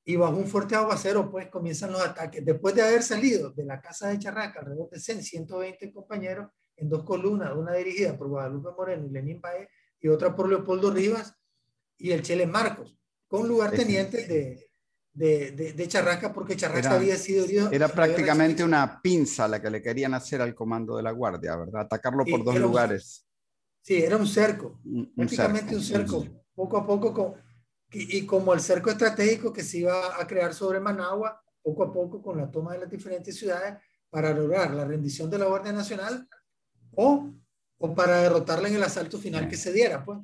y bajo un fuerte aguacero, pues comienzan los ataques. Después de haber salido de la casa de Charraca, alrededor de 100, 120 compañeros, en dos columnas, una dirigida por Guadalupe Moreno y Lenín Baez, y otra por Leopoldo Rivas y el Chele Marcos, con lugartenientes de, de, de, de, Charraca, porque Charraca era, había sido herido. Era prácticamente una pinza la que le querían hacer al comando de la Guardia, ¿verdad? Atacarlo por dos lugares. Un, sí, era un cerco, un, prácticamente un cerco. un cerco. Poco a poco, con, y, y, como el cerco estratégico que se iba a crear sobre Managua, poco a poco con la toma de las diferentes ciudades, para lograr la rendición de la Guardia Nacional o, o para derrotarla en el asalto final que se diera, pues.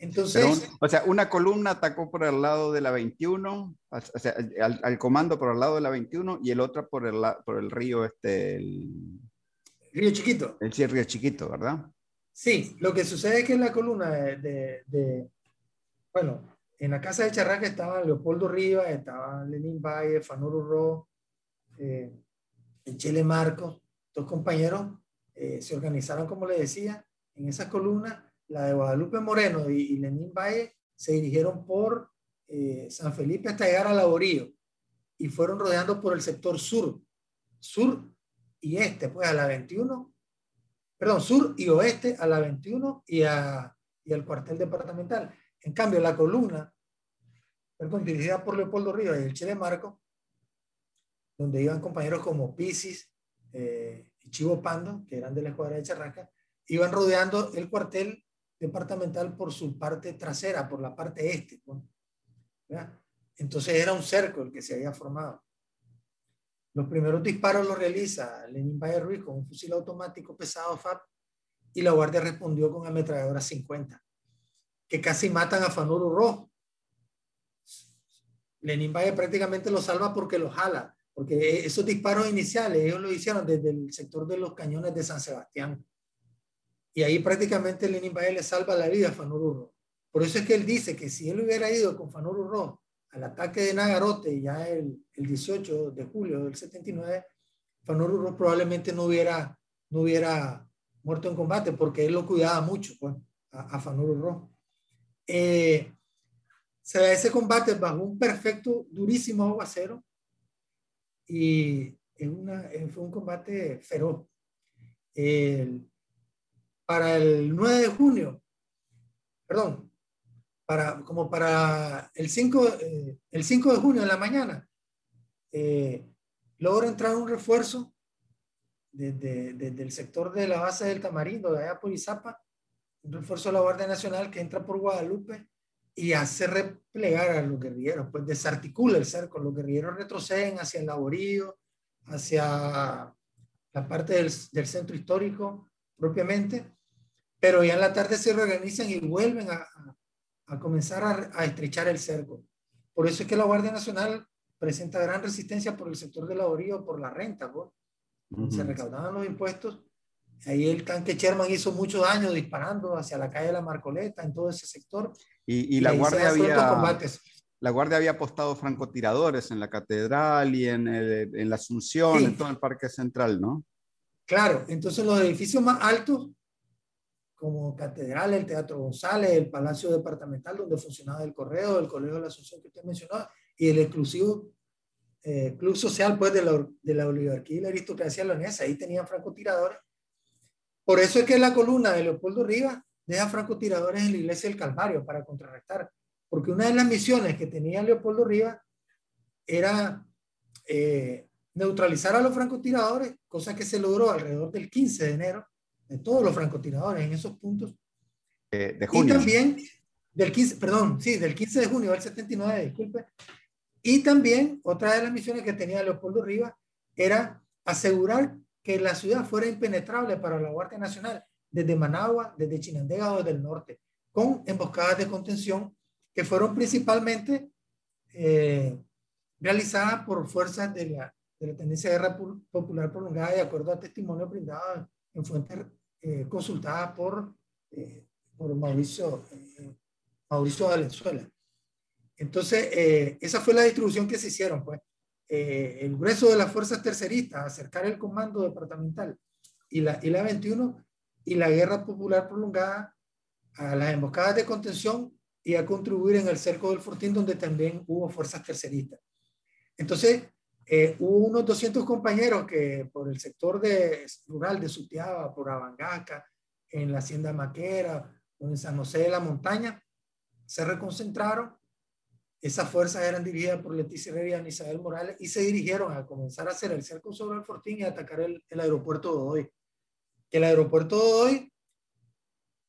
Entonces, Pero, o sea, una columna atacó por el lado de la 21, o sea, al, al, comando por el lado de la 21 y el otro por el, por el río este, el río Chiquito. El sí, río Chiquito, ¿verdad? Sí, lo que sucede es que en la columna de, de, de bueno, en la casa de Charraca estaban Leopoldo Rivas, estaba Lenín Valle, Fanuro Ro, eh, Chele Marcos, dos compañeros eh, se organizaron, como le decía, en esas columnas. La de Guadalupe Moreno y, y Lenín Valle se dirigieron por eh, San Felipe hasta llegar a Laborío y fueron rodeando por el sector sur, sur y este, pues a la 21, perdón, sur y oeste a la 21 y, a, y al cuartel departamental. En cambio, la columna, perdón, dirigida por Leopoldo Rivas y el Chile Marco, donde iban compañeros como Pisis eh, y Chivo Pando, que eran de la escuadra de Charraca, iban rodeando el cuartel departamental por su parte trasera, por la parte este. Entonces era un cerco el que se había formado. Los primeros disparos los realiza Lenín Valle Ruiz con un fusil automático pesado FAP y la guardia respondió con ametralladora 50 que casi matan a Fanuro Rojo. Lenin Valle prácticamente lo salva porque lo jala, porque esos disparos iniciales ellos lo hicieron desde el sector de los cañones de San Sebastián. Y ahí prácticamente Lenin Valle le salva la vida a Fanuro Rojo. Por eso es que él dice que si él hubiera ido con Fanuro Rojo al ataque de Nagarote ya el, el 18 de julio del 79, Fanuro Rojo probablemente no hubiera, no hubiera muerto en combate porque él lo cuidaba mucho pues, a, a Fanuro Rojo. Eh, se ese combate bajo un perfecto, durísimo aguacero y una, fue un combate feroz. El, para el 9 de junio, perdón, para, como para el 5, eh, el 5 de junio en la mañana, eh, logra entrar un refuerzo desde, desde, el sector de la base del Tamarindo, de allá por Izapa, un refuerzo de la Guardia Nacional que entra por Guadalupe y hace replegar a los guerrilleros, pues desarticula el cerco, los guerrilleros retroceden hacia el laborío, hacia la parte del, del, centro histórico propiamente, pero ya en la tarde se reorganizan y vuelven a, a, comenzar a, a, estrechar el cerco. Por eso es que la Guardia Nacional presenta gran resistencia por el sector de la orilla o por la renta, pues. Se recaudaban los impuestos. Ahí el tanque Sherman hizo mucho daño disparando hacia la calle de la Marcoleta, en todo ese sector. Y, la Guardia había... La Guardia había apostado francotiradores en la catedral y en, en la Asunción, en todo el Parque Central, ¿no? Claro, entonces los edificios más altos, como Catedral, el Teatro González, el Palacio Departamental, donde funcionaba el Correo, el Colegio de la Asunción que usted mencionó, y el exclusivo eh, club social pues, de, la, de la oligarquía y la aristocracia leonesa. Ahí tenían francotiradores. Por eso es que la columna de Leopoldo Rivas deja francotiradores en la iglesia del Calvario para contrarrestar. Porque una de las misiones que tenía Leopoldo Rivas era eh, neutralizar a los francotiradores, cosa que se logró alrededor del 15 de enero, de todos los francotiradores en esos puntos. de junio. Y también del 15, perdón, sí, del 15 de junio del 79, disculpe, y también otra de las misiones que tenía Leopoldo Rivas era asegurar que la ciudad fuera impenetrable para la Guardia Nacional desde Managua, desde Chinandega o desde el norte, con emboscadas de contención que fueron principalmente eh, realizadas por fuerzas de la, de la Tendencia de Guerra Popular Prolongada, de acuerdo a testimonio brindado en fuentes eh, consultadas por, eh, por Mauricio, Mauricio Valenzuela. Entonces, eh, esa fue la distribución que se hicieron, pues. Eh, el grueso de las fuerzas terceristas, acercar el comando departamental y la, y la 21 y la guerra popular prolongada a las emboscadas de contención y a contribuir en el cerco del Fortín, donde también hubo fuerzas terceristas. Entonces, eh, hubo unos 200 compañeros que por el sector de, rural de Sutiaba, por Abangaca, en la Hacienda Maquera o en San José de la Montaña, se reconcentraron esas fuerzas eran dirigidas por Leticia Herrera y Isabel Morales y se dirigieron a comenzar a hacer el cerco sobre el Fortín y a atacar el, aeropuerto de hoy. El aeropuerto de hoy,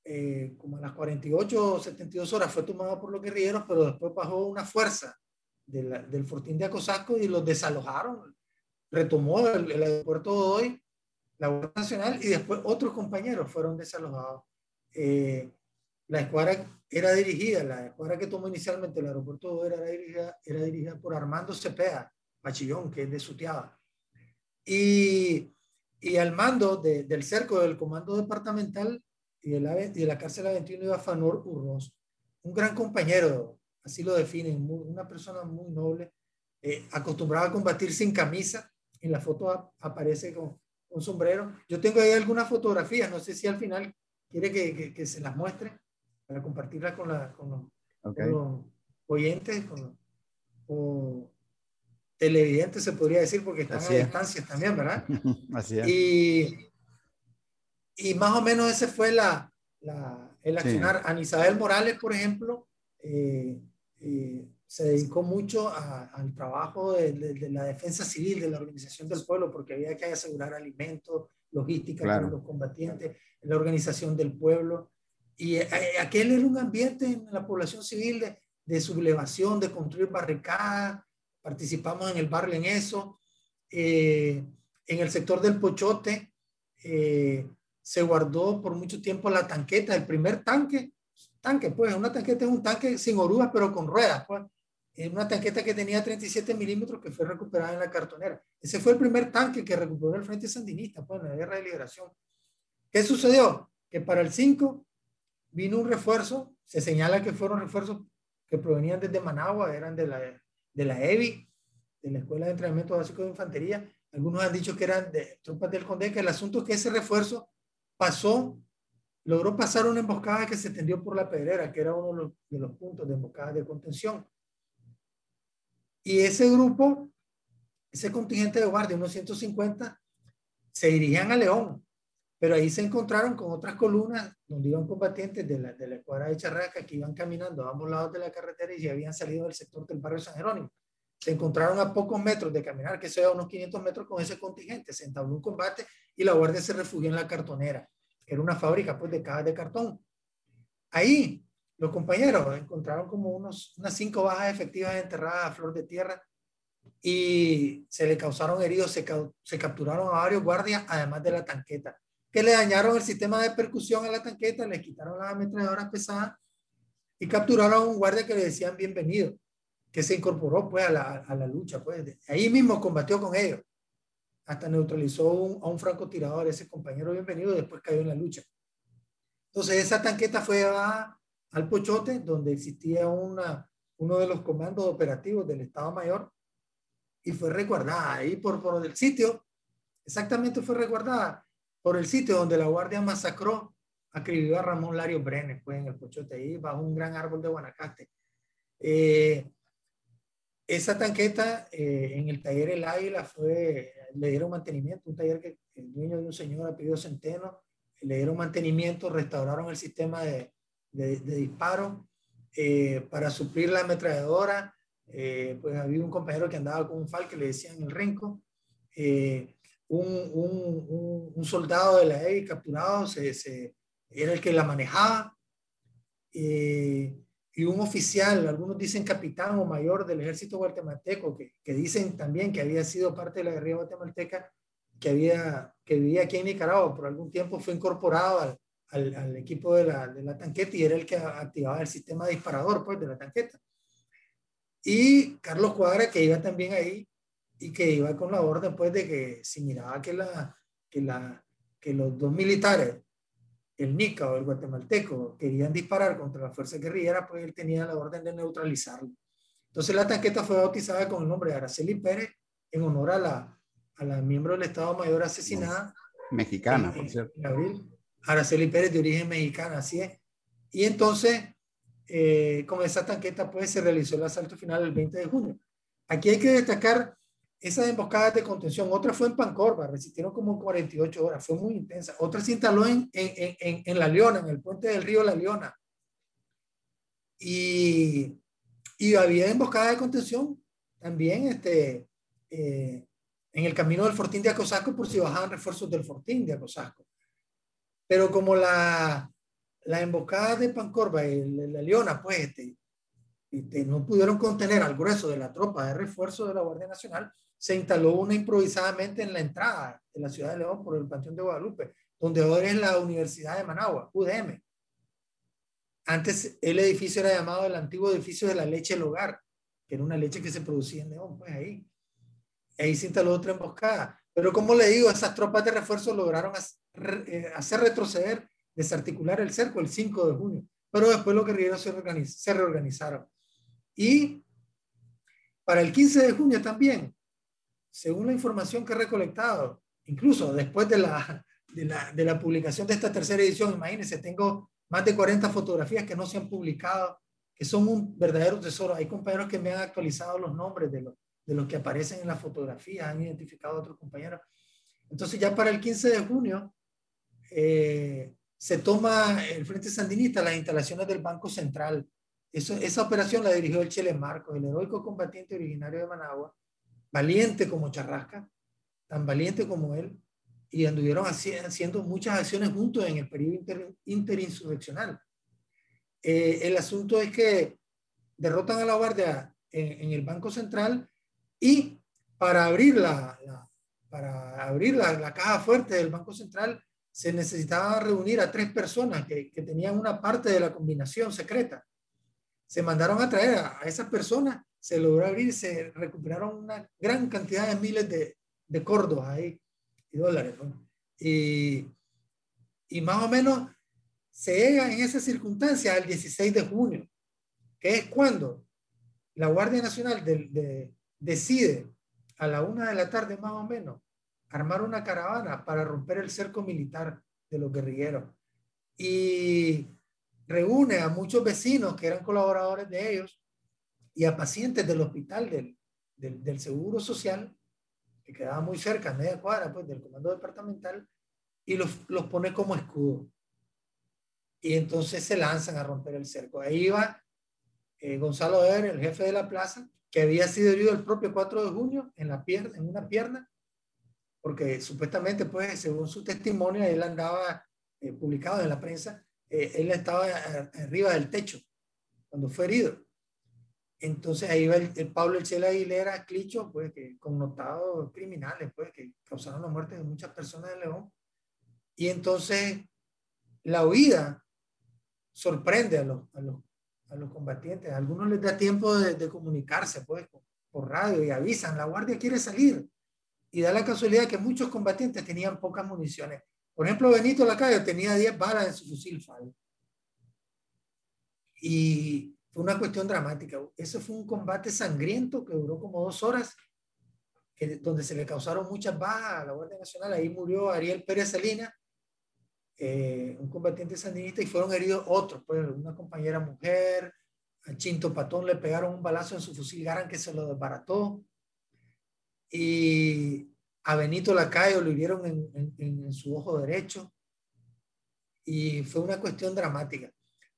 eh, como a las 48 o 72 horas, fue tomado por los guerrilleros, pero después bajó una fuerza del Fortín de Acosasco y los desalojaron. Retomó el, aeropuerto de hoy, la Guardia Nacional, y después otros compañeros fueron desalojados. Eh, la escuadra era dirigida, la escuadra que tomó inicialmente el aeropuerto era, dirigida, era dirigida por Armando Cepeda, Machillón, que es de Sutiaba. Y, y al mando del cerco del comando departamental y de la, de la cárcel 21 iba Fanor Urroz, un gran compañero, así lo definen, una persona muy noble, eh, acostumbrado a combatir sin camisa. En la foto aparece con un sombrero. Yo tengo ahí algunas fotografías, no sé si al final quiere que, que, que se las muestre para compartirla con, la, con, los, oyentes con, o televidentes, se podría decir, porque están a distancia también, ¿verdad? Así es. Y, y más o menos ese fue la, la el accionar. Sí. Isabel Morales, por ejemplo, eh, eh, se dedicó mucho al trabajo de, de, la defensa civil, de la organización del pueblo, porque había que asegurar alimentos, logística para los combatientes, la organización del pueblo. Y eh, eh, aquel era un ambiente en la población civil de, de sublevación, de construir barricadas. Participamos en el barrio en eso. Eh, en el sector del Pochote se guardó por mucho tiempo la tanqueta, el primer tanque. Tanque, pues, una tanqueta es un tanque sin orugas, pero con ruedas. Pues. Una tanqueta que tenía 37 milímetros que fue recuperada en la cartonera. Ese fue el primer tanque que recuperó el Frente Sandinista, pues, en la Guerra de Liberación. ¿Qué sucedió? Que para el 5 vino un refuerzo, se señala que fueron refuerzos que provenían desde Managua, eran de la, de la EBI, de la Escuela de Entrenamiento Básico de Infantería. Algunos han dicho que eran de tropas del Conde, que el asunto es que ese refuerzo pasó, logró pasar una emboscada que se tendió por la Pedrera, que era uno de los, de los puntos de emboscada de contención. Y ese grupo, ese contingente de guardia, unos 150, se dirigían a León, pero ahí se encontraron con otras columnas donde iban combatientes de la, de la escuadra de Charraca que iban caminando a ambos lados de la carretera y ya habían salido del sector del barrio San Jerónimo. Se encontraron a pocos metros de caminar, que sea unos 500 metros con ese contingente. Se entabló un combate y la guardia se refugió en la cartonera, era una fábrica pues, de cajas de cartón. Ahí los compañeros encontraron como unos, unas cinco bajas efectivas enterradas a flor de tierra y se le causaron heridos, se, se capturaron a varios guardias, además de la tanqueta que le dañaron el sistema de percusión a la tanqueta, le quitaron las ametralladoras pesadas y capturaron a un guardia que le decían bienvenido. que se incorporó pues a la, a la lucha. Pues. Ahí mismo combatió con ellos. Hasta neutralizó a un francotirador, ese compañero bienvenido, después cayó en la lucha. Entonces esa tanqueta fue a, al Pochote, donde existía una, uno de los comandos operativos del Estado Mayor, y fue resguardada ahí por, por el sitio, exactamente fue resguardada por el sitio donde la Guardia masacró, acribió a Ramón Lario Brenes, pues en el Pochote, ahí bajo un gran árbol de Guanacaste. Eh, esa tanqueta eh, en el taller El Águila fue, le dieron mantenimiento, un taller que el dueño de un señor apellido Centeno, le dieron mantenimiento, restauraron el sistema de, de, disparo eh, para suplir la ametralladora. Eh, pues había un compañero que andaba con un FAL que le decían el renco. Un, un, un, soldado de la EI capturado se, se, era el que la manejaba y un oficial, algunos dicen capitán o mayor del ejército guatemalteco, que, que, dicen también que había sido parte de la guerrilla guatemalteca, que, había, que vivía aquí en Nicaragua, por algún tiempo fue incorporado al, al, al equipo de la, de la, tanqueta y era el que activaba el sistema disparador pues, de la tanqueta. Y Carlos Cuadra, que iba también ahí y que iba con la orden pues, de que si miraba que, la, que, la, que los dos militares el Nica o el guatemalteco querían disparar contra la fuerza guerrillera, pues él tenía la orden de neutralizarlo. Entonces la tanqueta fue bautizada con el nombre de Araceli Pérez en honor a la, a la miembro del Estado Mayor asesinada. Mexicana, por cierto. En abril. Araceli Pérez de origen mexicana, así es. Y entonces, eh, con esa tanqueta, pues se realizó el asalto final el 20 de junio. Aquí hay que destacar esas emboscadas de contención. Otra fue en Pancorba, resistieron como 48 horas, fue muy intensa. Otra se instaló en, en, en, en La Leona, en el puente del río La Leona. Y, y había emboscadas de contención también este, eh, en el camino del Fortín de Acosasco por si bajaban refuerzos del Fortín de Acosasco. Pero como la, la emboscada de Pancorba y La Leona, pues este, este, no pudieron contener al grueso de la tropa de refuerzo de la Guardia Nacional, se instaló una improvisadamente en la entrada de la ciudad de León por el Panteón de Guadalupe, donde ahora es la Universidad de Managua, UDM. Antes el edificio era llamado el antiguo edificio de la leche del hogar, que era una leche que se producía en León, pues ahí. Ahí se instaló otra emboscada. Pero como le digo, esas tropas de refuerzo lograron eh, hacer retroceder, desarticular el cerco el 5 de junio. Pero después los guerrilleros se, se reorganizaron. Y para el 15 de junio también, según la información que he recolectado, incluso después de la, de la, publicación de esta tercera edición, imagínense, tengo más de 40 fotografías que no se han publicado, que son un verdadero tesoro. Hay compañeros que me han actualizado los nombres de los, de los que aparecen en las fotografías, han identificado a otros compañeros. Entonces ya para el 15 de junio eh, se toma el Frente Sandinista las instalaciones del Banco Central. Esa operación la dirigió el Chile Marcos, el heroico combatiente originario de Managua, valiente como Charrasca, tan valiente como él, y anduvieron haciendo muchas acciones juntos en el periodo interinsurreccional. Eh, el asunto es que derrotan a la Guardia en, el Banco Central y para abrir la, para abrir la, caja fuerte del Banco Central se necesitaba reunir a tres personas que, tenían una parte de la combinación secreta. Se mandaron a traer a, a esas personas se logró abrir, se recuperaron una gran cantidad de miles de, de ahí y dólares. Y, y, más o menos se llega en esa circunstancia al 16 de junio, que es cuando la Guardia Nacional de, decide a la una de la tarde más o menos armar una caravana para romper el cerco militar de los guerrilleros. Y reúne a muchos vecinos que eran colaboradores de ellos y a pacientes del hospital del, del, del Seguro Social, que quedaba muy cerca, media cuadra, pues, del comando departamental, y los, los pone como escudo. Y entonces se lanzan a romper el cerco. Ahí va eh, Gonzalo Eder, el jefe de la plaza, que había sido herido el propio 4 de junio en, la pierna, en una pierna, porque supuestamente, pues, según su testimonio, él andaba eh, publicado en la prensa, eh, él estaba arriba del techo cuando fue herido. Entonces ahí va el, Pablo Elchela Aguilera, Clicho, pues que connotados criminales, pues que causaron la muerte de muchas personas de León. Y entonces la huida sorprende a los, a los, a los combatientes. A algunos les da tiempo de, de comunicarse pues, por radio y avisan, la guardia quiere salir. Y da la casualidad que muchos combatientes tenían pocas municiones. Por ejemplo, Benito Lacayo tenía 10 balas en su fusil FAL. Y fue una cuestión dramática. Ese fue un combate sangriento que duró como dos horas, que, donde se le causaron muchas bajas a la Guardia Nacional. Ahí murió Ariel Pérez Salinas, eh, un combatiente sandinista, y fueron heridos otros, pues una compañera mujer, a Chinto Patón le pegaron un balazo en su fusil Garan que se lo desbarató. Y a Benito Lacayo lo hirieron en, en, su ojo derecho. Y fue una cuestión dramática.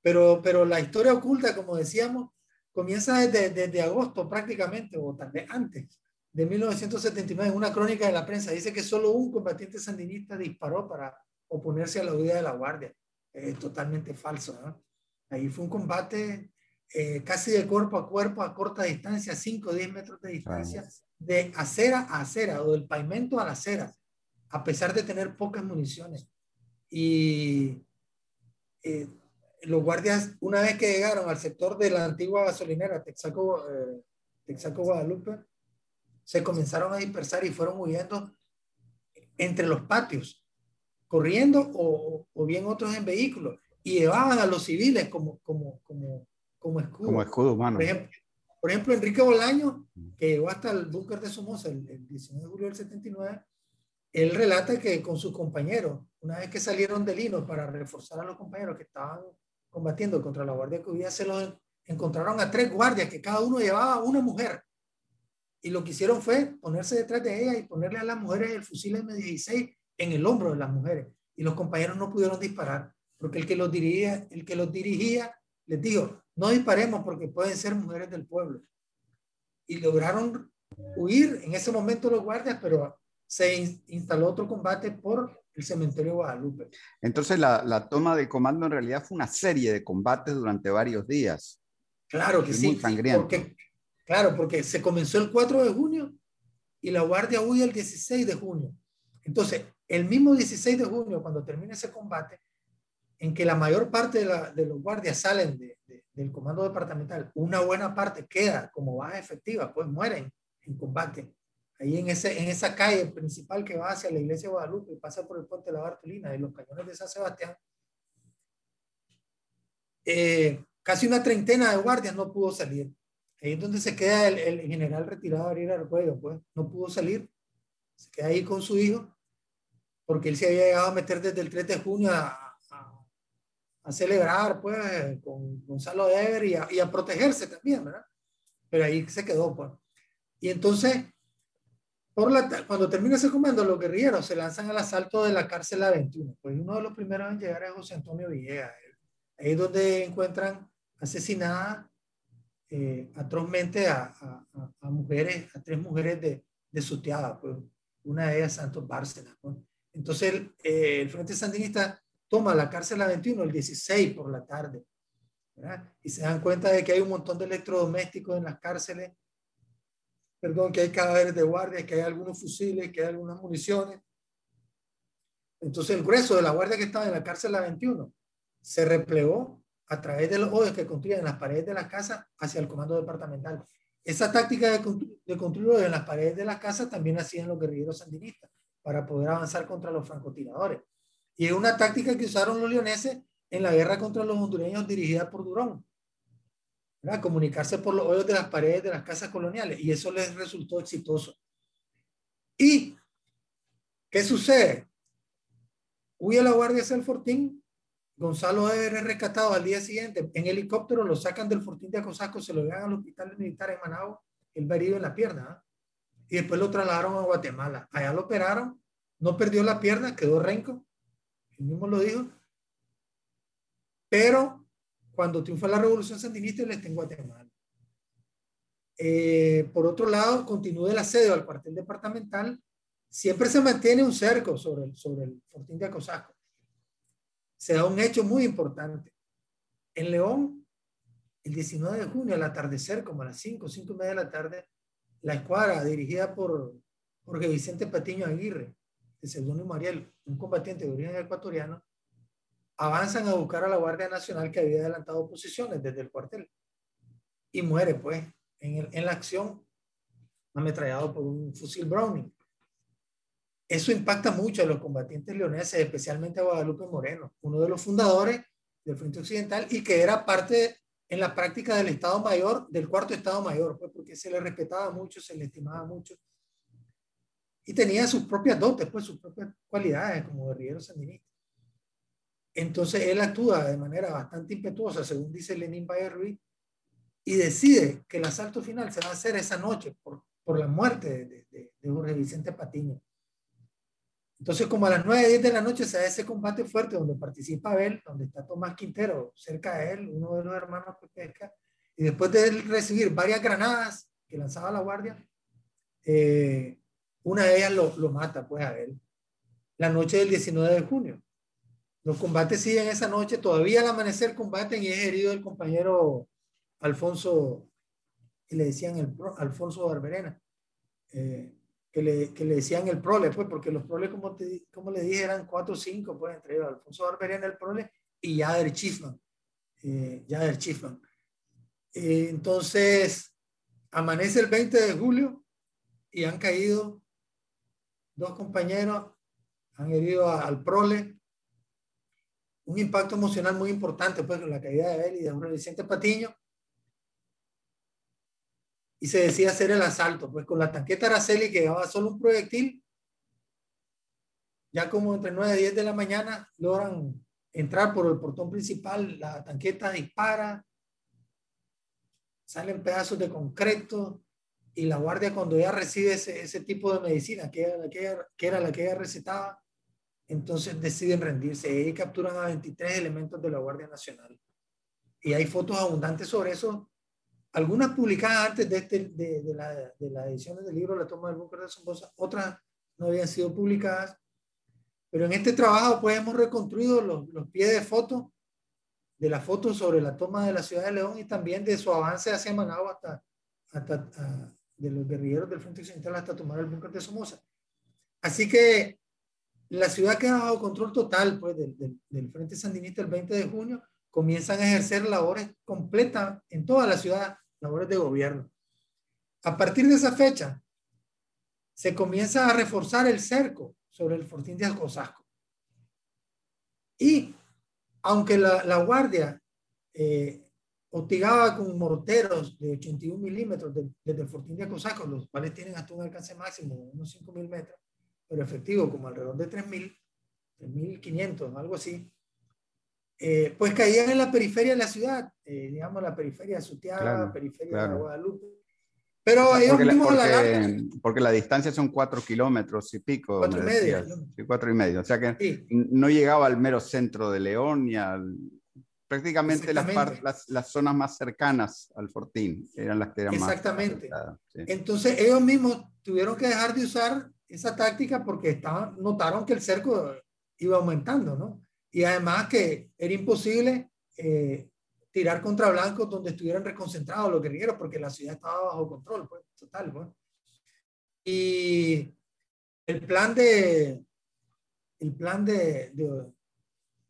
Pero, pero la historia oculta, como decíamos, comienza desde, desde agosto prácticamente, o tal vez antes, de 1979, en una crónica de la prensa. Dice que solo un combatiente sandinista disparó para oponerse a la huida de la Guardia. Es totalmente falso. Ahí fue un combate eh, casi de cuerpo a cuerpo, a corta distancia, 5 o 10 metros de distancia, de acera a acera o del pavimento a la acera, a pesar de tener pocas municiones. Y eh, los guardias, una vez que llegaron al sector de la antigua gasolinera Texaco, eh, Texaco Guadalupe, se comenzaron a dispersar y fueron huyendo entre los patios, corriendo o, o bien otros en vehículos, y llevaban a los civiles como, como, como, como escudo. Como escudo humano. Por ejemplo, por ejemplo Enrique Bolaño, que llegó hasta el búnker de Somoza el, el 19 de julio del 79, él relata que con sus compañeros, una vez que salieron del Lino para reforzar a los compañeros que estaban combatiendo contra la Guardia Cubilla, se los encontraron a tres guardias que cada uno llevaba una mujer. Y lo que hicieron fue ponerse detrás de ella y ponerle a las mujeres el fusil M16 en el hombro de las mujeres. Y los compañeros no pudieron disparar, porque el que los dirigía, el que los dirigía les dijo, no disparemos porque pueden ser mujeres del pueblo. Y lograron huir en ese momento los guardias, pero se instaló otro combate por el cementerio Guadalupe. Entonces la, la, toma de comando en realidad fue una serie de combates durante varios días. Claro que sí. Porque, claro, porque se comenzó el 4 de junio y la guardia huye el 16 de junio. Entonces, el mismo 16 de junio, cuando termina ese combate, en que la mayor parte de, la, de los guardias salen de, de, del comando departamental, una buena parte queda como baja efectiva, pues mueren en combate ahí en, ese, en esa calle principal que va hacia la iglesia de Guadalupe y pasa por el puente de la Bartolina y los cañones de San Sebastián, eh, casi una treintena de guardias no pudo salir. Ahí es donde se queda el, el general retirado Ariel Arguello, pues no pudo salir, se queda ahí con su hijo, porque él se había llegado a meter desde el 3 de junio a, a, a celebrar pues con Gonzalo Ever y a, y a protegerse también, ¿verdad? Pero ahí se quedó, pues. Y entonces por la, cuando termina ese comando, los guerrilleros se lanzan al asalto de la cárcel A21. Pues uno de los primeros en llegar es José Antonio Villegas. Ahí es donde encuentran asesinada eh, atrozmente a, a, a, mujeres, a tres mujeres de, de Suteada, pues una de ellas Santos Bárcenas. Pues. Entonces el, eh, el, Frente Sandinista toma la cárcel A21 el 16 por la tarde. ¿verdad? Y se dan cuenta de que hay un montón de electrodomésticos en las cárceles perdón, que hay cadáveres de guardia, que hay algunos fusiles, que hay algunas municiones. Entonces el grueso de la guardia que estaba en la cárcel la 21 se replegó a través de los hoyos que construían las paredes de las casas hacia el comando departamental. Esa táctica de, de construir en las paredes de las casas también hacían los guerrilleros sandinistas para poder avanzar contra los francotiradores. Y es una táctica que usaron los leoneses en la guerra contra los hondureños dirigida por Durón comunicarse por los hoyos de las paredes de las casas coloniales y eso les resultó exitoso. ¿Y qué sucede? Huye la guardia hacia el fortín, Gonzalo debe es rescatado al día siguiente en helicóptero, lo sacan del fortín de Acosasco, se lo llevan al hospital militar en Managua, el herido en la pierna, ¿ah? y después lo trasladaron a Guatemala. Allá lo operaron, no perdió la pierna, quedó renco, él mismo lo dijo, pero cuando triunfa la revolución sandinista, les tengo Guatemala. Eh, por otro lado, continúa el asedio al cuartel departamental. Siempre se mantiene un cerco sobre el, sobre el fortín de Acosasco. Se da un hecho muy importante. En León, el 19 de junio, al atardecer, como a las 5, 5 y media de la tarde, la escuadra dirigida por Jorge Vicente Patiño Aguirre, de seudónimo Mariel, un combatiente de origen ecuatoriano, avanzan a buscar a la Guardia Nacional que había adelantado posiciones desde el cuartel. Y muere, pues, en, en la acción, ametrallado por un fusil Browning. Eso impacta mucho a los combatientes leoneses, especialmente a Guadalupe Moreno, uno de los fundadores del Frente Occidental y que era parte en la práctica del Estado Mayor, del cuarto Estado Mayor, pues porque se le respetaba mucho, se le estimaba mucho y tenía sus propias dotes, pues sus propias cualidades como guerrillero sandinista. Entonces él actúa de manera bastante impetuosa, según dice Lenín Bayer y decide que el asalto final se va a hacer esa noche por, por la muerte de, de, de Jorge Vicente Patiño. Entonces, como a las 9, 10 de la noche se da ese combate fuerte donde participa Abel, donde está Tomás Quintero cerca de él, uno de los hermanos que pesca, y después de recibir varias granadas que lanzaba la guardia, eh, una de ellas lo, lo mata, pues, a él. La noche del 19 de junio. Los combates siguen esa noche, todavía al amanecer combaten y es herido el compañero Alfonso, que le decían el Alfonso Barberena, eh, que, le, que le decían el prole, pues, porque los proles, como, te, como le dije, eran cuatro o cinco, pues, entre ellos Alfonso Barberena, el prole, y Yader Chiefman. Eh, Yader Chiefman. Eh, entonces, amanece el 20 de julio y han caído dos compañeros han herido al prole. Un impacto emocional muy importante, pues, con la caída de él y de Jorge Vicente Patiño. Y se decía hacer el asalto, pues, con la tanqueta Araceli que llevaba solo un proyectil. Ya como entre 9 y 10 de la mañana logran entrar por el portón principal, la tanqueta dispara, salen pedazos de concreto, y la guardia cuando ella recibe ese, ese tipo de medicina, que era, la que, que era la que ella recetaba, entonces deciden rendirse y capturan a 23 elementos de la Guardia Nacional. Y hay fotos abundantes sobre eso, algunas publicadas antes de, este, de, de, la, de las ediciones del libro La toma del búnker de Sombosa, otras no habían sido publicadas, pero en este trabajo pues hemos reconstruido los, los pies de fotos de la foto sobre la toma de la ciudad de León y también de su avance hacia Managua hasta, hasta, de los guerrilleros del Frente Occidental hasta tomar el búnker de Somoza. Así que la ciudad queda bajo control total pues, del, del, del, Frente Sandinista el 20 de junio. Comienzan a ejercer labores completas en toda la ciudad, labores de gobierno. A partir de esa fecha, se comienza a reforzar el cerco sobre el fortín de Alcozasco. Y aunque la, la Guardia eh, hostigaba con morteros de 81 milímetros desde el fortín de Acosaco, los cuales tienen hasta un alcance máximo de unos 5.000 metros, pero efectivo como alrededor de 3.000, 3.500, algo así, eh, pues caían en la periferia de la ciudad, eh, digamos la periferia de Sutiaga, claro, periferia claro. de Guadalupe. Pero ellos mismos la, porque, la porque la distancia son 4 kilómetros y pico. Cuatro y medio. Sí, cuatro y medio. O sea que sí. no llegaba al mero centro de León ni al prácticamente las, las, las, zonas más cercanas al Fortín eran las que eran Exactamente. más sí. Entonces ellos mismos tuvieron que dejar de usar esa táctica porque estaban, notaron que el cerco iba aumentando, ¿no? Y además que era imposible eh, tirar contra blancos donde estuvieran reconcentrados los guerrilleros porque la ciudad estaba bajo control, pues, total, pues. Y el plan de, el plan de, de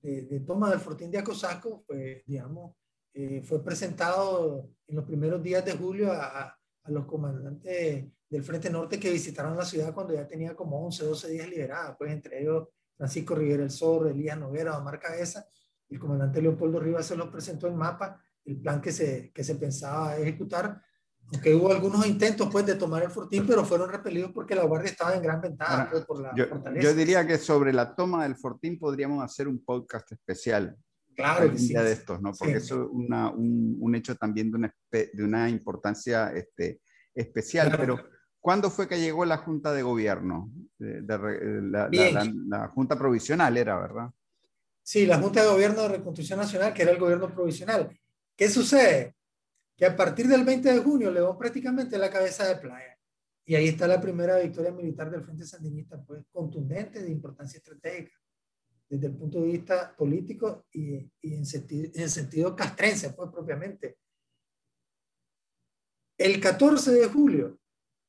de, de toma del fortín de Acosaco, pues, digamos, eh, fue presentado en los primeros días de julio a, a, los comandantes del Frente Norte que visitaron la ciudad cuando ya tenía como 11, 12 días liberada, pues entre ellos Francisco Rivera el Zorro, Elías Noguera, Omar Cabeza, el comandante Leopoldo Rivas se los presentó en mapa, el plan que se, que se pensaba ejecutar aunque hubo algunos intentos pues de tomar el fortín, pero fueron repelidos porque la guardia estaba en gran ventaja Ahora, pues, por la yo, fortaleza. Yo diría que sobre la toma del fortín podríamos hacer un podcast especial. Claro que sí. de estos, ¿no? Porque sí. eso es una, un, un, hecho también de una, de una importancia este, especial. Claro. Pero, ¿cuándo fue que llegó la Junta de Gobierno? De, de, la, la, la, la Junta Provisional era, ¿verdad? Sí, la Junta de Gobierno de Reconstrucción Nacional, que era el gobierno provisional. ¿Qué sucede? que a partir del 20 de junio León prácticamente la cabeza de playa. Y ahí está la primera victoria militar del Frente Sandinista, pues contundente, de importancia estratégica, desde el punto de vista político y, y en, sentido, en sentido castrense, pues propiamente. El 14 de julio,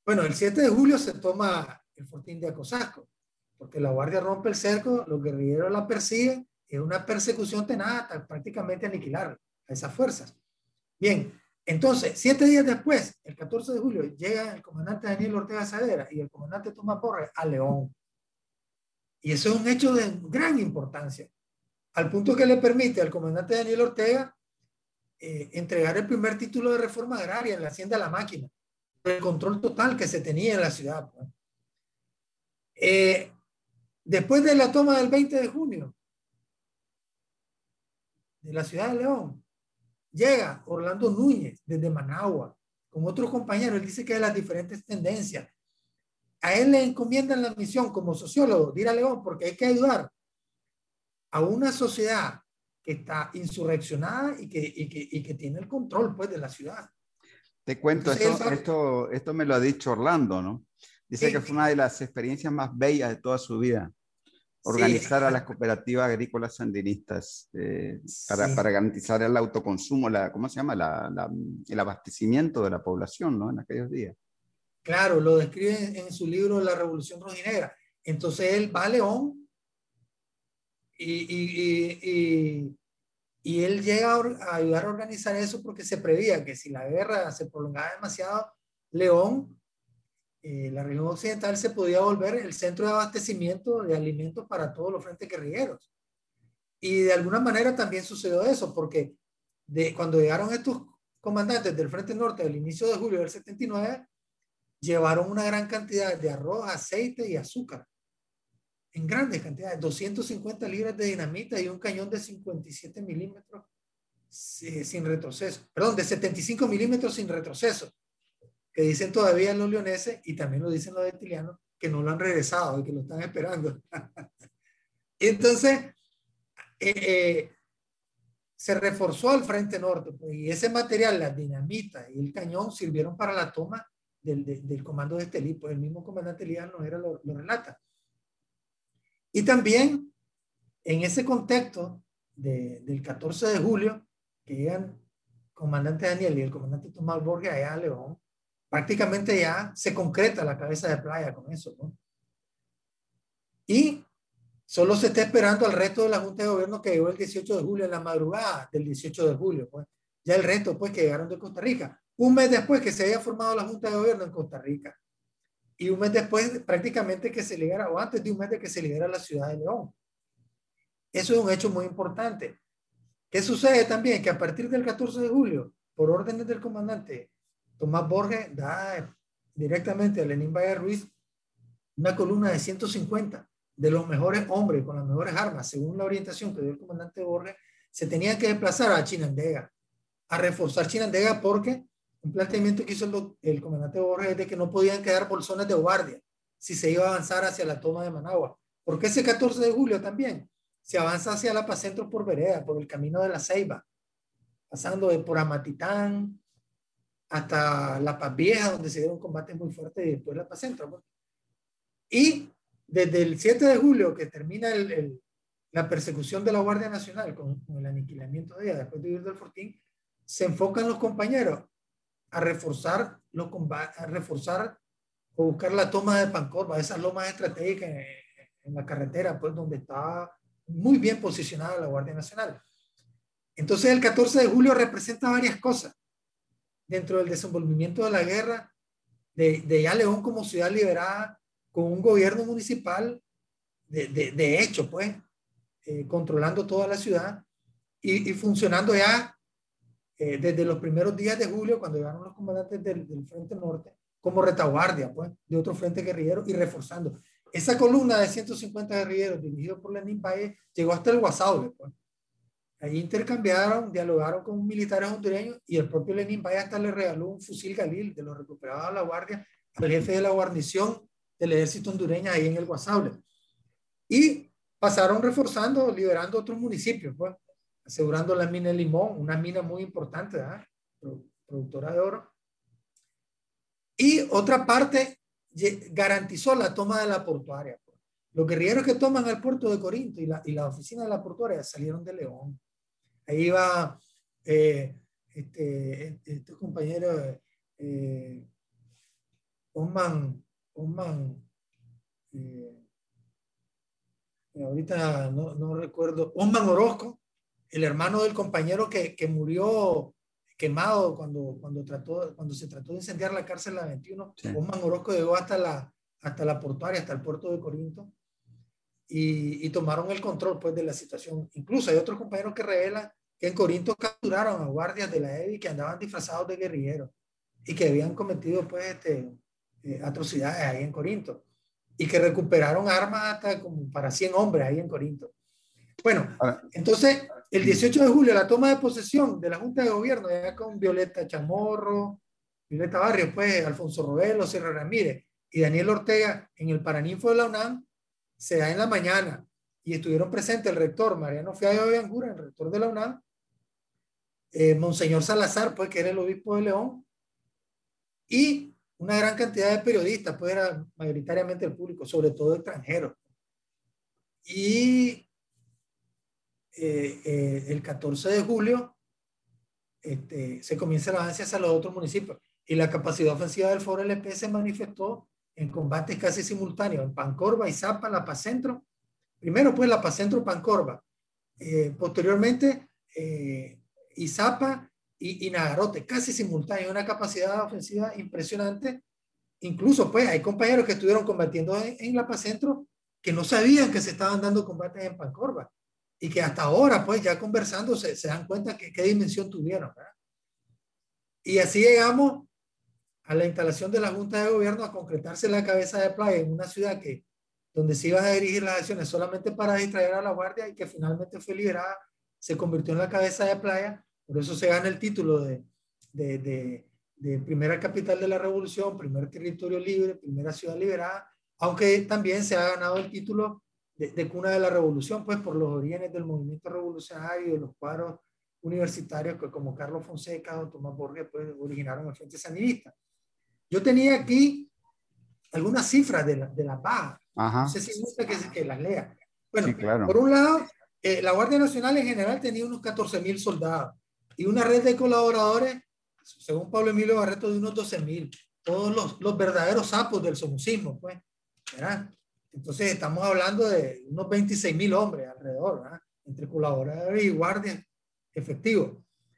bueno, el 7 de julio se toma el fortín de Acosasco, porque la guardia rompe el cerco, los guerrilleros la persiguen era una persecución tenaz prácticamente aniquilar a esas fuerzas. Bien, entonces, siete días después, el 14 de julio, llega el comandante Daniel Ortega Sadera y el comandante Tomás Borges a León. Y eso es un hecho de gran importancia, al punto que le permite al comandante Daniel Ortega eh, entregar el primer título de reforma agraria en la Hacienda La Máquina, el control total que se tenía en la ciudad. Pues. Eh, después de la toma del 20 de junio de la ciudad de León, llega Orlando Núñez desde Managua con otros compañeros. Él dice que las diferentes tendencias. A él le encomiendan la misión como sociólogo de ir a León porque hay que ayudar a una sociedad que está insurreccionada y que, y que, y que tiene el control pues, de la ciudad. Te cuento, esto, esto, esto, me lo ha dicho Orlando, ¿no? Dice que fue una de las experiencias más bellas de toda su vida organizar a las cooperativas agrícolas sandinistas eh, para, para, garantizar el autoconsumo, la, ¿cómo se llama? La, el abastecimiento de la población, ¿no? En aquellos días. Claro, lo describe en su libro La Revolución Rojinegra. Entonces él va a León y, y, y, y, él llega a ayudar a organizar eso porque se prevía que si la guerra se prolongaba demasiado, León eh, la región occidental se podía volver el centro de abastecimiento de alimentos para todos los frentes guerrilleros. Y de alguna manera también sucedió eso, porque de, cuando llegaron estos comandantes del Frente Norte al inicio de julio del 79, llevaron una gran cantidad de arroz, aceite y azúcar. En grandes cantidades, 250 libras de dinamita y un cañón de 57 milímetros sin retroceso. Perdón, de 75 milímetros sin retroceso que dicen todavía los leoneses y también lo dicen los etilianos, que no lo han regresado y que lo están esperando. Entonces, eh, eh, se reforzó al frente norte pues, y ese material, la dinamita y el cañón sirvieron para la toma del, del comando de Estelí, pues el mismo comandante Elías no era lo, lo relata. Y también en ese contexto de, del 14 de julio, que llegan comandante Daniel y el comandante Tomás Borges allá a León, prácticamente ya se concreta la cabeza de playa con eso, ¿no? Y solo se está esperando al resto de la Junta de Gobierno que llegó el 18 de julio, en la madrugada del 18 de julio, pues. Ya el resto, pues, que llegaron de Costa Rica. Un mes después que se haya formado la Junta de Gobierno en Costa Rica. Y un mes después, prácticamente que se ligara, o antes de un mes de que se ligara la ciudad de León. Eso es un hecho muy importante. ¿Qué sucede también? Que a partir del 14 de julio, por órdenes del comandante Tomás Borges da directamente a Lenín Valle Ruiz una columna de 150 de los mejores hombres con las mejores armas, según la orientación que dio el comandante Borges, se tenía que desplazar a Chinandega, a reforzar Chinandega porque un planteamiento que hizo el, comandante Borges es de que no podían quedar bolsones de guardia si se iba a avanzar hacia la toma de Managua. Porque ese 14 de julio también se avanza hacia la Pacentro por vereda, por el camino de la Ceiba, pasando por Amatitán, hasta La Paz Vieja, donde se dieron combates muy fuertes, y después La Paz Centro. Pues. Y desde el 7 de julio, que termina el, la persecución de la Guardia Nacional con, el aniquilamiento de ella, después de ir del Fortín, se enfocan los compañeros a reforzar los combates, a reforzar o buscar la toma de Pancorba, esas lomas estratégicas en, en la carretera, pues donde estaba muy bien posicionada la Guardia Nacional. Entonces el 14 de julio representa varias cosas dentro del desenvolvimiento de la guerra, de, de ya León como ciudad liberada, con un gobierno municipal de, de, hecho, pues, eh, controlando toda la ciudad y, y funcionando ya eh, desde los primeros días de julio, cuando llegaron los comandantes del, del, Frente Norte, como retaguardia, pues, de otro frente guerrillero y reforzando. Esa columna de 150 guerrilleros dirigidos por Lenin Valle llegó hasta el Guasaude, pues, Ahí intercambiaron, dialogaron con militares hondureños y el propio Lenin Valle hasta le regaló un fusil Galil de los recuperados de la Guardia al jefe de la guarnición del ejército hondureño ahí en el Guasable. Y pasaron reforzando, liberando otros municipios, pues, asegurando la mina de Limón, una mina muy importante, productora de oro. Y otra parte garantizó la toma de la portuaria. Los guerrilleros que toman el puerto de Corinto y la, y la oficina de la portuaria salieron de León. Ahí va eh, este, este, compañero eh, Osman, Osman, eh, ahorita no, no recuerdo, Osman Orozco, el hermano del compañero que, que, murió quemado cuando, cuando, trató, cuando se trató de incendiar la cárcel la 21. Sí. Osman Orozco llegó hasta la, hasta la portuaria, hasta el puerto de Corinto, y, y, tomaron el control pues, de la situación. Incluso hay otros compañeros que revelan que en Corinto capturaron a guardias de la EBI que andaban disfrazados de guerrilleros y que habían cometido pues, este, eh, atrocidades ahí en Corinto y que recuperaron armas hasta como para 100 hombres ahí en Corinto. Bueno, entonces el 18 de julio la toma de posesión de la Junta de Gobierno, ya con Violeta Chamorro, Violeta Barrio, pues Alfonso Robelo, Sierra Ramírez y Daniel Ortega en el Paraninfo de la UNAM, se da en la mañana y estuvieron presentes el rector Mariano Fiallo de Angura, el rector de la UNAM, eh, Monseñor Salazar, pues que era el obispo de León, y una gran cantidad de periodistas, pues era mayoritariamente el público, sobre todo extranjeros. Y eh, eh, el 14 de julio este, se comienza el avance hacia los otros municipios y la capacidad ofensiva del Foro LP se manifestó en combates casi simultáneos en Pancorba, Izapa, La Paz Centro. Primero pues La Paz Centro, Pancorba. Eh, posteriormente Izapa y, y, Nagarote, casi simultáneo, una capacidad ofensiva impresionante. Incluso pues hay compañeros que estuvieron combatiendo en, en La Paz Centro que no sabían que se estaban dando combates en Pancorba y que hasta ahora, pues ya conversando, se, se dan cuenta que qué dimensión tuvieron. Y así llegamos a la instalación de la Junta de Gobierno a concretarse la cabeza de playa en una ciudad que donde se iban a dirigir las acciones solamente para distraer a la guardia y que finalmente fue liberada, se convirtió en la cabeza de playa, por eso se gana el título de, de, de, de primera capital de la revolución, primer territorio libre, primera ciudad liberada, aunque también se ha ganado el título de, de, cuna de la revolución, pues por los orígenes del movimiento revolucionario y de los cuadros universitarios que como Carlos Fonseca o Tomás Borges pues originaron el Frente Sandinista. Yo tenía aquí algunas cifras de la, de la baja. No sé si gusta que, que las lea. Bueno, sí, claro. por un lado, eh, la Guardia Nacional en general tenía unos 14 mil soldados y una red de colaboradores, según Pablo Emilio Barreto, de unos 12 mil. Todos los, los verdaderos sapos del somocismo, pues. ¿verdad? Entonces estamos hablando de unos 26 mil hombres alrededor, entre colaboradores y guardias efectivos.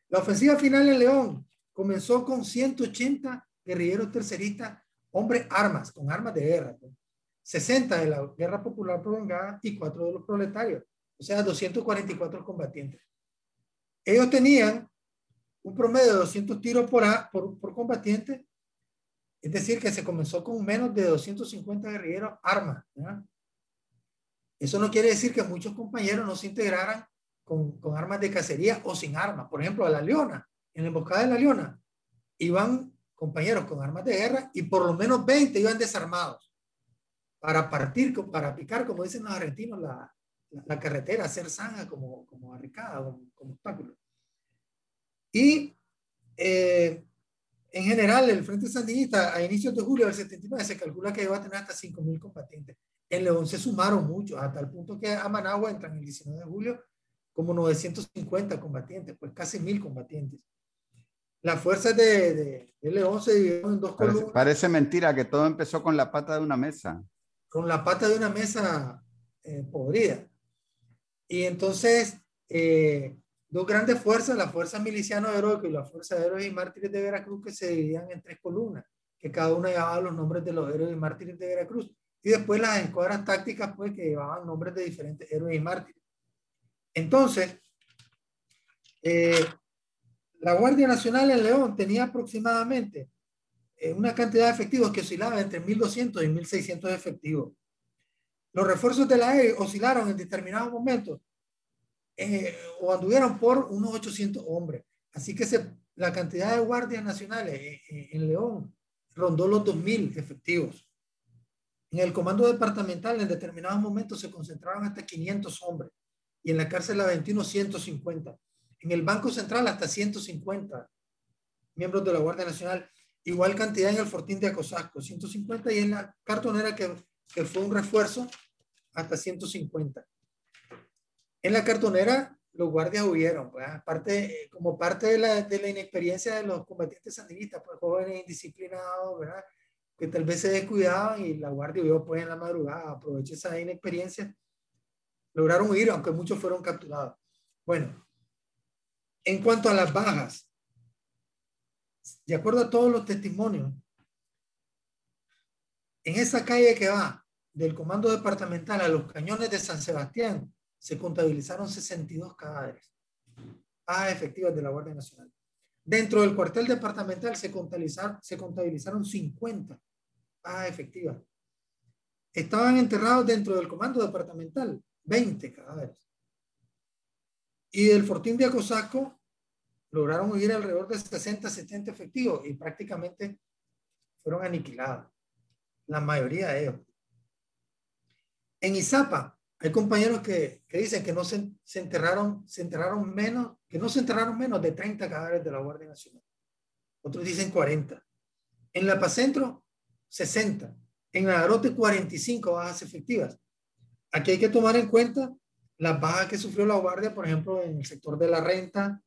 La ofensiva final en León comenzó con 180 guerrilleros terceristas, hombres armas, con armas de guerra. 60 pues. de la Guerra Popular Prolongada y 4 de los proletarios, o sea, 244 combatientes. Ellos tenían un promedio de 200 tiros por, por, por combatiente es decir, que se comenzó con menos de 250 guerrilleros armas. Eso no quiere decir que muchos compañeros no se integraran con, con, armas de cacería o sin armas. Por ejemplo, a la Leona, en la emboscada de la Leona, iban compañeros con armas de guerra y por lo menos 20 iban desarmados para partir, para picar, como dicen los argentinos, la, la, la carretera, hacer zanja como, como barricada, como, como obstáculo. Y eh, en general, el Frente Sandinista a inicios de julio del 79 se calcula que iba a tener hasta 5.000 combatientes. En León se sumaron muchos, hasta el punto que a Managua entran el 19 de julio como 950 combatientes, pues casi 1.000 combatientes. Las fuerzas de, de, de, León se dividieron en dos parece, columnas. Parece mentira que todo empezó con la pata de una mesa. Con la pata de una mesa eh, podrida. Y entonces, eh, dos grandes fuerzas, la Fuerza Miliciano Heroico y la Fuerza de Héroes y Mártires de Veracruz, que se dividían en tres columnas, que cada una llevaba los nombres de los héroes y mártires de Veracruz. Y después las escuadras tácticas, pues, que llevaban nombres de diferentes héroes y mártires. Entonces, eh, la Guardia Nacional en León tenía aproximadamente eh, una cantidad de efectivos que oscilaba entre 1.200 y 1.600 efectivos. Los refuerzos de la E oscilaron en determinados momentos eh, o anduvieron por unos 800 hombres. Así que se, la cantidad de guardias nacionales en, en León rondó los 2.000 efectivos. En el comando departamental en determinados momentos se concentraron hasta 500 hombres y en la cárcel la 21 150. En el Banco Central hasta 150 miembros de la Guardia Nacional. Igual cantidad en el Fortín de Acosasco, 150 y en la cartonera que, que fue un refuerzo hasta 150. En la cartonera, los guardias huyeron, pues, aparte, como parte de la, de la inexperiencia de los combatientes sandinistas, pues jóvenes indisciplinados, ¿verdad? que tal vez se descuidaban y la guardia huyó pues en la madrugada, aproveché esa inexperiencia lograron huir, aunque muchos fueron capturados. Bueno, en cuanto a las bajas, de acuerdo a todos los testimonios, en esa calle que va del comando departamental a los cañones de San Sebastián, se contabilizaron 62 cadáveres, bajas efectivas de la Guardia Nacional. Dentro del cuartel departamental se contabilizaron, se contabilizaron 50 bajas efectivas. Estaban enterrados dentro del comando departamental 20 cadáveres. Y del Fortín de Acosaco lograron huir alrededor de 60, 70 efectivos y prácticamente fueron aniquilados. La mayoría de ellos. En Izapa hay compañeros que, que dicen que no se, se, enterraron, se enterraron menos, que no se enterraron menos de 30 cadáveres de la Guardia Nacional. Otros dicen 40. En La Paz Centro, 60. En Nagarote, 45 bajas efectivas. Aquí hay que tomar en cuenta las bajas que sufrió la Guardia, por ejemplo, en el sector de la renta,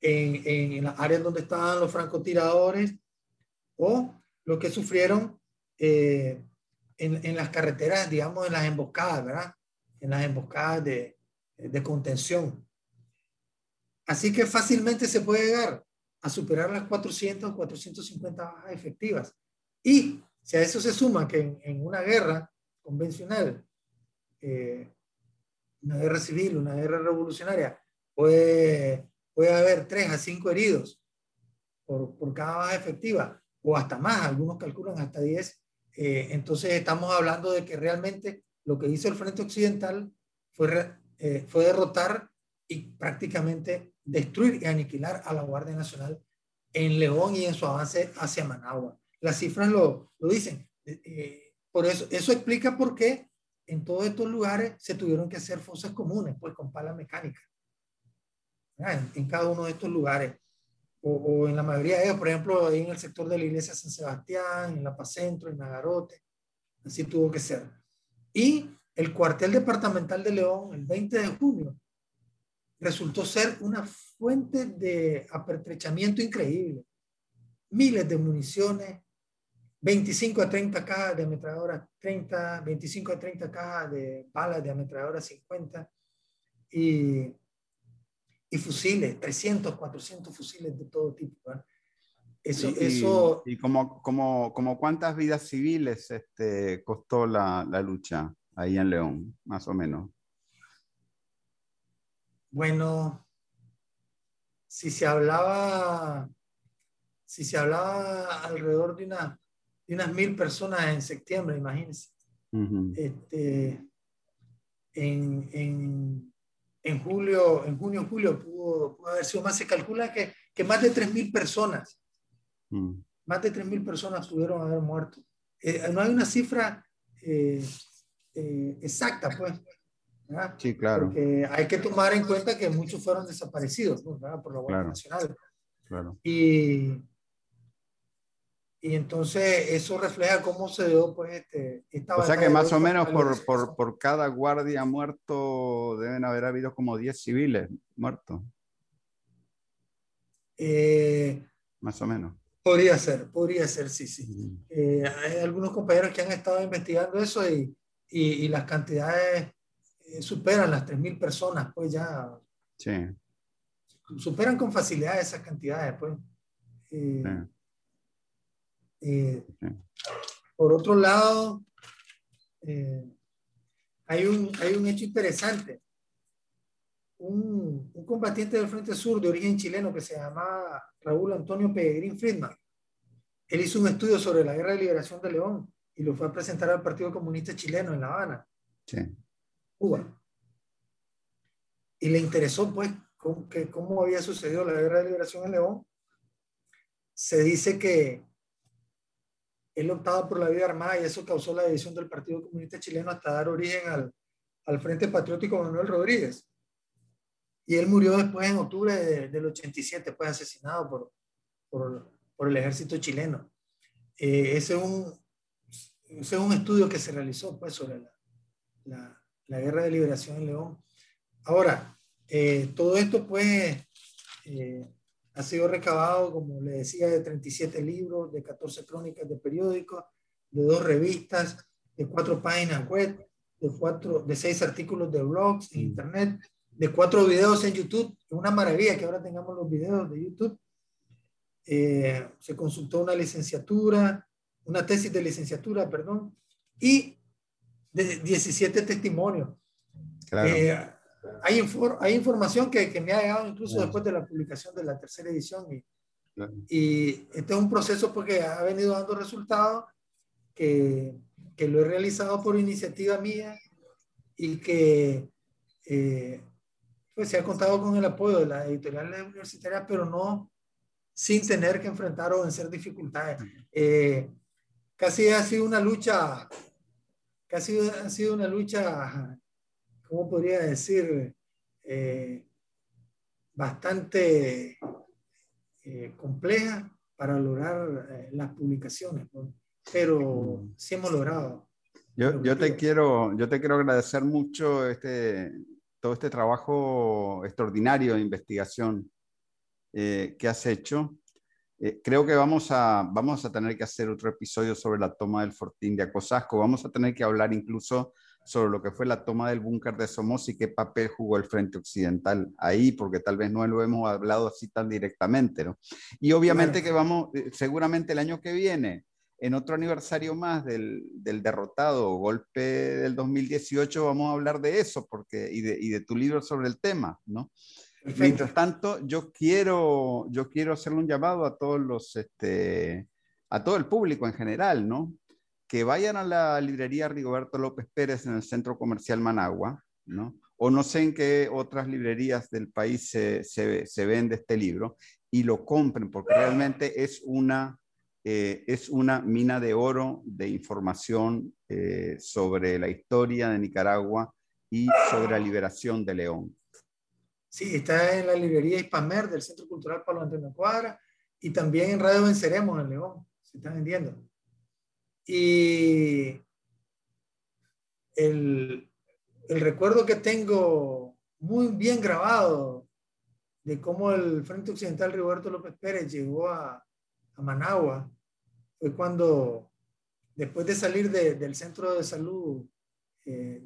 en, en las áreas donde estaban los francotiradores, o lo que sufrieron eh, en, en, las carreteras, digamos, en las emboscadas, ¿verdad? En las emboscadas de, de contención. Así que fácilmente se puede llegar a superar las 400, 450 bajas efectivas. Y si a eso se suma que en, en una guerra convencional eh, una guerra civil, una guerra revolucionaria, puede, puede haber tres a cinco heridos por, por cada baja efectiva, o hasta más, algunos calculan hasta 10. Eh, entonces estamos hablando de que realmente lo que hizo el Frente Occidental fue, eh, fue derrotar y prácticamente destruir y aniquilar a la Guardia Nacional en León y en su avance hacia Managua. Las cifras lo, lo dicen. Eh, por eso, eso explica por qué en todos estos lugares se tuvieron que hacer fosas comunes, pues con pala mecánica. En, cada uno de estos lugares. O, en la mayoría de ellos, por ejemplo, en el sector de la iglesia San Sebastián, en La Paz Centro, en Nagarote. Así tuvo que ser. Y el cuartel departamental de León, el 20 de junio, resultó ser una fuente de apertrechamiento increíble. Miles de municiones, 25 a 30 cajas de ametralladora 30, 25 a 30 cajas de balas de ametralladora 50 y, y fusiles, 300, 400 fusiles de todo tipo. Eso, y, eso... ¿Y como, como, como cuántas vidas civiles este, costó la, la lucha ahí en León, más o menos? Bueno, si se hablaba, si se hablaba alrededor de una unas mil personas en septiembre, imagínense. este, en, en, en, julio, en junio, julio pudo, pudo, haber sido más. Se calcula que, que más de tres mil personas, mm. más de tres mil personas pudieron haber muerto. Eh, no hay una cifra eh, eh, exacta, pues. ¿verdad? Sí, claro. Porque hay que tomar en cuenta que muchos fueron desaparecidos ¿verdad? por la Guardia claro. Nacional. Claro. Y, y entonces eso refleja cómo se dio pues este, esta O sea que más o menos por, por, por, cada guardia muerto deben haber habido como 10 civiles muertos. Eh, más o menos. Podría ser, podría ser, sí, sí. Eh, hay algunos compañeros que han estado investigando eso y, y, y las cantidades eh, superan las 3.000 personas, pues ya. Sí. Superan con facilidad esas cantidades, pues. Sí eh, por otro lado, hay, un, hay un hecho interesante. Un, un, combatiente del Frente Sur de origen chileno que se llama Raúl Antonio Peregrín Friedman. Él hizo un estudio sobre la guerra de liberación de León y lo fue a presentar al Partido Comunista Chileno en La Habana, sí. Cuba. Y le interesó, pues, cómo, que, cómo había sucedido la guerra de liberación en León. Se dice que él optaba por la vida armada y eso causó la división del Partido Comunista Chileno hasta dar origen al, al Frente Patriótico Manuel Rodríguez. Y él murió después en octubre de, del 87, pues asesinado por, por, por el ejército chileno. Eh, ese, es un, ese es un estudio que se realizó pues, sobre la, la, la guerra de liberación en León. Ahora, eh, todo esto pues eh, ha sido recabado, como le decía, de 37 libros, de 14 crónicas de periódicos, de dos revistas, de cuatro páginas web, de, cuatro, de seis artículos de blogs en mm. internet, de cuatro videos en YouTube. Es una maravilla que ahora tengamos los videos de YouTube. Eh, se consultó una licenciatura, una tesis de licenciatura, perdón, y de 17 testimonios. Eh, hay, hay información que, que, me ha llegado incluso después de la publicación de la tercera edición y, y este es un proceso porque ha venido dando resultados que, que lo he realizado por iniciativa mía y que eh, pues se ha contado con el apoyo de la editorial universitaria, pero no sin tener que enfrentar o vencer dificultades. Eh, casi ha sido una lucha, casi ha sido una lucha, ¿cómo podría decir? Eh, bastante eh, compleja para lograr las publicaciones, pero sí hemos logrado. Yo, yo, te quiero, yo te quiero agradecer mucho este, todo este trabajo extraordinario de investigación eh, que has hecho. Eh, creo que vamos a, vamos a tener que hacer otro episodio sobre la toma del Fortín de Acosasco. Vamos a tener que hablar incluso sobre lo que fue la toma del búnker de Somos y qué papel jugó el Frente Occidental ahí, porque tal vez no lo hemos hablado así tan directamente, ¿no? Y obviamente que vamos, eh, seguramente el año que viene, en otro aniversario más del, del, derrotado golpe del 2018, vamos a hablar de eso porque, y, de, y de tu libro sobre el tema, ¿no? Mientras tanto, yo quiero, yo quiero hacerle un llamado a todos los, este, a todo el público en general, ¿no? Que vayan a la librería Rigoberto López Pérez en el Centro Comercial Managua, ¿no? O no sé en qué otras librerías del país se, se, se vende este libro y lo compren porque realmente es una, eh, es una mina de oro de información eh, sobre la historia de Nicaragua y sobre la liberación de León. Sí, está en la librería Hispamer del Centro Cultural Pablo Antonio Cuadra y también en Radio Venceremos en León. Se está vendiendo. Y el, el recuerdo que tengo muy bien grabado de cómo el Frente Occidental Roberto López Pérez llegó a, a Managua fue cuando, después de salir del centro de salud, eh,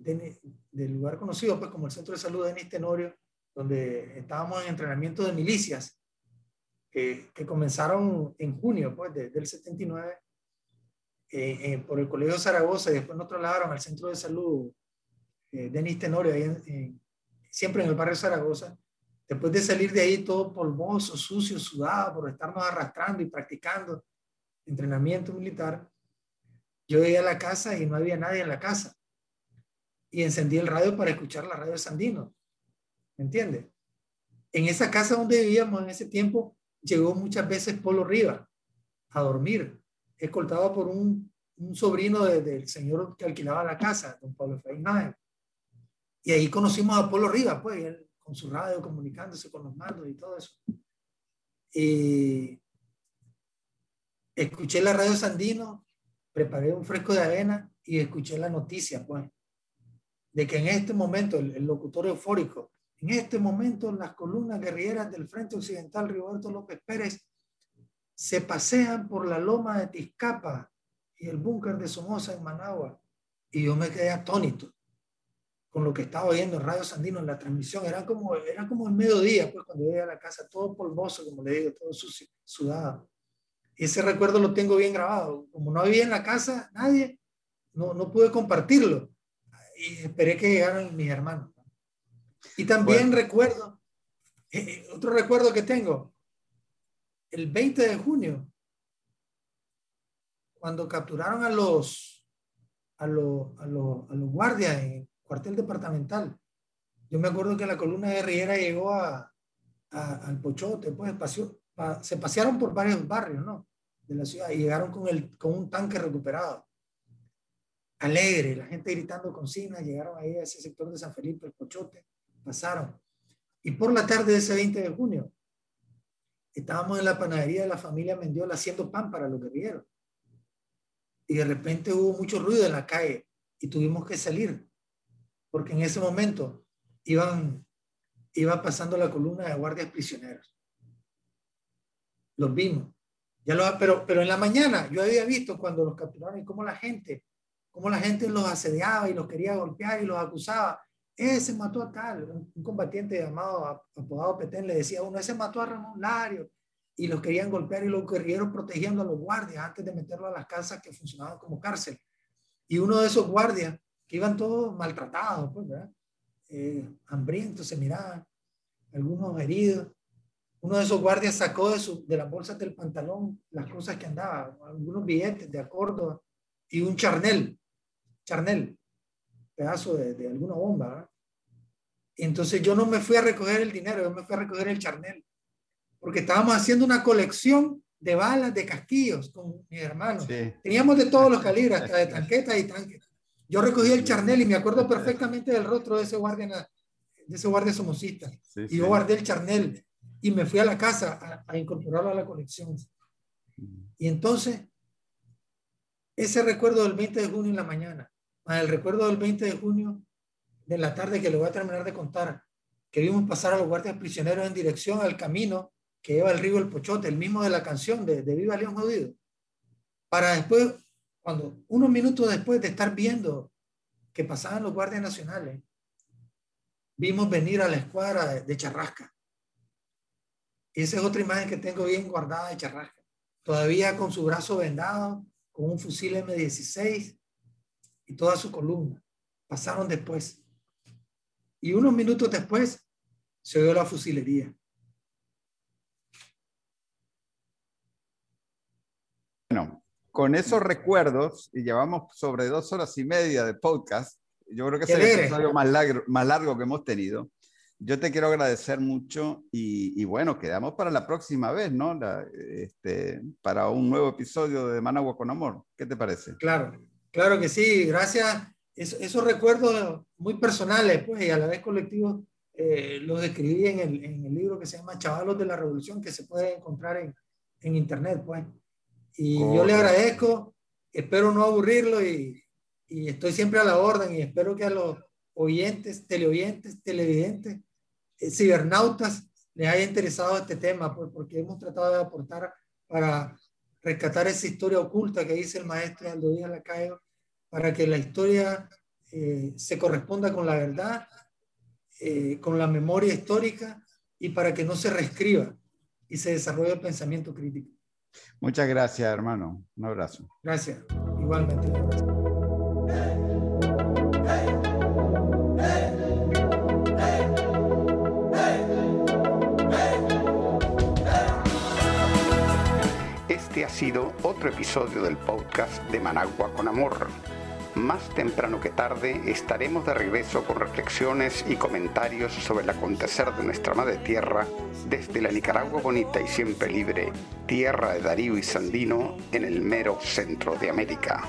del lugar conocido pues como el centro de salud de Denis Tenorio, donde estábamos en entrenamiento de milicias, que, comenzaron en junio pues, del 79, eh, eh, por el Colegio Zaragoza, y después nos trasladaron al centro de salud eh, Denis Tenorio, ahí siempre en el barrio Zaragoza. Después de salir de ahí todo polvoso, sucio, sudado, por estarnos arrastrando y practicando entrenamiento militar, yo llegué a la casa y no había nadie en la casa. Y encendí el radio para escuchar la radio Sandino. ¿Me entiendes? En esa casa donde vivíamos en ese tiempo, llegó muchas veces Polo Riva a dormir, escoltado por un, sobrino del señor que alquilaba la casa, don Pablo Fernández. Y ahí conocimos a Polo Riva, pues, él, con su radio, comunicándose con los mandos y todo eso. Y escuché la radio Sandino, preparé un fresco de avena y escuché la noticia, pues, de que en este momento el locutor eufórico en este momento, las columnas guerrilleras del Frente Occidental Roberto López Pérez se pasean por la loma de Tizcapa y el búnker de Somoza en Managua. Y yo me quedé atónito con lo que estaba oyendo en Radio Sandino en la transmisión. Era como, era como el mediodía, pues cuando llegué a la casa, todo polvoso, como le digo, todo sucio, sudado. Ese recuerdo lo tengo bien grabado. Como no había en la casa nadie, no, no pude compartirlo. Y esperé que llegaran mis hermanos. Y también recuerdo, eh, eh, otro recuerdo que tengo, el 20 de junio, cuando capturaron a los, a, los, a, los, a los guardias en cuartel departamental. Yo me acuerdo que la columna guerrillera llegó a, al Pochote, pues se pasearon por varios barrios, ¿no? De la ciudad y llegaron con, el, con un tanque recuperado. Alegre, la gente gritando consignas, llegaron ahí a ese sector de San Felipe, el Pochote pasaron. Y por la tarde de ese 20 de junio, estábamos en la panadería de la familia Mendiola haciendo pan para los guerrilleros. Y de repente hubo mucho ruido en la calle y tuvimos que salir, porque en ese momento iban, iba pasando la columna de guardias prisioneros. Los vimos. Ya lo, pero, pero en la mañana yo había visto cuando los capturaron y cómo la gente cómo la gente los asediaba y los quería golpear y los acusaba. Ese mató a tal, un, combatiente llamado, apodado Petén, le decía a uno, ese mató a Ramón Lario, y los querían golpear y los guerrilleros protegiendo a los guardias antes de meterlo a las casas que funcionaban como cárcel. Y uno de esos guardias, que iban todos maltratados, pues, ¿verdad? Eh, hambrientos, se miraban, algunos heridos. Uno de esos guardias sacó de, su, de las bolsas del pantalón las cosas que andaban, algunos billetes de acuerdo y un charnel, charnel, pedazo de, de alguna bomba. ¿verdad? Entonces yo no me fui a recoger el dinero, yo me fui a recoger el charnel porque estábamos haciendo una colección de balas de casquillos con mis hermanos. Teníamos de todos los calibres, hasta de tanquetas y tanques. Yo recogí el charnel y me acuerdo perfectamente del rostro de ese guardia, de ese guardia somocista. y yo guardé el charnel y me fui a la casa a, incorporarlo a la colección. Y entonces, ese recuerdo del 20 de junio en la mañana, más el recuerdo del 20 de junio de la tarde que le voy a terminar de contar, que vimos pasar a los guardias prisioneros en dirección al camino que lleva el río El Pochote, el mismo de la canción de, Viva León Jodido, para después, cuando unos minutos después de estar viendo que pasaban los guardias nacionales, vimos venir a la escuadra de, Charrasca. Y esa es otra imagen que tengo bien guardada de Charrasca. Todavía con su brazo vendado, con un fusil M16 y toda su columna. Pasaron después. Y unos minutos después se oyó la fusilería. Con esos recuerdos, y llevamos sobre dos horas y media de podcast, yo creo que es el episodio más largo, más largo que hemos tenido. Yo te quiero agradecer mucho y, bueno, quedamos para la próxima vez, ¿no? este, para un nuevo episodio de Managua con Amor. ¿Qué te parece? Claro, claro que sí. Gracias. esos recuerdos muy personales, pues, y a la vez colectivos, eh, los en el, en el, libro que se llama Chavalos de la Revolución, que se puede encontrar en, en internet, pues. Y yo le agradezco, espero no aburrirlo y, y, estoy siempre a la orden y espero que a los oyentes, teleoyentes, televidentes, eh, cibernautas les haya interesado este tema, pues, porque hemos tratado de aportar para rescatar esa historia oculta que dice el maestro Aldo Díaz Lacayo, para que la historia eh, se corresponda con la verdad, eh, con la memoria histórica y para que no se reescriba y se desarrolle el pensamiento crítico. Muchas gracias, hermano. Un abrazo. Gracias. Igualmente. Este ha sido otro episodio del podcast de Managua con Amor más temprano que tarde estaremos de regreso con reflexiones y comentarios sobre el acontecer de nuestra madre tierra desde la Nicaragua bonita y siempre libre, tierra de Darío y Sandino en el mero centro de América.